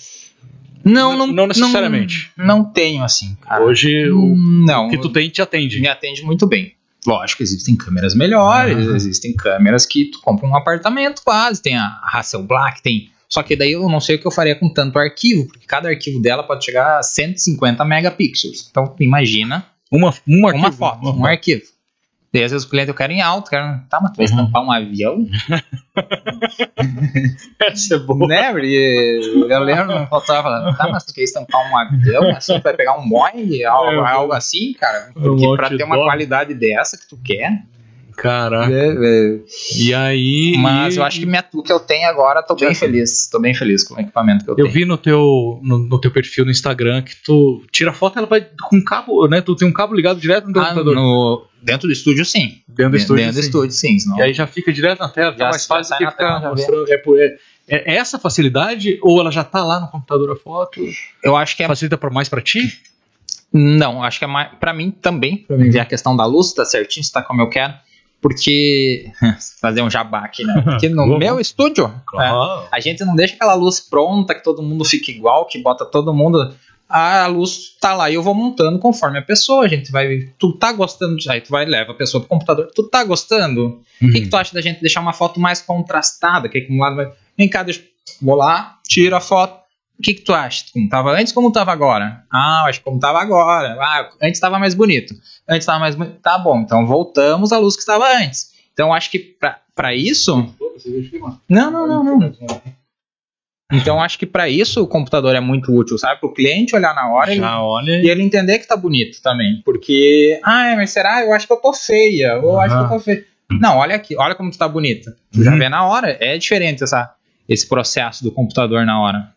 Não, não, Não necessariamente. Não, não tenho assim, cara. Hoje, o, não. o que tu tem te atende. me atende muito bem. Lógico, existem câmeras melhores, Ah. existem câmeras que tu compra um apartamento quase, tem a Hasselblad, tem. Só que daí eu não sei o que eu faria com tanto arquivo, porque cada arquivo dela pode chegar a 150 megapixels. Então imagina Uma, uma arquivo, foto, uma um arquivo. Daí às vezes o cliente eu quero em alto, quero. Tá, mas tu vai Uhum. estampar um avião? Essa é boa. né? Porque eu lembro fotógrafo falando, tá, mas tu quer estampar um avião? Assim, tu vai pegar um Boeing, algo, É, algo assim, cara? um Porque pra ter uma qualidade dessa que tu quer. Caraca. é, é, E aí. Mas e- eu acho que minha, o que eu tenho agora, tô bem feliz. Tô bem feliz com o equipamento que eu, Eu tenho. vi no teu, no, no teu perfil no Instagram que tu tira foto ela vai com cabo, né? Tu tem um cabo ligado direto no teu Ah, computador. no- dentro do estúdio, sim. Dentro do estúdio. Dentro do sim. estúdio, sim. Senão... E aí já fica direto na tela, Já mais sai- fácil do que ficar mostrando. É, é- é essa facilidade ou ela já tá lá no computador a foto? Eu acho que é. Facilita pra mais pra ti? Não, acho que é mais. Pra mim também. Pra mim ver a questão da luz, tá certinho, se tá como eu quero. Porque. fazer um jabá aqui, né? Porque no meu estúdio. é, A gente não deixa aquela luz pronta, que todo mundo fica igual, que bota todo mundo. A luz tá lá e eu vou montando conforme a pessoa. A gente vai. Tu tá gostando. Aí tu vai leva a pessoa pro computador. Tu tá gostando? O que, que tu acha da gente deixar uma foto mais contrastada? Que um lado vai. Vem cá, deixa. Vou lá, tiro a foto. O que, que tu acha? Como tava antes, como tava agora? Ah, eu acho que como tava agora. Ah, antes tava mais bonito. Antes tava mais bonito. Tá bom, então voltamos à luz que estava antes. Então acho que pra, pra isso. Não, não, não, não. Então acho que pra isso o computador é muito útil, sabe? Pro cliente olhar na hora Já olha. e ele entender que tá bonito também. Porque, ah, mas será? Eu acho que eu tô feia. Ou eu acho que eu tô feia. Não, olha aqui, olha como tu tá bonita. Tu já Uhum. vê na hora, é diferente essa. esse processo do computador na hora.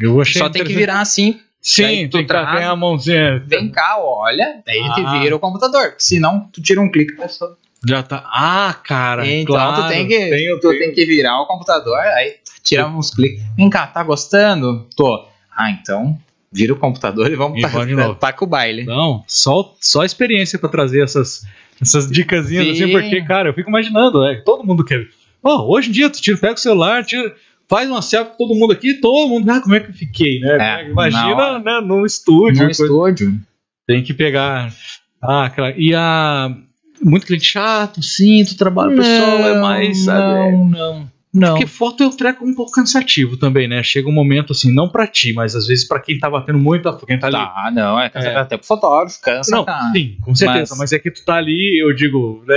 Eu achei Só tem que virar assim, Sim, tu tem que traz- tem a mãozinha. vem cá, olha, daí Ah. tu vira o computador. Senão, tu tira um clique e passou. Já tá. Ah, cara. Então claro, tu, tem que, tenho- tu tenho- tem que virar o computador, aí tira uns cliques. Vem cá, tá gostando? Tô. Ah, então vira o computador e vamos tá, tá com o baile. Não, só, só experiência pra trazer essas, essas dicasinhas Sim. assim, porque, cara, eu fico imaginando, né? Todo mundo quer. Ó, hoje em dia, tu tira, pega o celular, tira, faz uma selfie com todo mundo aqui, todo mundo, ah, como é que eu fiquei, né? É, é Imagina, né, num estúdio. No coisa- estúdio. Tem que pegar. Ah, aquela. E a. Muito cliente chato, sim, tu trabalho pessoal é mais, sabe? Não, não, não. Porque foto é um treco um pouco cansativo também, né? Chega um momento assim, não pra ti, mas às vezes pra quem tá batendo muito, quem tá ali. Tá, não, é, É. até pro fotógrafo, cansa, Não, cara. sim, com certeza. Mas- Mas... é que tu tá ali, eu digo, né?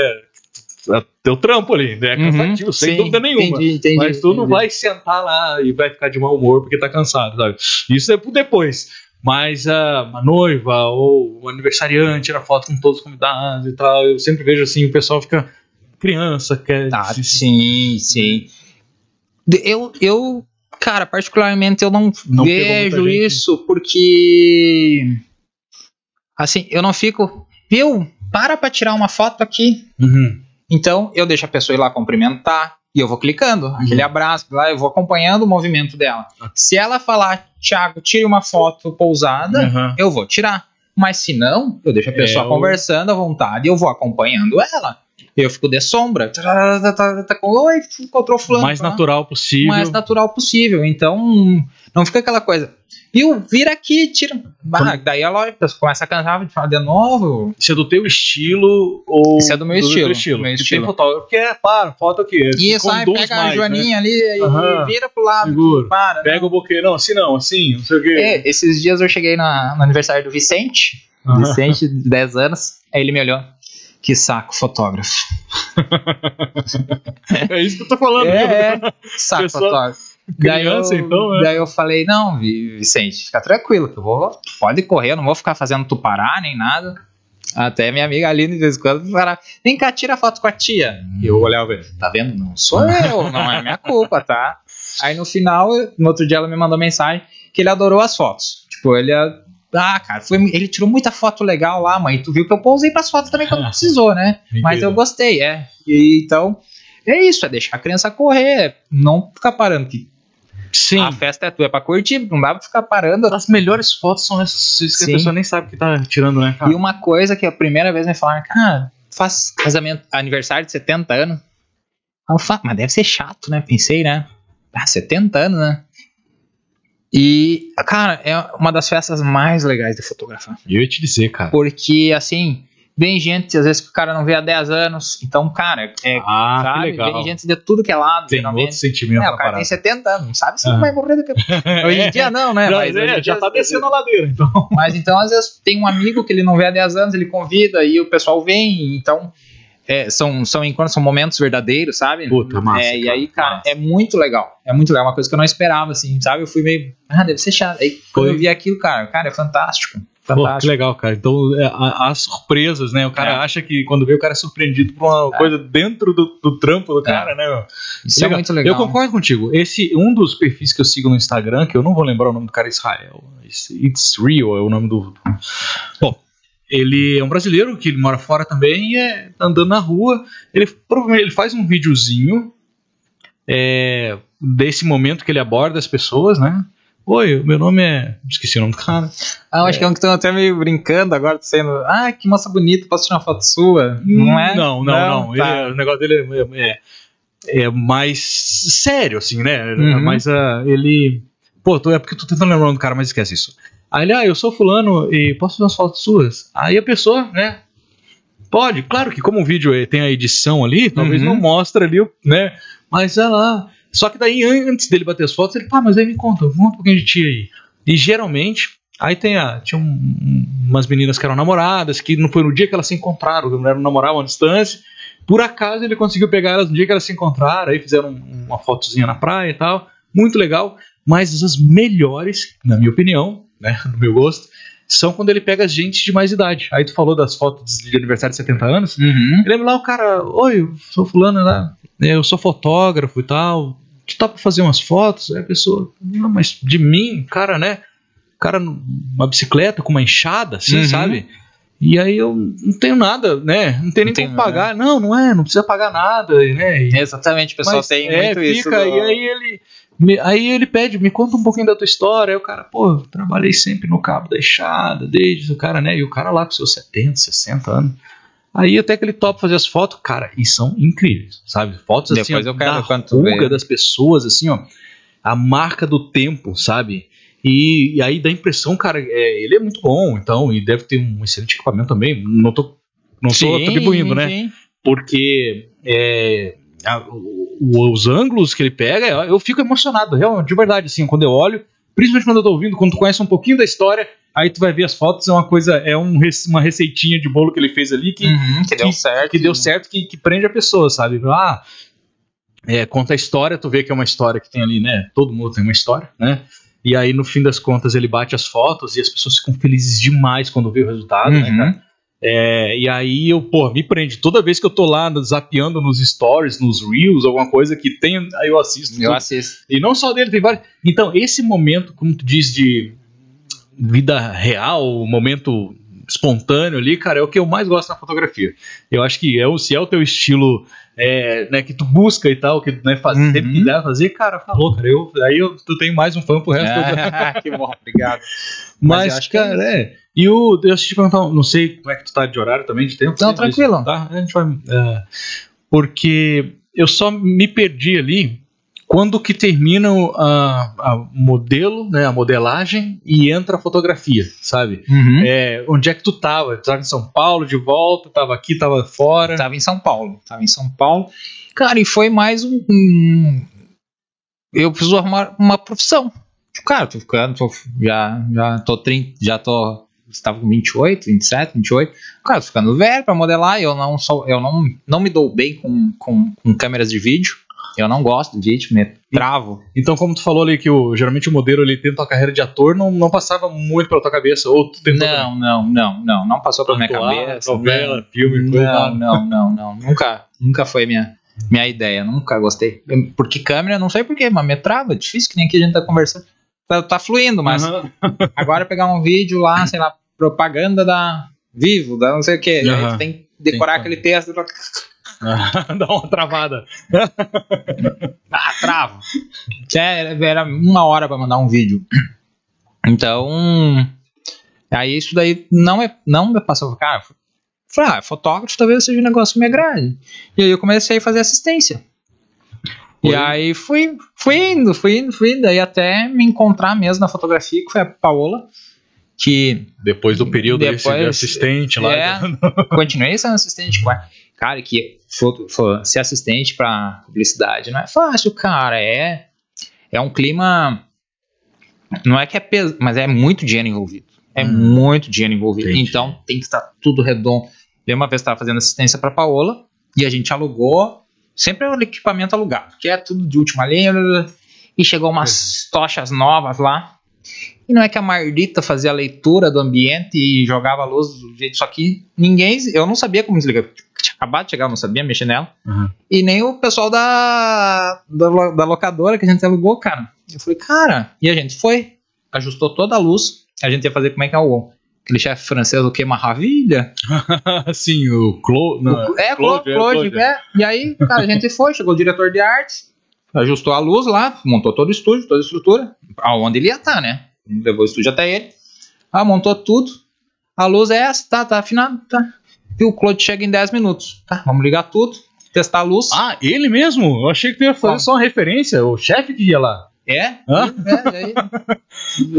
É Teu trampo ali, né? É cansativo, Uhum, sem sim, dúvida nenhuma. Entendi, entendi. mas tu não entendi. vai sentar lá e vai ficar de mau humor porque tá cansado, sabe? Isso é pro depois. Mas ah, uma noiva ou um aniversariante tirar foto com todos os convidados e tal. Eu sempre vejo assim, o pessoal fica criança, quer. Ah, se- sim, sim. Eu, eu, cara, particularmente eu não, Não vejo isso porque. Assim, eu não fico. Viu? Para pra tirar uma foto aqui. Uhum. Então, eu deixo a pessoa ir lá cumprimentar e eu vou clicando. Aquele abraço lá, eu vou acompanhando o movimento dela. Se ela falar, Thiago, tire uma foto pousada, Uhum. eu vou tirar. Mas se não, eu deixo a pessoa eu- conversando à vontade e eu vou acompanhando ela. Eu fico de sombra. Tá, tá, tá, tá, com, Oi, encontrou fulano. mais natural possível. mais natural possível. Então, não fica aquela coisa. Viu? Vira aqui, tira. Ah, daí ela a pessoa começa a cansar de falar de novo. Isso é do teu estilo ou Isso é do meu estilo, teu estilo. do meu Porque estilo. Tem fotógrafo que é, para, foto aqui. E sai, conduz pega a mais, né? Joaninha ali e Aham. vira pro lado. Seguro. Para. Pega o buquê, não, assim não, assim, não sei o quê. É, esses dias eu cheguei na- no aniversário do Vicente. Aham. Vicente, de 10 anos. Aí ele me olhou. Que saco, fotógrafo. É isso que eu tô falando. É, é. Saco, Pessoa fotógrafo. Daí eu, criança, então, né? daí eu falei, não, Vi- Vicente, fica tranquilo, que eu vou. Pode correr, eu não vou ficar fazendo tu parar nem nada. Até minha amiga Aline, de vez em quando, parar. Vem cá, tira foto com a tia. E eu olhava, tá vendo? Não sou eu, não é minha culpa, tá? Aí no final, no outro dia ela me mandou mensagem que ele adorou as fotos. Tipo, ele. Ah, cara, foi, ele tirou muita foto legal lá, mãe. Tu viu que eu pousei pras fotos também quando precisou, né? Mas eu gostei, é. E, então, é isso, é deixar a criança correr, não ficar parando. Que Sim. a festa é tua, é pra curtir, não dá pra ficar parando. As melhores fotos são essas que Sim. a pessoa nem sabe que tá tirando, né, cara? E uma coisa que a primeira vez me falaram, cara, faz casamento, aniversário de 70 anos. Eu falo, mas deve ser chato, né? Pensei, né? Ah, 70 anos, né? E, cara, é uma das festas mais legais de fotografar. Eu ia te dizer, cara. Porque, assim, vem gente, às vezes, que o cara não vê há 10 anos. Então, cara, é, ah, sabe? legal. Vem gente de tudo que é lado, Tem geralmente. outro sentimento É, o cara parada. tem 70 anos, não sabe se Ah. não vai morrer daqui a Hoje em dia não, né? Já, Mas, é, já dia- tá descendo a ladeira, então. mas então, às vezes, tem um amigo que ele não vê há 10 anos, ele convida e o pessoal vem, então. É, são, são encontros, são momentos verdadeiros, sabe? Puta, massa, É, e cara, aí, cara, massa. é muito legal. É muito legal, uma coisa que eu não esperava, assim, sabe? Eu fui meio. Ah, deve ser chato. Aí, quando Foi. eu vi aquilo, cara, cara, é fantástico. Pô, que legal, cara. Então, é, as surpresas, né? O cara É. acha que quando vê o cara é surpreendido por uma coisa dentro do, do trampo do cara, né? meu? Isso é muito legal. Eu concordo contigo. Esse, um dos perfis que eu sigo no Instagram, que eu não vou lembrar o nome do cara, é Israel. It's, It's Real é o nome do. Bom, ele é um brasileiro que ele mora fora também e é andando na rua. Ele provavelmente ele faz um videozinho é, desse momento que ele aborda as pessoas, né? Oi, meu nome é. Esqueci o nome do cara. Ah, eu acho que é um que estão até meio brincando agora, sendo. Ah, que moça bonita, posso tirar uma foto sua? Não é? Não, não, não. tá. Ele- o negócio dele é, é- é mais sério, assim, né? Uhum. Mas ah, ele. Pô, tô, é porque eu tô tentando lembrar o nome do cara, mas esquece isso. Aí ele, ah, eu sou fulano e posso fazer umas fotos suas? Aí a pessoa, né? Pode, claro que como o vídeo eh, tem a edição ali, talvez Uhum. não mostre ali, né? Mas é lá. Só que daí, an- antes dele bater as fotos, ele, tá, mas aí me conta, conta um pouquinho de ti aí. E geralmente, aí tem a. Tinha um- um- umas meninas que eram namoradas, que não foi no dia que elas se encontraram, que eram namoravam à distância. Por acaso ele conseguiu pegar elas no dia que elas se encontraram, aí fizeram um- uma fotozinha na praia e tal. Muito legal. Mas as melhores, na minha opinião, né, no meu gosto, são quando ele pega gente de mais idade. Aí tu falou das fotos de aniversário de 70 anos. Uhum. Eu lembro lá o cara, oi, eu sou fulano lá, eu sou fotógrafo e tal, tu tá pra fazer umas fotos? Aí a pessoa, não, mas de mim, cara, né? Cara, numa bicicleta com uma enxada, assim, Uhum. sabe? E aí eu não tenho nada, né? Não tenho nem Não tem, como pagar. Não, não é, não precisa pagar nada, né? E- Exatamente, o pessoal tem é, muito isso. fica, do- E aí ele, me- aí ele pede, me conta um pouquinho da tua história. Aí o cara, pô, trabalhei sempre no cabo da enxada, desde o cara, né? E o cara lá com seus 70, 60 anos. Aí até que ele topa fazer as fotos, cara, e são incríveis, sabe? Fotos assim, Depois ó, eu quero da ruga das pessoas, assim, ó, a marca do tempo, sabe? E, e aí dá a impressão, cara, é, ele é muito bom, então, e deve ter um excelente equipamento também. Não tô, não tô Sim, atribuindo, né? porque é, a- os ângulos que ele pega, eu fico emocionado, realmente, de verdade, assim, quando eu olho, principalmente quando eu tô ouvindo, quando tu conhece um pouquinho da história, aí tu vai ver as fotos, é uma coisa, é um, uma receitinha de bolo que ele fez ali que, Uhum, que deu que- certo. que deu certo, que, que prende a pessoa, sabe? Ah, é, conta a história, tu vê que é uma história que tem ali, né? Todo mundo tem uma história, né? E aí, no fim das contas, ele bate as fotos e as pessoas ficam felizes demais quando vê o resultado, né, Uhum. cara? É, e aí eu, pô, me prende. Toda vez que eu tô lá zapeando nos stories, nos reels, alguma coisa que tem, aí eu assisto. Eu tudo. assisto. E não só dele, tem vários. Então, esse momento, como tu diz, de vida real, o momento espontâneo ali, cara, é o que eu mais gosto na fotografia. Eu acho que é se é o teu estilo é, né, que tu busca e tal, que né, faz, Uhum. sempre que deve fazer, cara, falou, cara, eu, aí eu, tu tem mais um fã pro resto do que bom, obrigado. Mas Mas, é cara, é. E o. Eu te perguntar, não sei como é que tu tá de horário também, de tempo. Não, Sim, tranquilo. Tá, a gente vai. é, porque eu só me perdi ali quando que termina o a, a modelo, né, a modelagem e entra a fotografia, sabe? Uhum. É, onde é que tu tava? Tu tava em São Paulo de volta, tava aqui, tava fora. Tava em São Paulo. Tava em São Paulo. Cara, e foi mais um. um- eu preciso arrumar uma profissão. Tipo, Cara, tô ficando, tô- já, já tô 30, já tô. Estava com 28, 27, 28. Cara, tô ficando velho pra modelar. Eu não sou, eu não, não me dou bem com, com, com câmeras de vídeo. Eu não gosto de vídeo, me travo. Então, como tu falou ali que o, geralmente o modelo ele tenta a carreira de ator, não, não passava muito pela tua cabeça, ou tu tentou Não, não, não, não. Não passou pela minha cabeça. novela, filme, Não, coisa. não, não, não. Nunca, nunca foi minha, minha ideia. Nunca gostei. Porque câmera, não sei porquê, mas me trava. É difícil que nem aqui a gente tá conversando. Tá, tá fluindo, mas Aham. agora pegar um vídeo lá, sei lá, propaganda da Vivo, da não sei o quê. Aí Aham. tu tem que decorar Tem que- aquele texto. Dá uma travada. Ah, trava. Era, uma hora pra mandar um vídeo. Então, aí isso daí não é, não me passou. Cara, falei, ah, fotógrafo talvez seja um negócio que me agrade. E aí eu comecei a fazer assistência. E Foi? aí fui, fui indo, fui indo, fui indo. Aí até me encontrar mesmo na fotografia, que foi a Paola, que Depois do período esse de Depois- assistente lá. é, continuei sendo assistente. Cara, que ser assistente pra publicidade não é fácil, cara. É, é um clima. Não é que é pesado, mas é muito dinheiro envolvido. É Hum. muito dinheiro envolvido. Entendi. Então tem que estar tudo redondo. Eu uma vez estava fazendo assistência pra Paola e a gente alugou. Sempre é o equipamento alugado, que é tudo de última linha. E chegou umas tochas novas lá. E não é que a Mardita fazia a leitura do ambiente e jogava a luz do jeito. Só que ninguém. Eu não sabia como desligar. Tinha acabado de chegar, eu não sabia mexer nela. Uhum. E nem o pessoal da, da, da locadora que a gente alugou, cara. Eu falei, cara. E a gente foi, ajustou toda a luz. A gente ia fazer como é que é o. Aquele chefe francês, o que? Maravilha? Sim, o é, Claude, Claude, é, Claude, Claude. é. E aí, cara, a gente foi, chegou o diretor de artes, ajustou a luz lá, montou todo o estúdio, toda a estrutura, aonde ele ia estar, né? Levou o estúdio até ele. Ah, montou tudo. A luz é essa, tá, tá afinado, tá. E o Claude chega em 10 minutos. Tá, vamos ligar tudo, testar a luz. Ah, ele mesmo? Eu achei que tu ia fazer Qual? só uma referência, o chefe que ia lá. É? Hã? É, daí,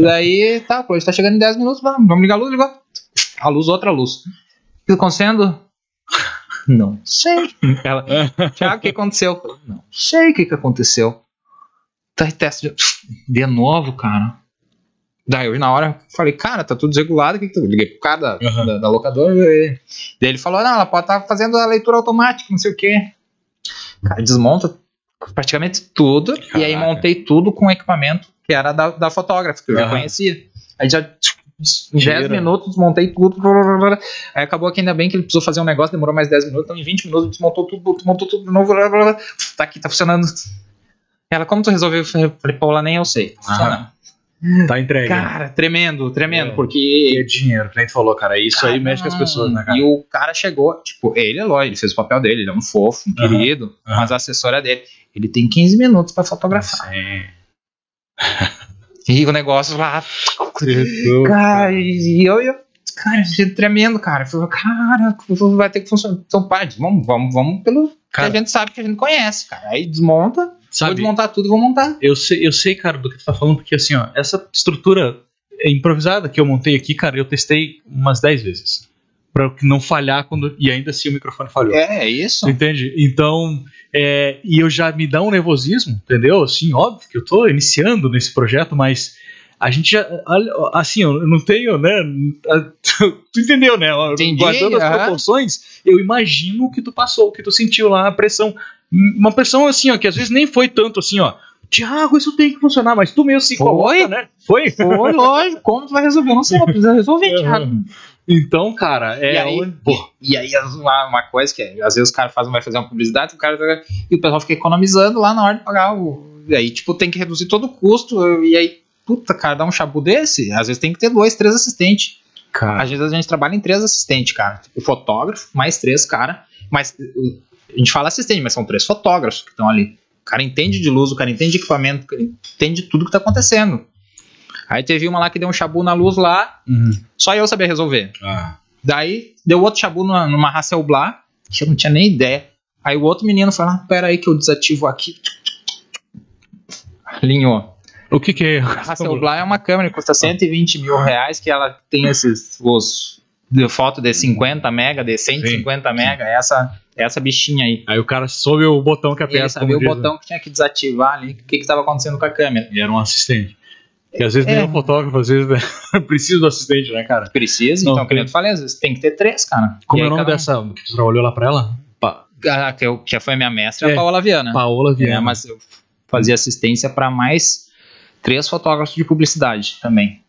daí tá, o Claude tá chegando em 10 minutos, vamos, vamos ligar a luz, ligou. A luz, outra luz. O que tá acontecendo? Não sei. Ela, Tiago, o que aconteceu? Não sei o que, que aconteceu. Tá, teste de, de novo, cara. Daí eu na hora falei, cara, tá tudo desregulado. O que que tu... Liguei pro cara da, Aham. da, da locadora. e- Daí ele falou, não, ela pode estar fazendo a leitura automática, não sei o quê. Cara, desmonta praticamente tudo. E aí Caraca. montei tudo com equipamento que era da, da fotógrafa, que eu já Aham. conhecia. Aí já. Em Tira. 10 minutos desmontei tudo. blá, blá, blá. Aí acabou que ainda bem que ele precisou fazer um negócio, demorou mais 10 minutos, então em 20 minutos desmontou tudo, desmontou tudo de novo. Blá, blá, blá. Tá aqui, tá funcionando. Ela, como tu resolveu? Eu falei, Paula, nem eu sei. Ah, Tá entregue. Cara, tremendo, tremendo, É. porque E é dinheiro, que nem tu falou, cara. Isso aí mexe com as pessoas, né, cara? E o cara chegou, tipo, ele é lógico, ele fez o papel dele, ele é um fofo, um Aham, querido, aham. mas a assessora dele, ele tem 15 minutos pra fotografar. Sim. E o negócio lá, cara, e eu, eu cara, tremendo, cara. Falei, cara, vai ter que funcionar. Então, pai, vamos, vamos, vamos pelo Cara. que a gente sabe que a gente conhece, cara. Aí desmonta, vou Sabe, desmontar tudo e vou montar. eu sei, eu sei, cara, do que tu tá falando, porque assim, ó, essa estrutura improvisada que eu montei aqui, cara, eu testei umas 10 vezes. Pra não falhar quando. E ainda assim o microfone falhou. É, é isso. Entende? Então, é, e eu já me dá um nervosismo, entendeu? Assim, óbvio que eu tô iniciando nesse projeto, mas a gente já, assim, eu não tenho, né? Tu entendeu, né? Entendi, Guardando as proporções, eu imagino o que tu passou, o que tu sentiu lá, a pressão. Uma pressão assim, ó, que às vezes nem foi tanto assim, ó. Tiago, isso tem que funcionar, mas tu mesmo se Foi? coloca, né? Foi? Foi, lógico, como tu vai resolver? Não sei, não precisa resolver. Thiago. Então, cara, é. E aí, onde- pô, E aí, uma, uma coisa que é, às vezes o cara faz, vai fazer uma publicidade, o cara e o pessoal fica economizando lá na hora de pagar o. E aí, tipo, tem que reduzir todo o custo. E aí, puta, cara, dá um chabu desse. Às vezes tem que ter dois, três assistentes. cara. Às vezes a gente trabalha em três assistentes, cara. O fotógrafo, mais três, cara. Mas a gente fala assistente, mas são três fotógrafos que estão ali. O cara entende de luz, o cara entende de equipamento, o cara entende de tudo que tá acontecendo. Aí teve uma lá que deu um chabu na luz lá, Uhum. só eu sabia resolver. Ah. Daí deu outro chabu numa, numa Hasselblad, que eu não tinha nem ideia. Aí o outro menino falou: ah, pera aí que eu desativo aqui. Alinhou. O que que é? A Hasselblad é uma câmera que custa 120 mil reais, que ela tem esses os de foto de 50 mega, de 150 Sim, mega, essa essa bichinha aí. Aí o cara soube o botão que E ele aperta. sabia o diz, né? botão que tinha que desativar ali, o que estava acontecendo com a câmera. E era um assistente. Que às vezes nem É. um fotógrafo, às vezes né, precisa do assistente, né, cara? Precisa, Não, então, que nem eu falei, às vezes tem que ter três, cara. Como E é o nome cada dessa que tu trabalhou lá pra ela? Pa Ah, que, eu, que foi minha mestra, É. a Paola Viana. Paola É, Viana. mas eu fazia assistência para mais três fotógrafos de publicidade também.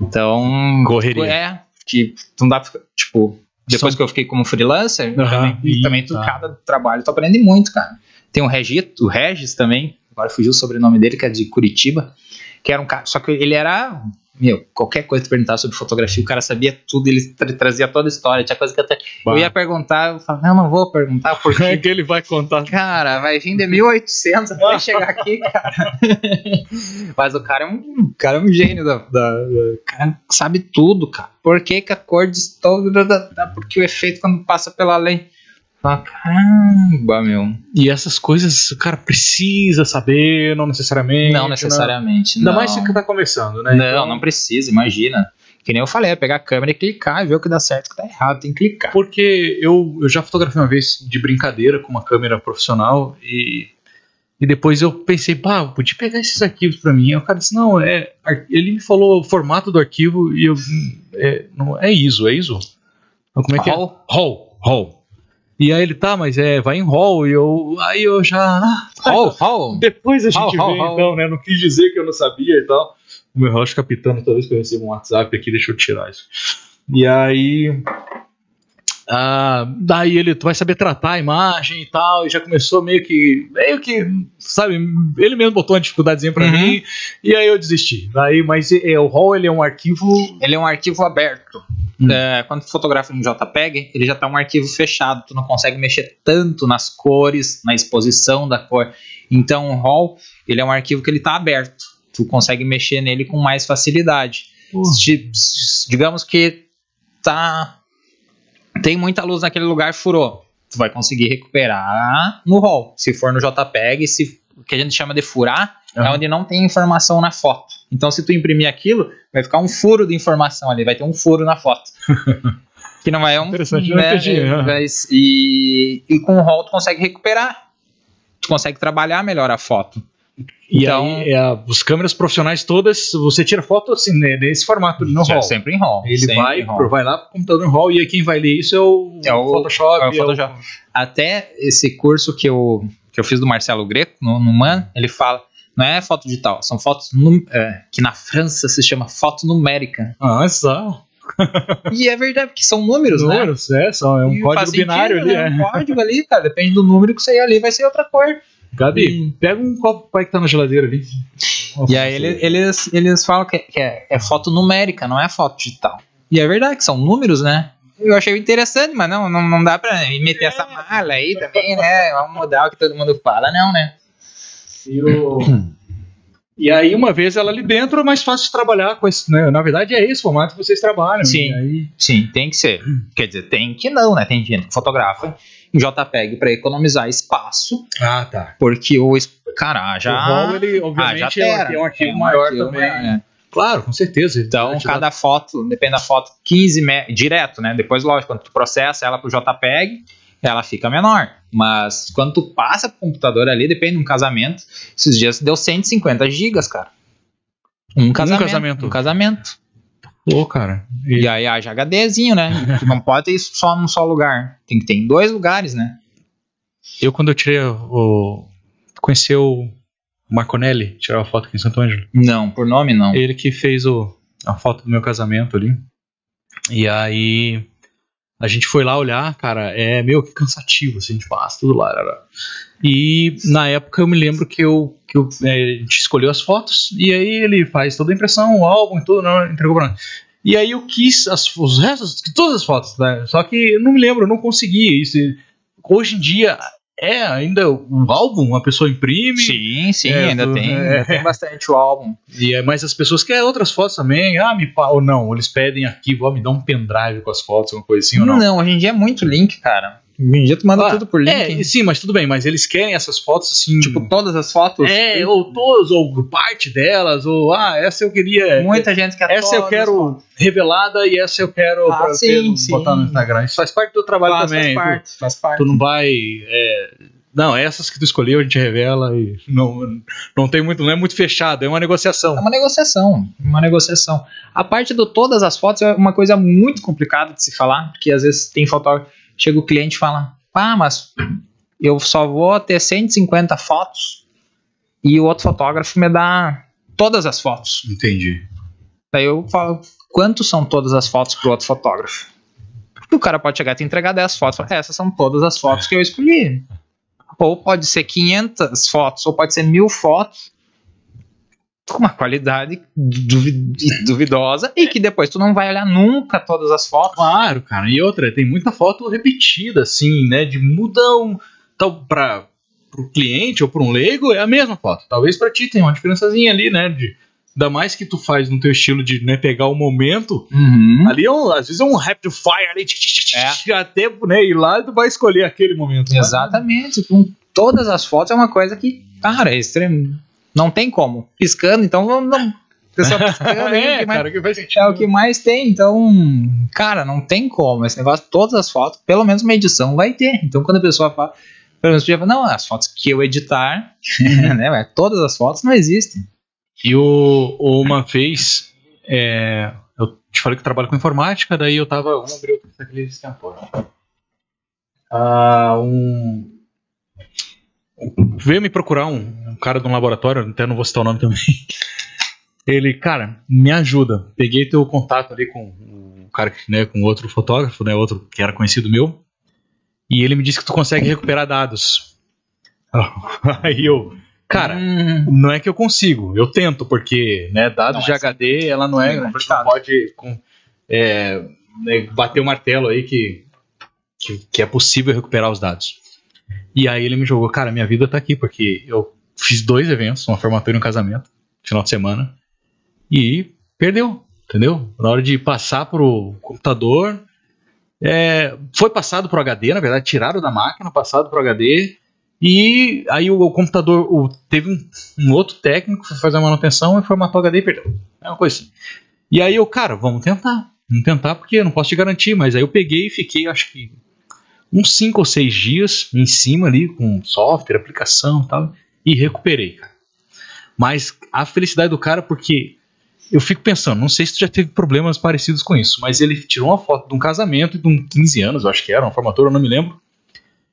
Então. Correria. É, que não dá pra Tipo, depois São- que eu fiquei como freelancer, Aham, também, e e também tu, tá. cada trabalho tu aprende muito, cara. Tem o Regito, o Regis também, agora fugiu o sobrenome dele, que é de Curitiba, que era um cara. Só que ele era. Meu, qualquer coisa que tu perguntar sobre fotografia, o cara sabia tudo, ele tra- trazia toda a história. Tinha coisa que até. Bah. Eu ia perguntar, eu falava, não, não vou perguntar, porque. É que ele vai contar. Cara, vai vir de 1800 até chegar aqui, cara. Mas o cara é um, cara é um gênio da, da- da- cara sabe tudo, cara. Por que, que a cor distorce? Porque o efeito quando passa pela lente. Fala, Caramba, meu. E essas coisas o cara precisa saber, não necessariamente. Não necessariamente. Ainda não. mais se que tá começando, né? Não, Então, não precisa, imagina. Que nem eu falei, é pegar a câmera e clicar e ver o que dá certo e o que dá errado. Tem que clicar. Porque eu, eu já fotografei uma vez de brincadeira com uma câmera profissional e, e depois eu pensei, pá, eu podia pegar esses arquivos pra mim. Aí o cara disse, não, é, ele me falou o formato do arquivo e eu, é, não, é ISO, é ISO. Então, como é que é? Raw. RAW, RAW. E aí ele, tá, mas é, vai em RAW e eu, aí eu já, ah, Raw, Raw. depois a gente Raw, vê raw, então, né, não quis dizer que eu não sabia e tal. O meu relógio fica pitando toda vez que eu recebo um WhatsApp aqui, deixa eu tirar isso. E aí. Ah, daí ele vai saber tratar a imagem e tal, e já começou meio que. meio que, sabe, ele mesmo botou uma dificuldadezinha pra Uhum. mim, e aí eu desisti. Daí, mas é, o RAW ele é um arquivo. Ele é um arquivo aberto. Hum. É, quando tu fotografa em JPEG, ele já tá um arquivo fechado. Tu não consegue mexer tanto nas cores, na exposição da cor. Então o RAW, ele é um arquivo que ele tá aberto. Tu consegue mexer nele com mais facilidade. Se- digamos que tá tem muita luz naquele lugar, furou. Tu vai conseguir recuperar no RAW. Se for no JPEG, se o que a gente chama de furar, é Aham. onde não tem informação na foto. Então, se tu imprimir aquilo, vai ficar um furo de informação ali, vai ter um furo na foto. que não é um. Interessante, eu né, mas- e, e com o RAW tu consegue recuperar. Tu consegue trabalhar melhor a foto. E Então- aí, é, as câmeras profissionais todas, você tira foto assim, né, nesse formato no RAW. Sempre em RAW. Ele vai, em RAW. vai lá pro computador em RAW e aí quem vai ler isso é o, É o- Photoshop. é o Photoshop. Até esse curso que eu, que eu fiz do Marcelo Greco, no, no MAN, ele fala, não é foto digital, são fotos é, que na França se chama foto numérica. Ah, só. e é verdade, porque são números, né? Números, é, só, é um E código faz sentido, binário ali. né? É. Um código ali, cara. Depende do número que sair ali, vai ser outra cor. Gabi, pega um copo pai que tá na geladeira ali. E aí ele- eles, eles falam que, que é, é foto numérica, não é foto digital. E é verdade que são números, né? Eu achei interessante, mas não, não, não dá pra meter essa mala aí também, né? Vamos mudar o que todo mundo fala, não, né? E, o- e aí, uma vez ela ali dentro, é mais fácil de trabalhar com esse, né? Na verdade, é esse formato que vocês trabalham. Sim. E aí, Sim, tem que ser. Quer dizer, tem que não, né? Tem gente que fotografa JPEG pra economizar espaço, ah, tá. porque o. Cara, já. o RAW, ele, ah, obviamente, já é, um, tera. arquivo- é um arquivo É um maior arquivo também. maior, é. Claro, com certeza. Então, cada foto, depende da foto, 15 me direto, né? Depois, lógico, quando tu processa ela pro JPEG, ela fica menor. Mas quando tu passa pro computador ali, depende de um casamento. Esses dias deu 150 gigas, cara. Um casamento. casamento. Um casamento. Pô, cara. E aí haja HDzinho, né? Não pode ter isso só num só lugar. Tem que ter em dois lugares, né? Eu, quando eu tirei o. Conheci o Marconelli, tirar a foto aqui em Santo Ângelo. Não, por nome não. Ele que fez o, a foto do meu casamento ali. E aí. A gente foi lá olhar, cara, é meio que cansativo, assim, a gente passa tudo lá. lá, lá. E na época eu me lembro que eu, que eu é, a gente escolheu as fotos, e aí ele faz toda a impressão, o álbum e tudo, não, entregou pra nós. E aí eu quis as, os restos, todas as fotos, né? Só que eu não me lembro, eu não consegui isso. Hoje em dia é ainda um álbum, a pessoa imprime. Sim, sim, É, ainda, tu- tem, é. ainda tem bastante o álbum. E é, mas as pessoas querem outras fotos também. Ah, me ou não, eles pedem arquivo, ó, me dá um pendrive com as fotos, uma coisa assim ou não. hoje em dia é muito link, cara. Hoje em dia tu manda Ah, tudo por link. É, e sim, mas tudo bem, mas eles querem essas fotos assim. Tipo, todas as fotos. é, ou todas, ou parte delas, ou ah, essa eu queria. Muita gente quer Essa eu quero revelada e essa eu quero Ah, pra sim, ter- sim. botar no Instagram. Isso faz parte do trabalho Faz, também. faz parte, faz parte. Tu, tu não vai. é, não, essas que tu escolheu a gente revela e não, não tem muito, não é muito fechado, é uma negociação. É uma negociação, uma negociação. A parte do todas as fotos é uma coisa muito complicada de se falar, porque às vezes tem fotógrafo, chega o cliente e fala, ah, mas eu só vou ter 150 fotos e o outro fotógrafo me dá todas as fotos. Entendi. Daí eu falo, quanto são todas as fotos pro outro fotógrafo? Porque o cara pode chegar e te entregar 10 fotos e falar, "É, essas são todas as fotos que eu escolhi. Ou pode ser 500 fotos, ou pode ser mil fotos com uma qualidade duvi- duvidosa e que depois tu não vai olhar nunca todas as fotos. Claro, cara. E outra, tem muita foto repetida, assim, né? De um. Tal, pra, pro cliente ou pra um leigo, é a mesma foto. Talvez pra ti tenha uma diferençazinha ali, né? De, ainda mais que tu faz no teu estilo de né, pegar o momento. Ali é um, às vezes é um rapid fire ali, É. até né, ir lá e tu vai escolher aquele momento. Exatamente. Com todas as fotos é uma coisa que, cara, é extremo. Não tem como. Piscando, então não. não pessoa piscando é, o que mais- cara, que faz sentido. é o que mais tem. Então, cara, não tem como. Esse negócio, todas as fotos, pelo menos uma edição vai ter. Então, quando a pessoa fala, pelo menos tu já fala, não, as fotos que eu editar, né, mas todas as fotos não existem. E o, o- uma vez, é, eu te falei que eu trabalho com informática, daí eu tava. Vamos abrir outro aquele extensor. Ah, um, veio me procurar um cara de um laboratório, até não vou citar o nome também. Ele, cara, me ajuda. Peguei teu contato ali com o cara, né, com outro fotógrafo, né, outro que era conhecido meu, e ele me disse que tu consegue recuperar dados. Aí eu, cara, Hum, não é que eu consigo, eu tento, porque né, dados Não, de é HD, ela não é, não pode com- é, né, bater o martelo aí que, que, que é possível recuperar os dados. E aí ele me jogou, cara, minha vida tá aqui, porque eu fiz dois eventos, uma formatura e um casamento, final de semana, e perdeu, entendeu? Na hora de passar pro computador, é, foi passado pro HD, na verdade, tiraram da máquina, passado pro HD, e aí o, o computador o- teve um, um outro técnico foi fazer a manutenção e formatou o HD e perdeu. É uma coisa assim. E aí eu, cara, vamos tentar. Vamos tentar porque eu não posso te garantir, mas aí eu peguei e fiquei, acho que uns 5 ou 6 dias em cima ali com software, aplicação e tal, e recuperei, cara. Mas a felicidade do cara, porque eu fico pensando, não sei se tu já teve problemas parecidos com isso, mas ele tirou uma foto de um casamento de um 15 anos, eu acho que era, uma formatura, eu não me lembro.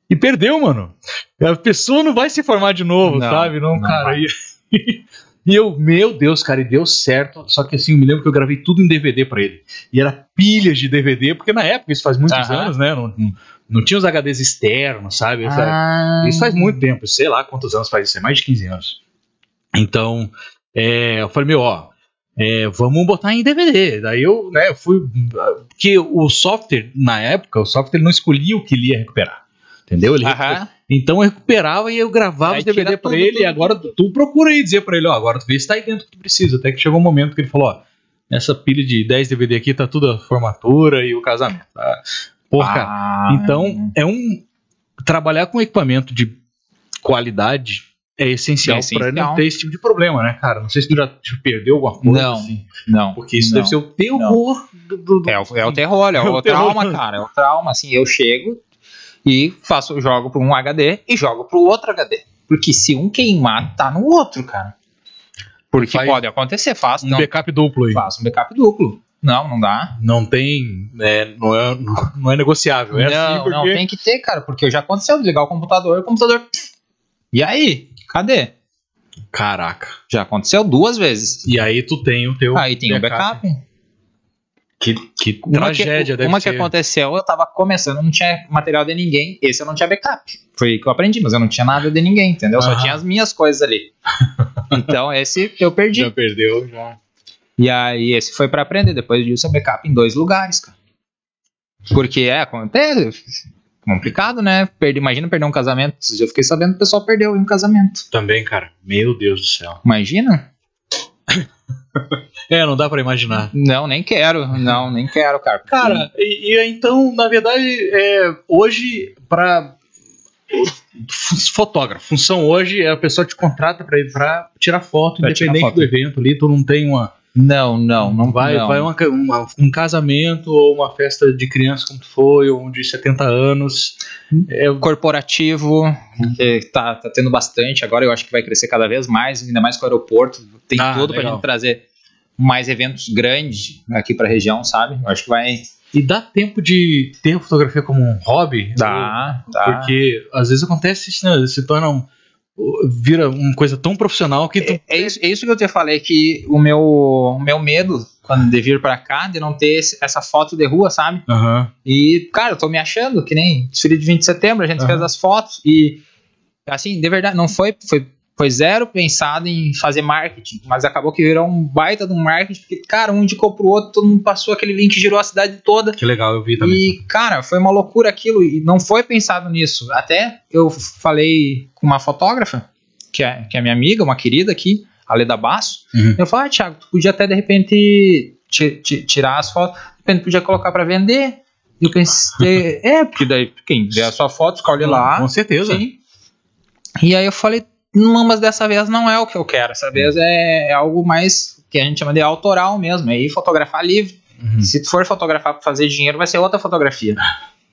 E perdeu, mano. A pessoa não vai se formar de novo, Não, sabe? Não, não cara. E, e eu, meu Deus, cara, e deu certo. Só que assim, eu me lembro que eu gravei tudo em DVD pra ele. E era pilhas de DVD, porque na época, isso faz muitos Aham. anos, né? Não, não- tinha os HDs externos, sabe? Ah. Isso faz muito tempo, sei lá quantos anos faz isso, é mais de 15 anos. Então, é, eu falei, meu, ó, é, vamos botar em DVD. Daí eu, né, eu fui. Porque o software, na época, o software não escolhia o que ele ia recuperar. Entendeu? Ele. Então eu recuperava e eu gravava Aí os DVD tudo, ele. tudo, e agora tu procura aí dizer pra ele: ó, agora tu vê se tá aí dentro que tu precisa. Até que chegou um momento que ele falou: ó, essa pilha de 10 DVD aqui tá tudo a formatura e o casamento. Tá? Porra. Ah. Então, é um. Trabalhar com equipamento de qualidade é essencial, É essencial. pra não ter esse tipo de problema, né, cara? Não sei se tu já te perdeu alguma coisa. Não. assim, Não. porque isso não. deve ser o terror do, do- do- É o, é o terror, é É o, o terror. trauma, cara. É o trauma. Assim, eu chego e faço, jogo para um HD e jogo pro outro HD. Porque se um queimar, tá no outro, cara. Porque Faz pode acontecer, faço. um não, backup duplo aí. faço um backup duplo. Não, não dá. Não tem. é, não, é, não é negociável. É não, assim porque. não, tem que ter, cara. Porque já aconteceu de ligar o computador, o computador. E aí? Cadê? Caraca. Já aconteceu duas vezes. E aí tu tem o teu. Aí tem o backup. Que, que Uma tragédia que, uma ser. que aconteceu, eu tava começando, não tinha material de ninguém. Esse eu não tinha backup. Foi que eu aprendi, mas eu não tinha nada de ninguém, entendeu? Só Aham. tinha as minhas coisas ali. Então esse eu perdi. Já perdeu, já. E aí esse foi pra aprender. Depois disso, é backup em dois lugares, cara. Porque é, acontece. Complicado, né? Perdi, imagina perder um casamento. Eu fiquei sabendo que o pessoal perdeu em um casamento. Também, cara. Meu Deus do céu. Imagina? É, não dá pra imaginar. Não, nem quero. Não, nem quero, cara. Cara, e, e então, na verdade, é, hoje, pra. f- Fotógrafo. Função hoje é a pessoa te contrata pra tirar foto, Pra tirar independente foto. do evento ali. Tu não tem uma. Não, não, não vai, não. vai uma, uma- um casamento ou uma festa de criança como tu foi, ou um de 70 anos. É, corporativo, que tá, tá tendo bastante. Agora eu acho que vai crescer cada vez mais, ainda mais com o aeroporto. Tem Ah, tudo pra legal. gente trazer mais eventos grandes aqui pra região, sabe? Eu acho que vai e dá tempo de ter a fotografia como um hobby? dar. dar. Porque às vezes acontece isso, né? Se torna um. Vira uma coisa tão profissional que tu. É, é isso, é isso que eu te falei, que o meu, o meu medo, quando de vir pra cá, de não ter esse- essa foto de rua, sabe? Aham. E, cara, eu tô me achando, que nem desfile de 20 de setembro, a gente Aham. fez as fotos e, assim, de verdade, não foi, foi, foi zero pensado em fazer marketing, mas acabou que virou um baita de um marketing, porque, cara, um indicou pro outro, todo mundo passou aquele link, girou a cidade toda. Que legal, eu vi também. E, cara, foi uma loucura aquilo, e não foi pensado nisso. Até eu falei com uma fotógrafa, que é, que é minha amiga, uma querida aqui, a Leda Basso. Uhum. Eu falei, ah, Thiago, tu podia até de repente ti- ti- tirar as fotos, de repente podia colocar pra vender. Eu pensei, é, porque daí quem vê a sua foto, escolhe lá. Com certeza. Sim. E aí eu falei, não, mas dessa vez não é o que eu quero. Dessa vez é, é algo mais que a gente chama de autoral mesmo. É ir fotografar livre. Uhum. Se tu for fotografar pra fazer dinheiro, vai ser outra fotografia.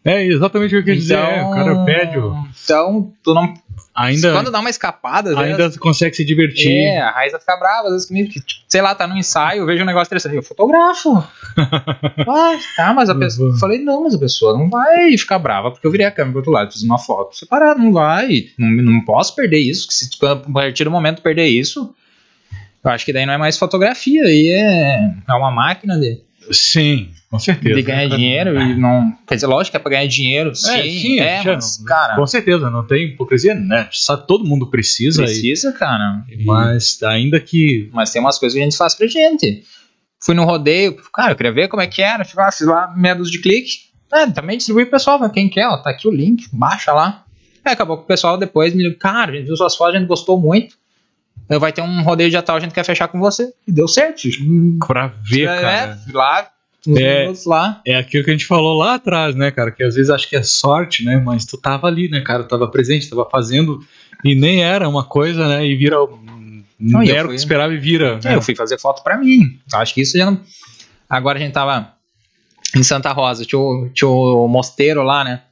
É exatamente o que eu queria dizer. é, o cara pede. o- Então, tu não. Ainda, Quando dá uma escapada, ainda vezes, consegue se divertir. É, a Raiza fica brava, às vezes comigo, que, tipo, sei lá, tá no ensaio, vejo um negócio interessante, eu fotografo. ah, tá, mas a pessoa. Eu falei, não, mas a pessoa não vai ficar brava, porque eu virei a câmera pro outro lado, fiz uma foto separada, não vai. Não, não posso perder isso, que se tipo, a partir do momento perder isso, eu acho que daí não é mais fotografia, aí é, é uma máquina de, Sim, com certeza. de ganhar dinheiro e não. Quer dizer, lógico que é pra ganhar dinheiro, sim, É, sim, é, já- mas, cara, Com certeza, não tem hipocrisia, né? Sabe, todo mundo precisa, precisa, cara. e- mas ainda que. Mas tem umas coisas que a gente faz pra gente. Fui no rodeio, cara, eu queria ver como é que era. Fiz lá, fiz lá meia de clique. Ah, também distribuí pro pessoal, pra quem quer, ó, tá aqui o link, baixa lá. Aí acabou que o pessoal depois me ligou, cara, a gente viu suas fotos, a gente gostou muito. Vai ter um rodeio de Natal, a gente quer fechar com você. E deu certo. Pra ver, é, cara. fui lá, uns É. minutos lá. É aquilo que a gente falou lá atrás, né, cara? Que às vezes acho que é sorte, né? Mas tu tava ali, né, cara? Tava presente, tava fazendo. E nem era uma coisa, né? E vira. Não era o que esperava e vira. É, né? eu fui fazer foto pra mim. Acho que isso já não. Agora a gente tava em Santa Rosa, tinha o, tinha o mosteiro lá, né?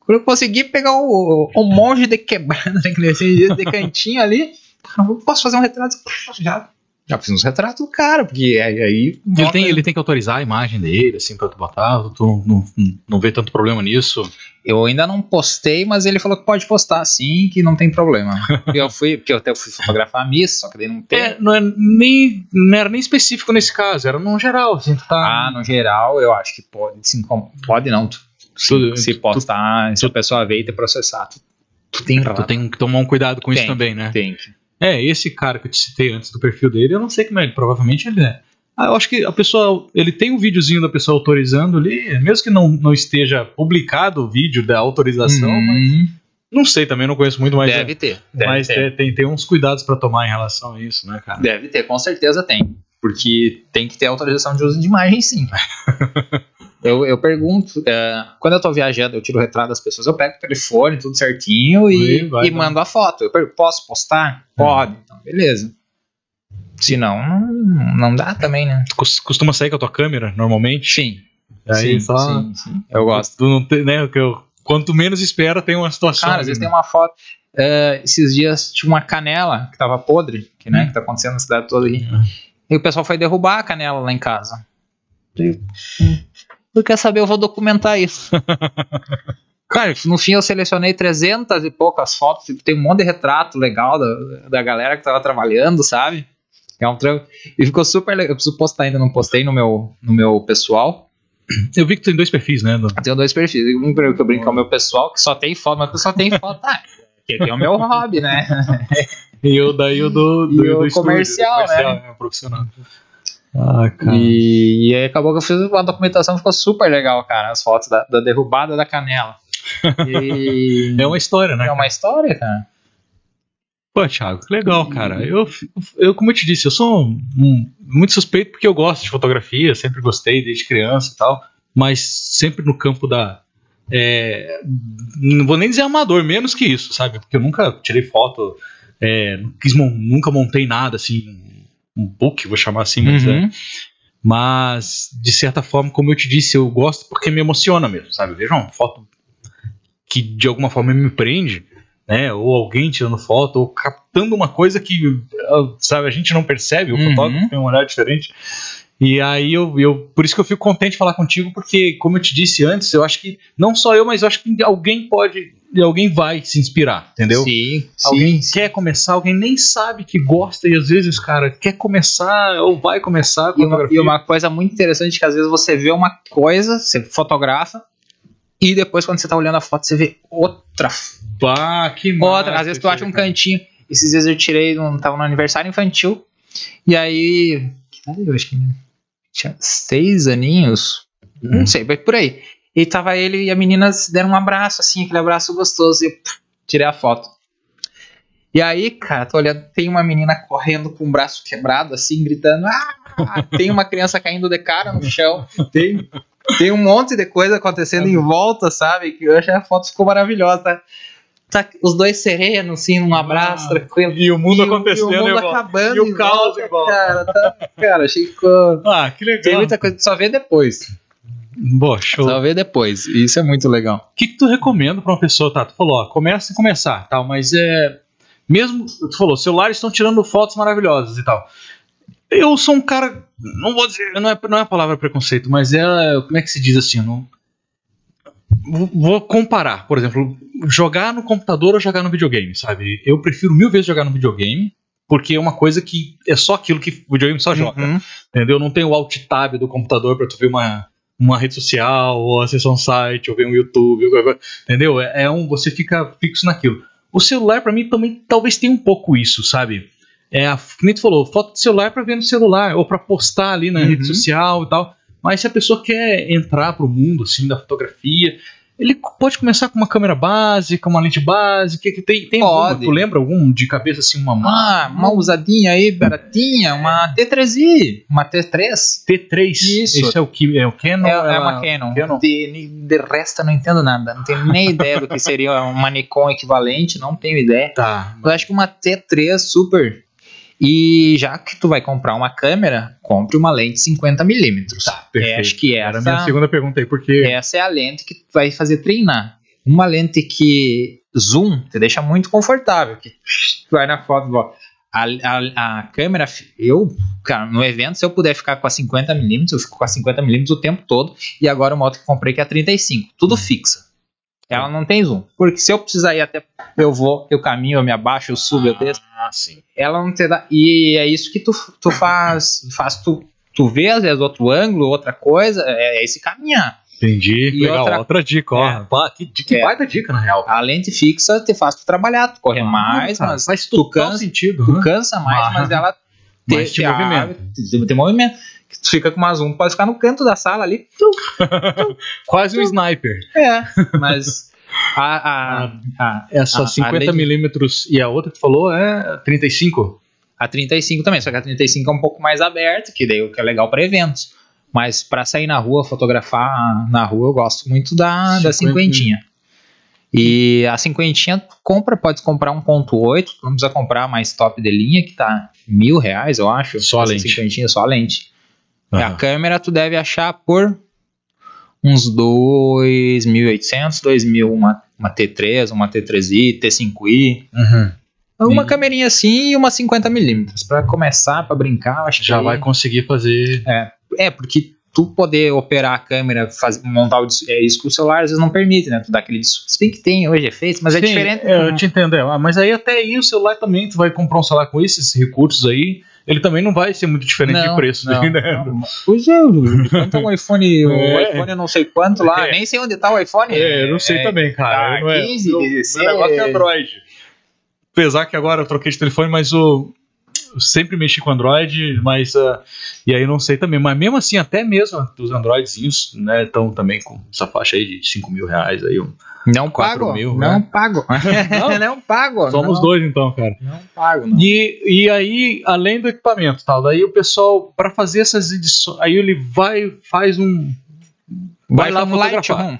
Quando eu consegui pegar o, o monge de quebrada, né, de cantinho ali, cara, eu posso fazer um retrato? Já, já fiz uns retratos do cara, porque aí. aí Ele tem, ele tem que autorizar a imagem dele, assim, pra tu botar. Tu não, não, não vê tanto problema nisso. Eu ainda não postei, mas ele falou que pode postar sim, que não tem problema. Eu fui, porque eu até fui fotografar a missa, só que daí não tem. É, não, é nem, não era nem específico nesse caso, era no geral, assim, tu tá. Ah, no geral, eu acho que pode sim, pode não. Tu, Tudo- se postar, se a pessoa ver e te processar, tu, tu tem Tu tem que tomar um cuidado com isso Tem. também, né? Tem que. É, esse cara que eu te citei antes do perfil dele, eu não sei como é, provavelmente ele é. Ah, eu acho que a pessoa, ele tem um videozinho da pessoa autorizando ali, mesmo que não, não esteja publicado o vídeo da autorização, mas Hum, não sei também, não conheço muito, mas, deve ter. Deve mas ter. é, tem, tem uns cuidados pra tomar em relação a isso, né, cara? Deve ter, com certeza tem. Porque tem que ter autorização de uso de imagem, sim. eu, eu pergunto, é, quando eu tô viajando, eu tiro o retrato das pessoas, eu pego o telefone, tudo certinho e, E vai, e mando a foto. Eu pergunto, posso postar? Pode. Então, beleza. Se não, não, não dá também, né? Tu cos- costuma sair com a tua câmera, normalmente? Sim. Aí sim, só- sim, sim. Eu gosto. Tu não tem, né, que eu- quanto menos espera, tem uma situação. Cara, às vezes ali, tem uma foto. é, esses dias tinha uma canela que tava podre, que, né, que tá acontecendo na cidade toda aí. Hum. E o pessoal foi derrubar a canela lá em casa. E, Tu quer saber? Eu vou documentar isso. Cara, no fim eu selecionei 300 e poucas fotos. Tem um monte de retrato legal da, da galera que tava trabalhando, sabe? É um trampo. E ficou super legal. Eu preciso postar ainda, não postei no meu, no meu pessoal. Eu vi que tem dois perfis, né? do- Eu tenho dois perfis. Um que eu brinco é o meu pessoal, que só tem foto, mas só tem foto. Ah, que é o meu hobby, né? E o daí o do, E do, o do estúdio, comercial, do comercial, né? profissional. Ah, cara. E, e aí acabou que eu fiz uma documentação, ficou super legal, cara. As fotos da, da derrubada da canela. E É uma história, né? é uma história, cara. Pô, Thiago, que legal, cara. Eu, eu, como eu te disse, eu sou um- um- muito suspeito porque eu gosto de fotografia, sempre gostei desde criança e tal, mas sempre no campo da. é, não vou nem dizer amador, menos que isso, sabe? Porque eu nunca tirei foto, é, quis nunca montei nada assim, um book, vou chamar assim, mas, é, Uhum. mas de certa forma, como eu te disse, eu gosto porque me emociona mesmo, sabe? Veja uma foto que de alguma forma me prende, né? Ou alguém tirando foto, ou captando uma coisa que, ah, sabe, a gente não percebe, o Uhum. fotógrafo tem um olhar diferente. E aí eu, eu, por isso que eu fico contente de falar contigo, porque como eu te disse antes, eu acho que não só eu, mas eu acho que alguém pode, alguém vai se inspirar, entendeu? Sim, Alguém sim. quer começar, alguém nem sabe que gosta e às vezes, cara, quer começar ou vai começar com E uma, fotografia. e uma coisa muito interessante que às vezes você vê uma coisa, você fotografa, e depois quando você tá olhando a foto, você vê outra Bah, que Outra, massa às vezes tu acha um cara. cantinho. Esses dias eu tirei, um, tava no aniversário infantil. E aí. cara, Eu acho que tinha seis aninhos. Uhum. Não sei, mas por aí. E tava ele e a menina se deram um abraço, assim, aquele abraço gostoso. E eu pff, tirei a foto. E aí, cara, tô olhando, tem uma menina correndo com o braço quebrado, assim, gritando. Ah! Tem uma criança caindo de cara no chão. Tem, tem um monte de coisa acontecendo em volta, sabe? Que eu achei a foto ficou maravilhosa. Tá, Tá os dois serenos, assim, num abraço, Ah, tranquilo. E o mundo E acontecendo e o mundo acabando. E o caos volta, volta. Cara, tá- cara, achei que ficou. Ah, que legal. Tem muita coisa só vê depois. Boa, show. Só vê depois. Isso é muito legal. O que, que tu recomenda pra uma pessoa, tá? Tu falou, ó, começa e começar, tal, mas é. Mesmo, tu falou, celulares estão tirando fotos maravilhosas e tal. Eu sou um cara, não vou dizer, não é, não é a palavra preconceito, mas é, como é que se diz assim, não. Vou- comparar, por exemplo, jogar no computador ou jogar no videogame, sabe? Eu prefiro mil vezes jogar no videogame, porque é uma coisa que é só aquilo que o videogame só joga. Uhum. Entendeu? Não tem o alt tab do computador pra tu ver uma, uma rede social, ou acessar um site, ou ver um YouTube, ou qualquer coisa. entendeu? É, é um, você fica fixo naquilo. O celular, pra mim, também talvez tenha um pouco isso, sabe? É a, tu falou, foto de celular pra ver no celular, ou pra postar ali na Uhum. rede social e tal. Mas se a pessoa quer entrar pro mundo, assim, da fotografia, ele pode começar com uma câmera básica, uma lente básica, que tem, tem alguma, Pode. tu lembra algum de cabeça, assim, uma Ah, uma usadinha aí, baratinha, uma T3i, uma T3. T3? Isso. Esse é o que é o Canon? É, é ela- uma Canon. Canon? De, de resto eu não entendo nada. Não tenho nem ideia do que seria uma Nikon equivalente, não tenho ideia. Tá. Eu acho que uma T3 super. E já que tu vai comprar uma câmera, compre uma lente 50mm. Tá, perfeito. acho que Era a minha essa, segunda pergunta aí, porque. essa é a lente que tu vai fazer treinar. Uma lente que zoom te deixa muito confortável. Que tu vai na foto, ó. A, a, a câmera, eu, cara, no evento, se eu puder ficar com a 50mm, eu fico com a 50mm o tempo todo. E agora o moto que comprei que é a 35. Tudo fixa. Ela não tem zoom. Porque se eu precisar ir até. Eu vou, eu caminho, eu me abaixo, eu subo, eu desço Ah, sim. ela não te dá. E é isso que tu, tu faz. faz tu, tu vê, às vezes, outro ângulo, outra coisa, é, é esse caminhar. Entendi. E Legal, outra- outra, dica, ó. É. Pá, que, que É. baita dica, na real. A lente fixa te faz tu trabalhar, tu corre mais, Ah, cara, mas faz tu cansa, sentido. tu né? cansa mais, Ah, mas ela te, mas te te movimenta. abre, te, te movimento. Que Tu fica com uma zoom, pode ficar no canto da sala ali. Quase um sniper. É, mas a, a, a, Essa a- a 50 lente- milímetros e a outra que tu falou é 35. A 35 também, só que a 35 é um pouco mais aberta, que daí o que é legal para eventos. Mas para sair na rua, fotografar na rua, eu gosto muito da, da Cinquenta. cinquentinha. E a cinquentinha, tu compra, pode comprar 1.8, tu não precisa comprar mais top de linha, que tá mil reais, eu acho. Só a lente. cinquentinha, só a lente. E a câmera tu deve achar por uns 2.800, 2.000, uma, uma T3, uma T3i, T5i. Uhum. Uma E- câmerinha assim e uma 50mm. Pra começar, pra brincar, acho Já que. vai conseguir fazer. É, porque tu poder operar a câmera, faz, montar o é isso que o celular às vezes não permite, né? Tu dá aquele. Se bem que tem hoje efeitos, mas é Sim, diferente. é, eu te entendo. é. Ah, Mas aí até aí o celular também, tu vai comprar um celular com esses recursos aí, ele também não vai ser muito diferente de preço. não, né? não. Pois é, o- quanto é um iPhone, o É. iPhone eu não sei quanto lá, É. nem sei onde tá o iPhone. É, eu não sei É, também, cara. tá, não é, 15, meu- 16. meu negócio é Android. Apesar que agora eu troquei de telefone, mas o. eu sempre mexi com Android, mas. ah, e aí eu não sei também. Mas mesmo assim, até mesmo os Androidzinhos, né, estão também com essa faixa aí de 5 mil reais aí. um- Não pago, mil, não né? pago. Não? Não, pago. Somos não, dois então, cara. Não pago, não. E, e aí, além do equipamento, tal, daí o pessoal, para fazer essas edições, aí ele vai, faz um. Vai lá no fotografar. Lightroom.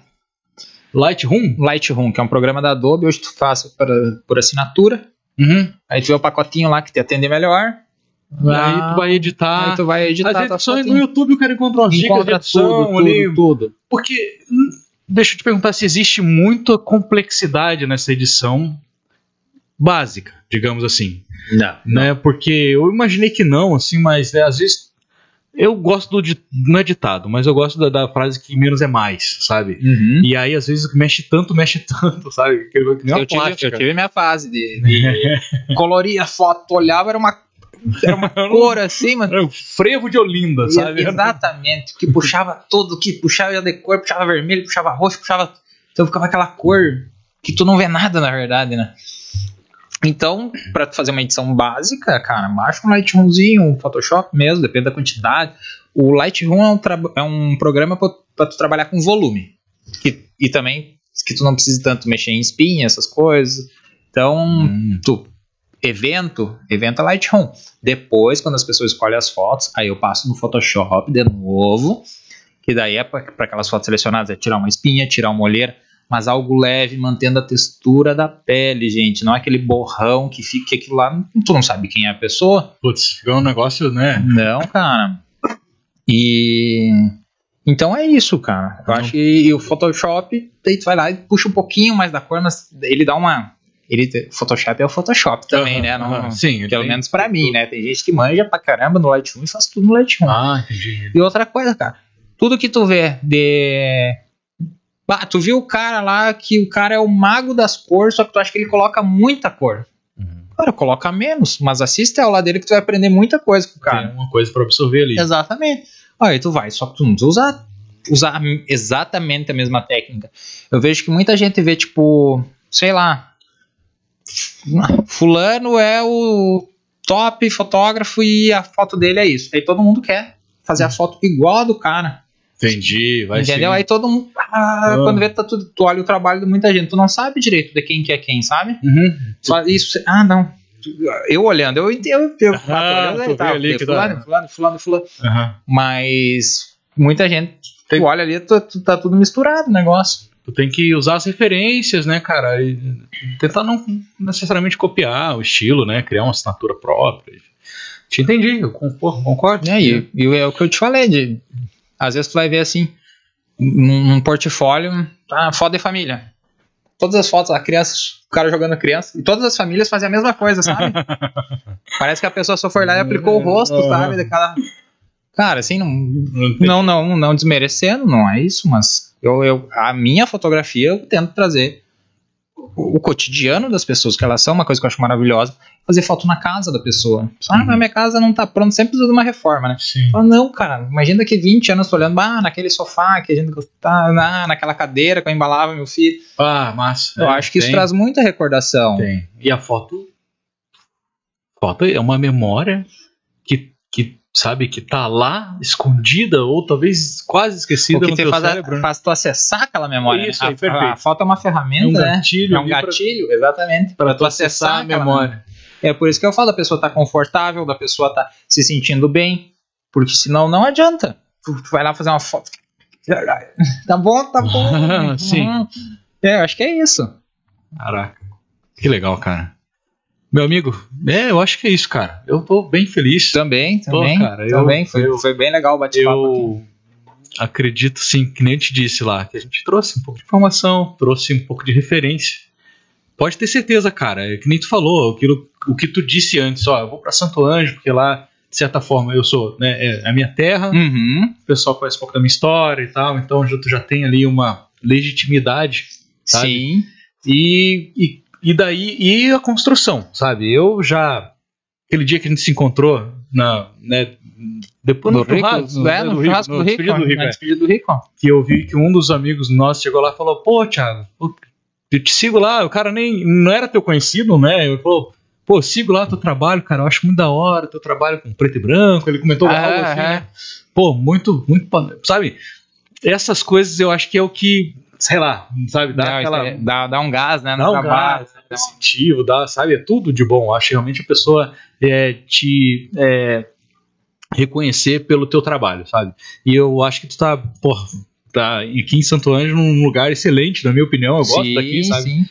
Lightroom? Lightroom, que é um programa da Adobe, hoje tu faz por, por assinatura. Uhum. Aí tu vê o pacotinho lá que te atende melhor. Aí tu vai editar. Aí tu vai editar As edições fotinho. no YouTube o cara encontra umas dicas de edição tudo, ali. tudo, tudo. Porque, hum, deixa eu te perguntar se existe muita complexidade nessa edição básica, digamos assim. Não. Né? Porque eu imaginei que não, assim, mas né, às vezes eu gosto do não é ditado, mas eu gosto da, da frase que menos é mais, sabe? Uhum. E aí, às vezes, mexe tanto, mexe tanto, sabe? Que, Eu tive, plástica. eu tive minha fase de, de colorir a foto, tu olhava, era uma, era uma cor assim, mas. Era um frevo de Olinda, sabe? Exatamente, que puxava tudo, que puxava de cor, puxava vermelho, puxava roxo, puxava. Então ficava aquela cor que tu não vê nada na verdade, né? Então, tu fazer uma edição básica, cara, baixa um Lightroomzinho, um Photoshop mesmo, depende da quantidade. O Lightroom é um, é um programa pra tu trabalhar com volume. Que, e também que tu não precisa tanto mexer em espinha, essas coisas. Então, Hum. tu, evento, evento é Lightroom. Depois, quando as pessoas escolhem as fotos, aí eu passo no Photoshop de novo, que daí é para aquelas fotos selecionadas, é tirar uma espinha, tirar uma olheira, mas algo leve, mantendo a textura da pele, gente. Não é aquele borrão que fica aquilo lá, tu não sabe quem é a pessoa. Putz, fica um negócio, né? Não, cara. E então é isso, cara. Eu Não. acho que o Photoshop, daí tu vai lá e puxa um pouquinho mais da cor, mas ele dá uma ele Photoshop é o Photoshop também, Aham, né? Não, aham. Sim, pelo tem- menos pra mim, né? Tem gente que manja pra caramba no Lightroom e faz tudo no Lightroom. Ah, entendi. E outra coisa, cara, tudo que tu vê de Bah, tu viu o cara lá que o cara é o mago das cores, só que tu acha que ele coloca muita cor. Uhum. Cara, coloca menos, mas assiste a aula dele que tu vai aprender muita coisa com o cara. Tem uma coisa pra absorver ali. Exatamente. Aí tu vai, só que tu não precisa usar, usar exatamente a mesma técnica. Eu vejo que muita gente vê, tipo, sei lá, fulano é o top fotógrafo e a foto dele é isso. Aí todo mundo quer fazer a foto igual a do cara. Entendi, vai entendeu? sim. Aí todo mundo. Ah, Ah. Quando vê, tá tudo, tu olha o trabalho de muita gente, tu não sabe direito de quem que é quem, sabe? Uhum. Só isso. Ah, não. Eu olhando, eu entendo. Eu, eu, Ah, tu tá, ali que fulano, fulano, fulano, fulano. Aham. Mas muita gente, Tem- tu olha ali, tu, tu- tá tudo misturado o negócio. Tu tem que usar as referências, né, cara? E tentar não necessariamente copiar o estilo, né? Criar uma assinatura própria. Te entendi, eu concordo. concordo. É, e, e é o que eu te falei, de, às vezes tu vai ver assim, num, num portfólio, tá, foto de família. Todas as fotos, a criança, o cara jogando criança, e todas as famílias fazem a mesma coisa, sabe? Parece que a pessoa só foi lá e aplicou o rosto, Uhum. sabe? Daquela... Cara, assim, não, não, não, não desmerecendo, não é isso, mas eu, eu, a minha fotografia eu tento trazer o, cotidiano das pessoas, que elas são uma coisa que eu acho maravilhosa, fazer foto na casa da pessoa. Ah, mas minha casa não tá pronta, sempre precisa de uma reforma, né? Sim. Fala, não, cara, imagina daqui 20 anos tô olhando, ah, naquele sofá que a gente tá, ah, naquela cadeira que eu embalava meu filho. Ah, massa. Eu É, acho que isso tem, traz muita recordação. Tem. E a foto. Foto é uma memória que, que sabe, que tá lá, escondida, ou talvez quase esquecida O que no faz, cérebro. né? faz tu acessar aquela memória. Isso né? aí, a, perfeito. a foto é uma ferramenta, É um né? gatilho É um ali pra- gatilho, exatamente. Pra tu acessar a aquela memória. É por isso que eu falo, a pessoa tá confortável, da pessoa tá se sentindo bem, porque senão não adianta. Tu, tu vai lá fazer uma foto. Tá bom, tá bom. Sim. Hum. É, eu acho que é isso. Caraca. Que legal, cara. Meu amigo, é, eu acho que é isso, cara. Eu tô bem feliz. Também, também. cara, eu- também. Foi, eu- foi bem legal o bate-papo. aqui. Eu acredito, sim, que nem eu te disse lá, que a gente trouxe um pouco de informação, trouxe um pouco de referência. Pode ter certeza, cara, é que nem tu falou, aquilo, o que tu disse antes, ó, eu vou pra Santo Anjo, porque lá, de certa forma, eu sou, né, é a minha terra, Uhum. o pessoal conhece um pouco da minha história e tal, então tu já tem ali uma legitimidade, sabe? Sim. E, e, e daí, e a construção, sabe? Eu já, aquele dia que a gente se encontrou, na, né, depois No churrasco, é, né, no do churrasco no do Rico. do Rico, na é despedida do Rico. que eu vi que um dos amigos nossos chegou lá e falou: Pô, Thiago, eu te sigo lá. O cara nem não era teu conhecido, né? Eu falou: Pô, sigo lá teu trabalho, cara. Eu acho muito da hora teu trabalho com preto e branco. Ele comentou Ah, algo assim, é. né? Pô, muito, muito. Sabe? Essas coisas eu acho que é o que, sei lá, sabe? Dá Não, aquela. é- dá, dá um gás, né? Dá um trabalho. gás, dá incentivo, dá, sabe? É tudo de bom. Acho que realmente a pessoa é, te é, reconhecer pelo teu trabalho, sabe? E eu acho que tu tá, porra, tá aqui em Santo Ângelo num lugar excelente, na minha opinião. Eu gosto Sim, daqui, sabe? sim.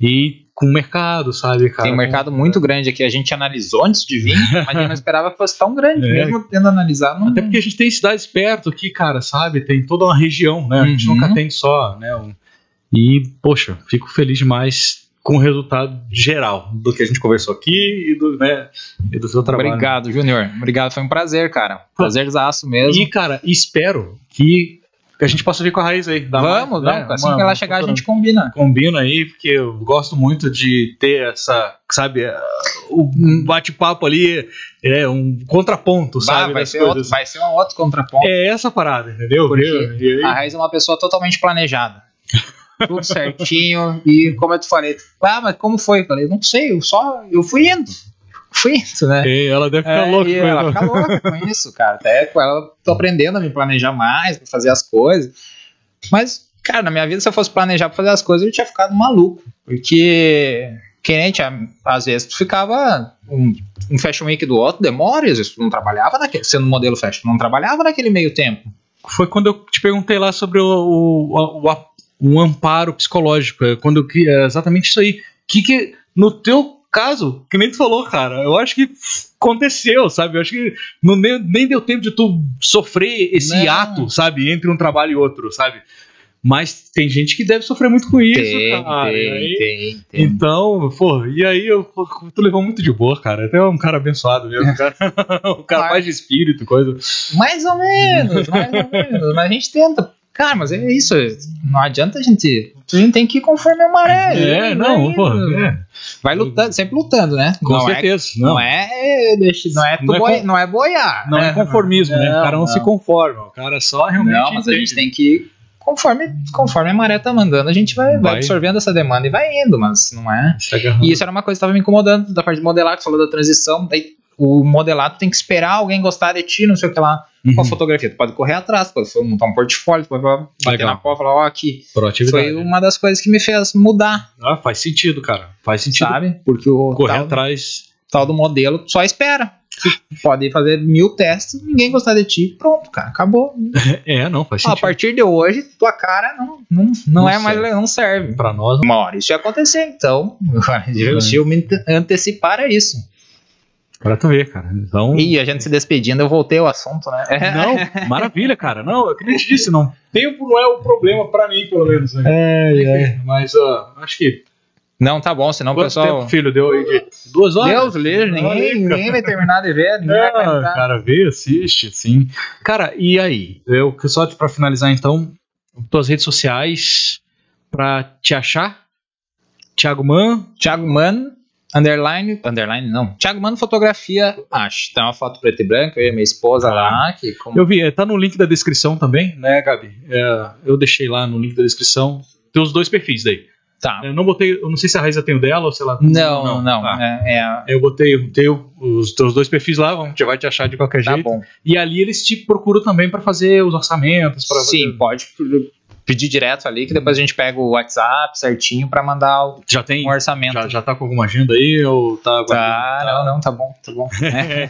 E com mercado, sabe, cara? Tem um mercado muito grande aqui. A gente analisou antes de vir, mas a gente não esperava que fosse tão grande. É. Mesmo tendo analisado, não. Até porque a gente tem cidades perto aqui, cara, sabe? Tem toda uma região, né? A gente Uhum. nunca tem só, né? um- E, poxa, fico feliz demais com o resultado geral do que a gente conversou aqui e do, né, e do seu trabalho. Obrigado, Júnior. Obrigado, foi um prazer, cara. Prazerzaço mesmo. E, cara, espero que a gente possa vir com a raiz aí. Vamos, mais, vamos. né, Assim uma- que ela chegar, a gente combina. Combina aí, porque eu gosto muito de ter essa, sabe, eh, o bate-papo ali, é um contraponto, Vai, sabe, vai, ser outro, vai ser um outro contraponto. É essa parada, entendeu? Porque A Raiz é uma pessoa totalmente planejada. Tudo certinho. e como eu te falei, ah, mas como foi? Eu falei, não sei, eu só. Eu fui indo. Fui indo, né? e ela deve ficar É, louca e com ela fica louca com isso, cara. Até com ela, tô aprendendo a me planejar mais, pra fazer as coisas. Mas, cara, na minha vida, se eu fosse planejar pra fazer as coisas, eu tinha ficado maluco. Porque, que nem tinha, às vezes tu ficava um, um fashion week do outro, demora, às vezes tu não trabalhava naquele, sendo modelo fashion, não trabalhava naquele meio tempo. Foi quando eu te perguntei lá sobre o, o, o, o amparo psicológico. é Quando eu, exatamente isso aí. Que que, no teu caso, que nem tu falou, cara, eu acho que aconteceu, sabe? Eu acho que não, nem, deu tempo de tu sofrer esse Não. ato, sabe? Entre um trabalho e outro, sabe? Mas tem gente que deve sofrer muito com isso, cara. E aí- tem, tem. Então, pô, e aí eu, pô, tu levou muito de boa, cara. Até um cara abençoado mesmo, cara. um cara mais de espírito, coisa. Mais ou menos, mais ou menos. Mas a gente tenta. Cara, mas é isso. Não adianta a gente. A gente tem que ir conforme a maré. É, Vai não, indo. pô. é. Vai lutando, sempre lutando, né? Com não certeza. É, não é. deixa- Não é, Não é boi- con- não é boiar. Não é conformismo, né? O cara não, não. se conforma. O cara só realmente. Não, mas a entende. gente tem que ir conforme, conforme a maré tá mandando, a gente vai, vai. Vai. absorvendo essa demanda e vai indo, mas não é. Agarrando. E isso era uma coisa que tava me incomodando da parte de modelar, que falou da transição. Daí o modelado tem que esperar alguém gostar de ti, não sei o que lá. Uhum. Com a fotografia, tu pode correr atrás, tu pode montar um portfólio, tu pode bater Legal. na porta e falar, ó, aqui. Proatividade. Foi uma das coisas que me fez mudar, Ah, faz sentido, cara. Faz sentido. sabe? Porque o Correr tal, atrás. tal do modelo só espera. Pode fazer mil testes, ninguém gostar de ti, pronto, cara, acabou. É, não, faz a sentido. partir de hoje, tua cara não, não, não, Não é mais, serve. não serve. Pra nós, Uma hora isso ia acontecer, então, se eu me ante- antecipar isso. Pra tu ver, cara. Então. E a gente se despedindo, eu voltei ao assunto, né? Não, maravilha, cara. Não, eu nem te disse, não. Tempo não é o problema pra mim, pelo menos. Né? É, é. Mas ó, acho que. Não, tá bom, senão o Quanto pessoal. tempo, filho, deu aí de duas horas? Deus livre, ninguém, ninguém vai terminar de ver, ninguém vai Ah, aguentar. cara, vê, assiste, sim. Cara, e aí? Eu só pra finalizar então, tuas redes sociais pra te achar, Thiago Man. Thiago Mano, underline, underline não. Thiago Mano fotografia, acho. Tem uma foto preta e branca, eu e minha esposa lá, que como- Eu vi, é, tá no link da descrição também, né, Gabi? É, eu deixei lá no link da descrição. Tem os dois perfis daí. Tá. Eu não botei, eu não sei se a Raíza tem o dela ou se ela. Não, não, tá. é, é- Eu botei o teu, os teus dois perfis lá, vamos, já vai te achar de qualquer tá jeito. bom. E ali eles te procuram também pra fazer os orçamentos, para Sim, pode pedir direto ali, que depois a gente pega o WhatsApp certinho pra mandar o- Já tem, um orçamento. já, já tá com alguma agenda aí ou tá? Tá, não, não, tá bom, tá bom. É.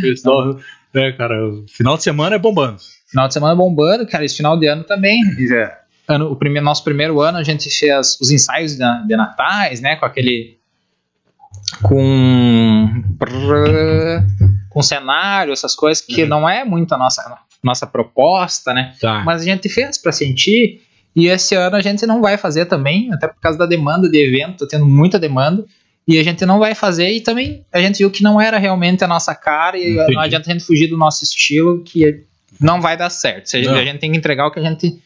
Pessoal, é, cara, o final de semana é bombando. Final de semana bombando, cara, esse final de ano também. Ano, o primeiro, nosso primeiro ano a gente fez os ensaios de, de natais, né, com aquele com com cenário, essas coisas que não é muito a nossa nossa proposta, né? Tá. Mas a gente fez pra sentir e esse ano a gente não vai fazer também, até por causa da demanda de evento, tá tendo muita demanda. E a gente não vai fazer, e também a gente viu que não era realmente a nossa cara, e Entendi. não adianta a gente fugir do nosso estilo, que não vai dar certo. A, gente, a gente tem que entregar o que a gente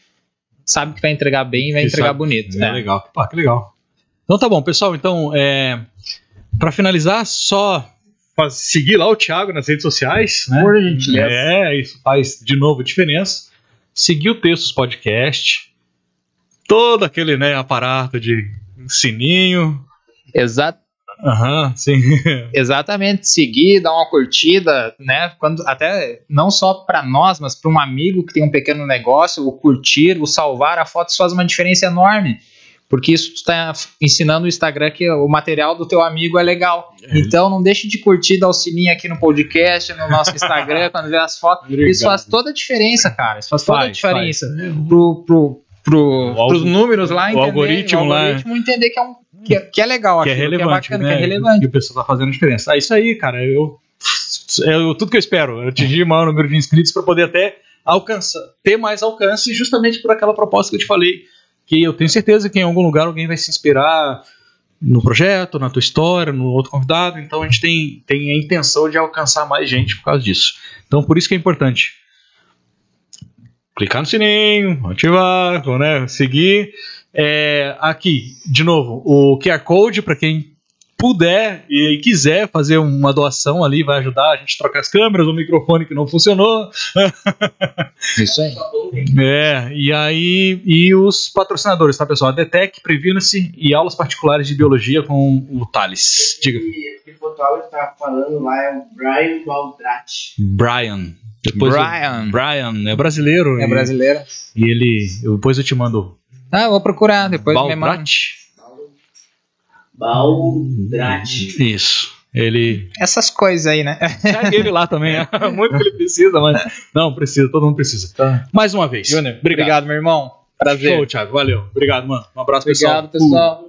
sabe que vai entregar bem e vai Que entregar sabe. bonito. É né? legal. Pá, que legal. Então tá bom, pessoal. Então, é, para finalizar, só faz- seguir lá o Thiago nas redes sociais, né? Por gentileza. É, isso faz de novo diferença. Seguir o Textos Podcast, todo aquele né, aparato de sininho. Exa- Aham, sim. exatamente, seguir, dar uma curtida, né? Quando, até não só para nós, mas para um amigo que tem um pequeno negócio, o curtir, o salvar a foto, faz uma diferença enorme. Porque isso está ensinando o Instagram que o material do teu amigo é legal. Então não deixe de curtir, dar o sininho aqui no podcast, no nosso Instagram, quando vê as fotos. Obrigado. Isso faz toda a diferença, cara. Isso faz toda a Faz, diferença. Pro, pro, pro, O pros números lá, o entender, algoritmo o lá. algoritmo entender que é, um, que é, que é legal, que é relevante, que é bacana, né? que é relevante. E o pessoal tá fazendo diferença. É isso aí, cara. Eu, eu tudo que eu espero, eu atingir o maior número de inscritos para poder até alcançar, ter mais alcance, justamente por aquela proposta que eu te falei, que eu tenho certeza que em algum lugar alguém vai se inspirar no projeto, na tua história, no outro convidado. Então a gente tem, tem a intenção de alcançar mais gente por causa disso. Então por isso que é importante clicar no sininho, ativar, né, seguir. É, aqui, de novo, o QR Code para quem puder e quiser fazer uma doação ali, vai ajudar a gente a trocar as câmeras, o microfone que não funcionou. Isso aí. É, e aí, e os patrocinadores, tá, pessoal? A Detec, Previna-se e aulas particulares de biologia com o Thales. Diga. E o fotógrafo tá falando lá é o Brian Baldrati. Brian. Depois Brian. Eu, Brian, é brasileiro. É e- brasileira. E ele. eu- Depois eu te mando. Ah, eu vou procurar, depois me manda. Baldrati. Baldrati. Isso. Ele. Essas coisas aí, né? Segue ele lá também. é Muito que ele precisa, mas. Não, precisa, todo mundo precisa. Mais uma vez. Júnior, obrigado. obrigado, meu irmão. Prazer. Show, Thiago. Valeu. Obrigado, mano. Um abraço, pessoal. Obrigado, pessoal.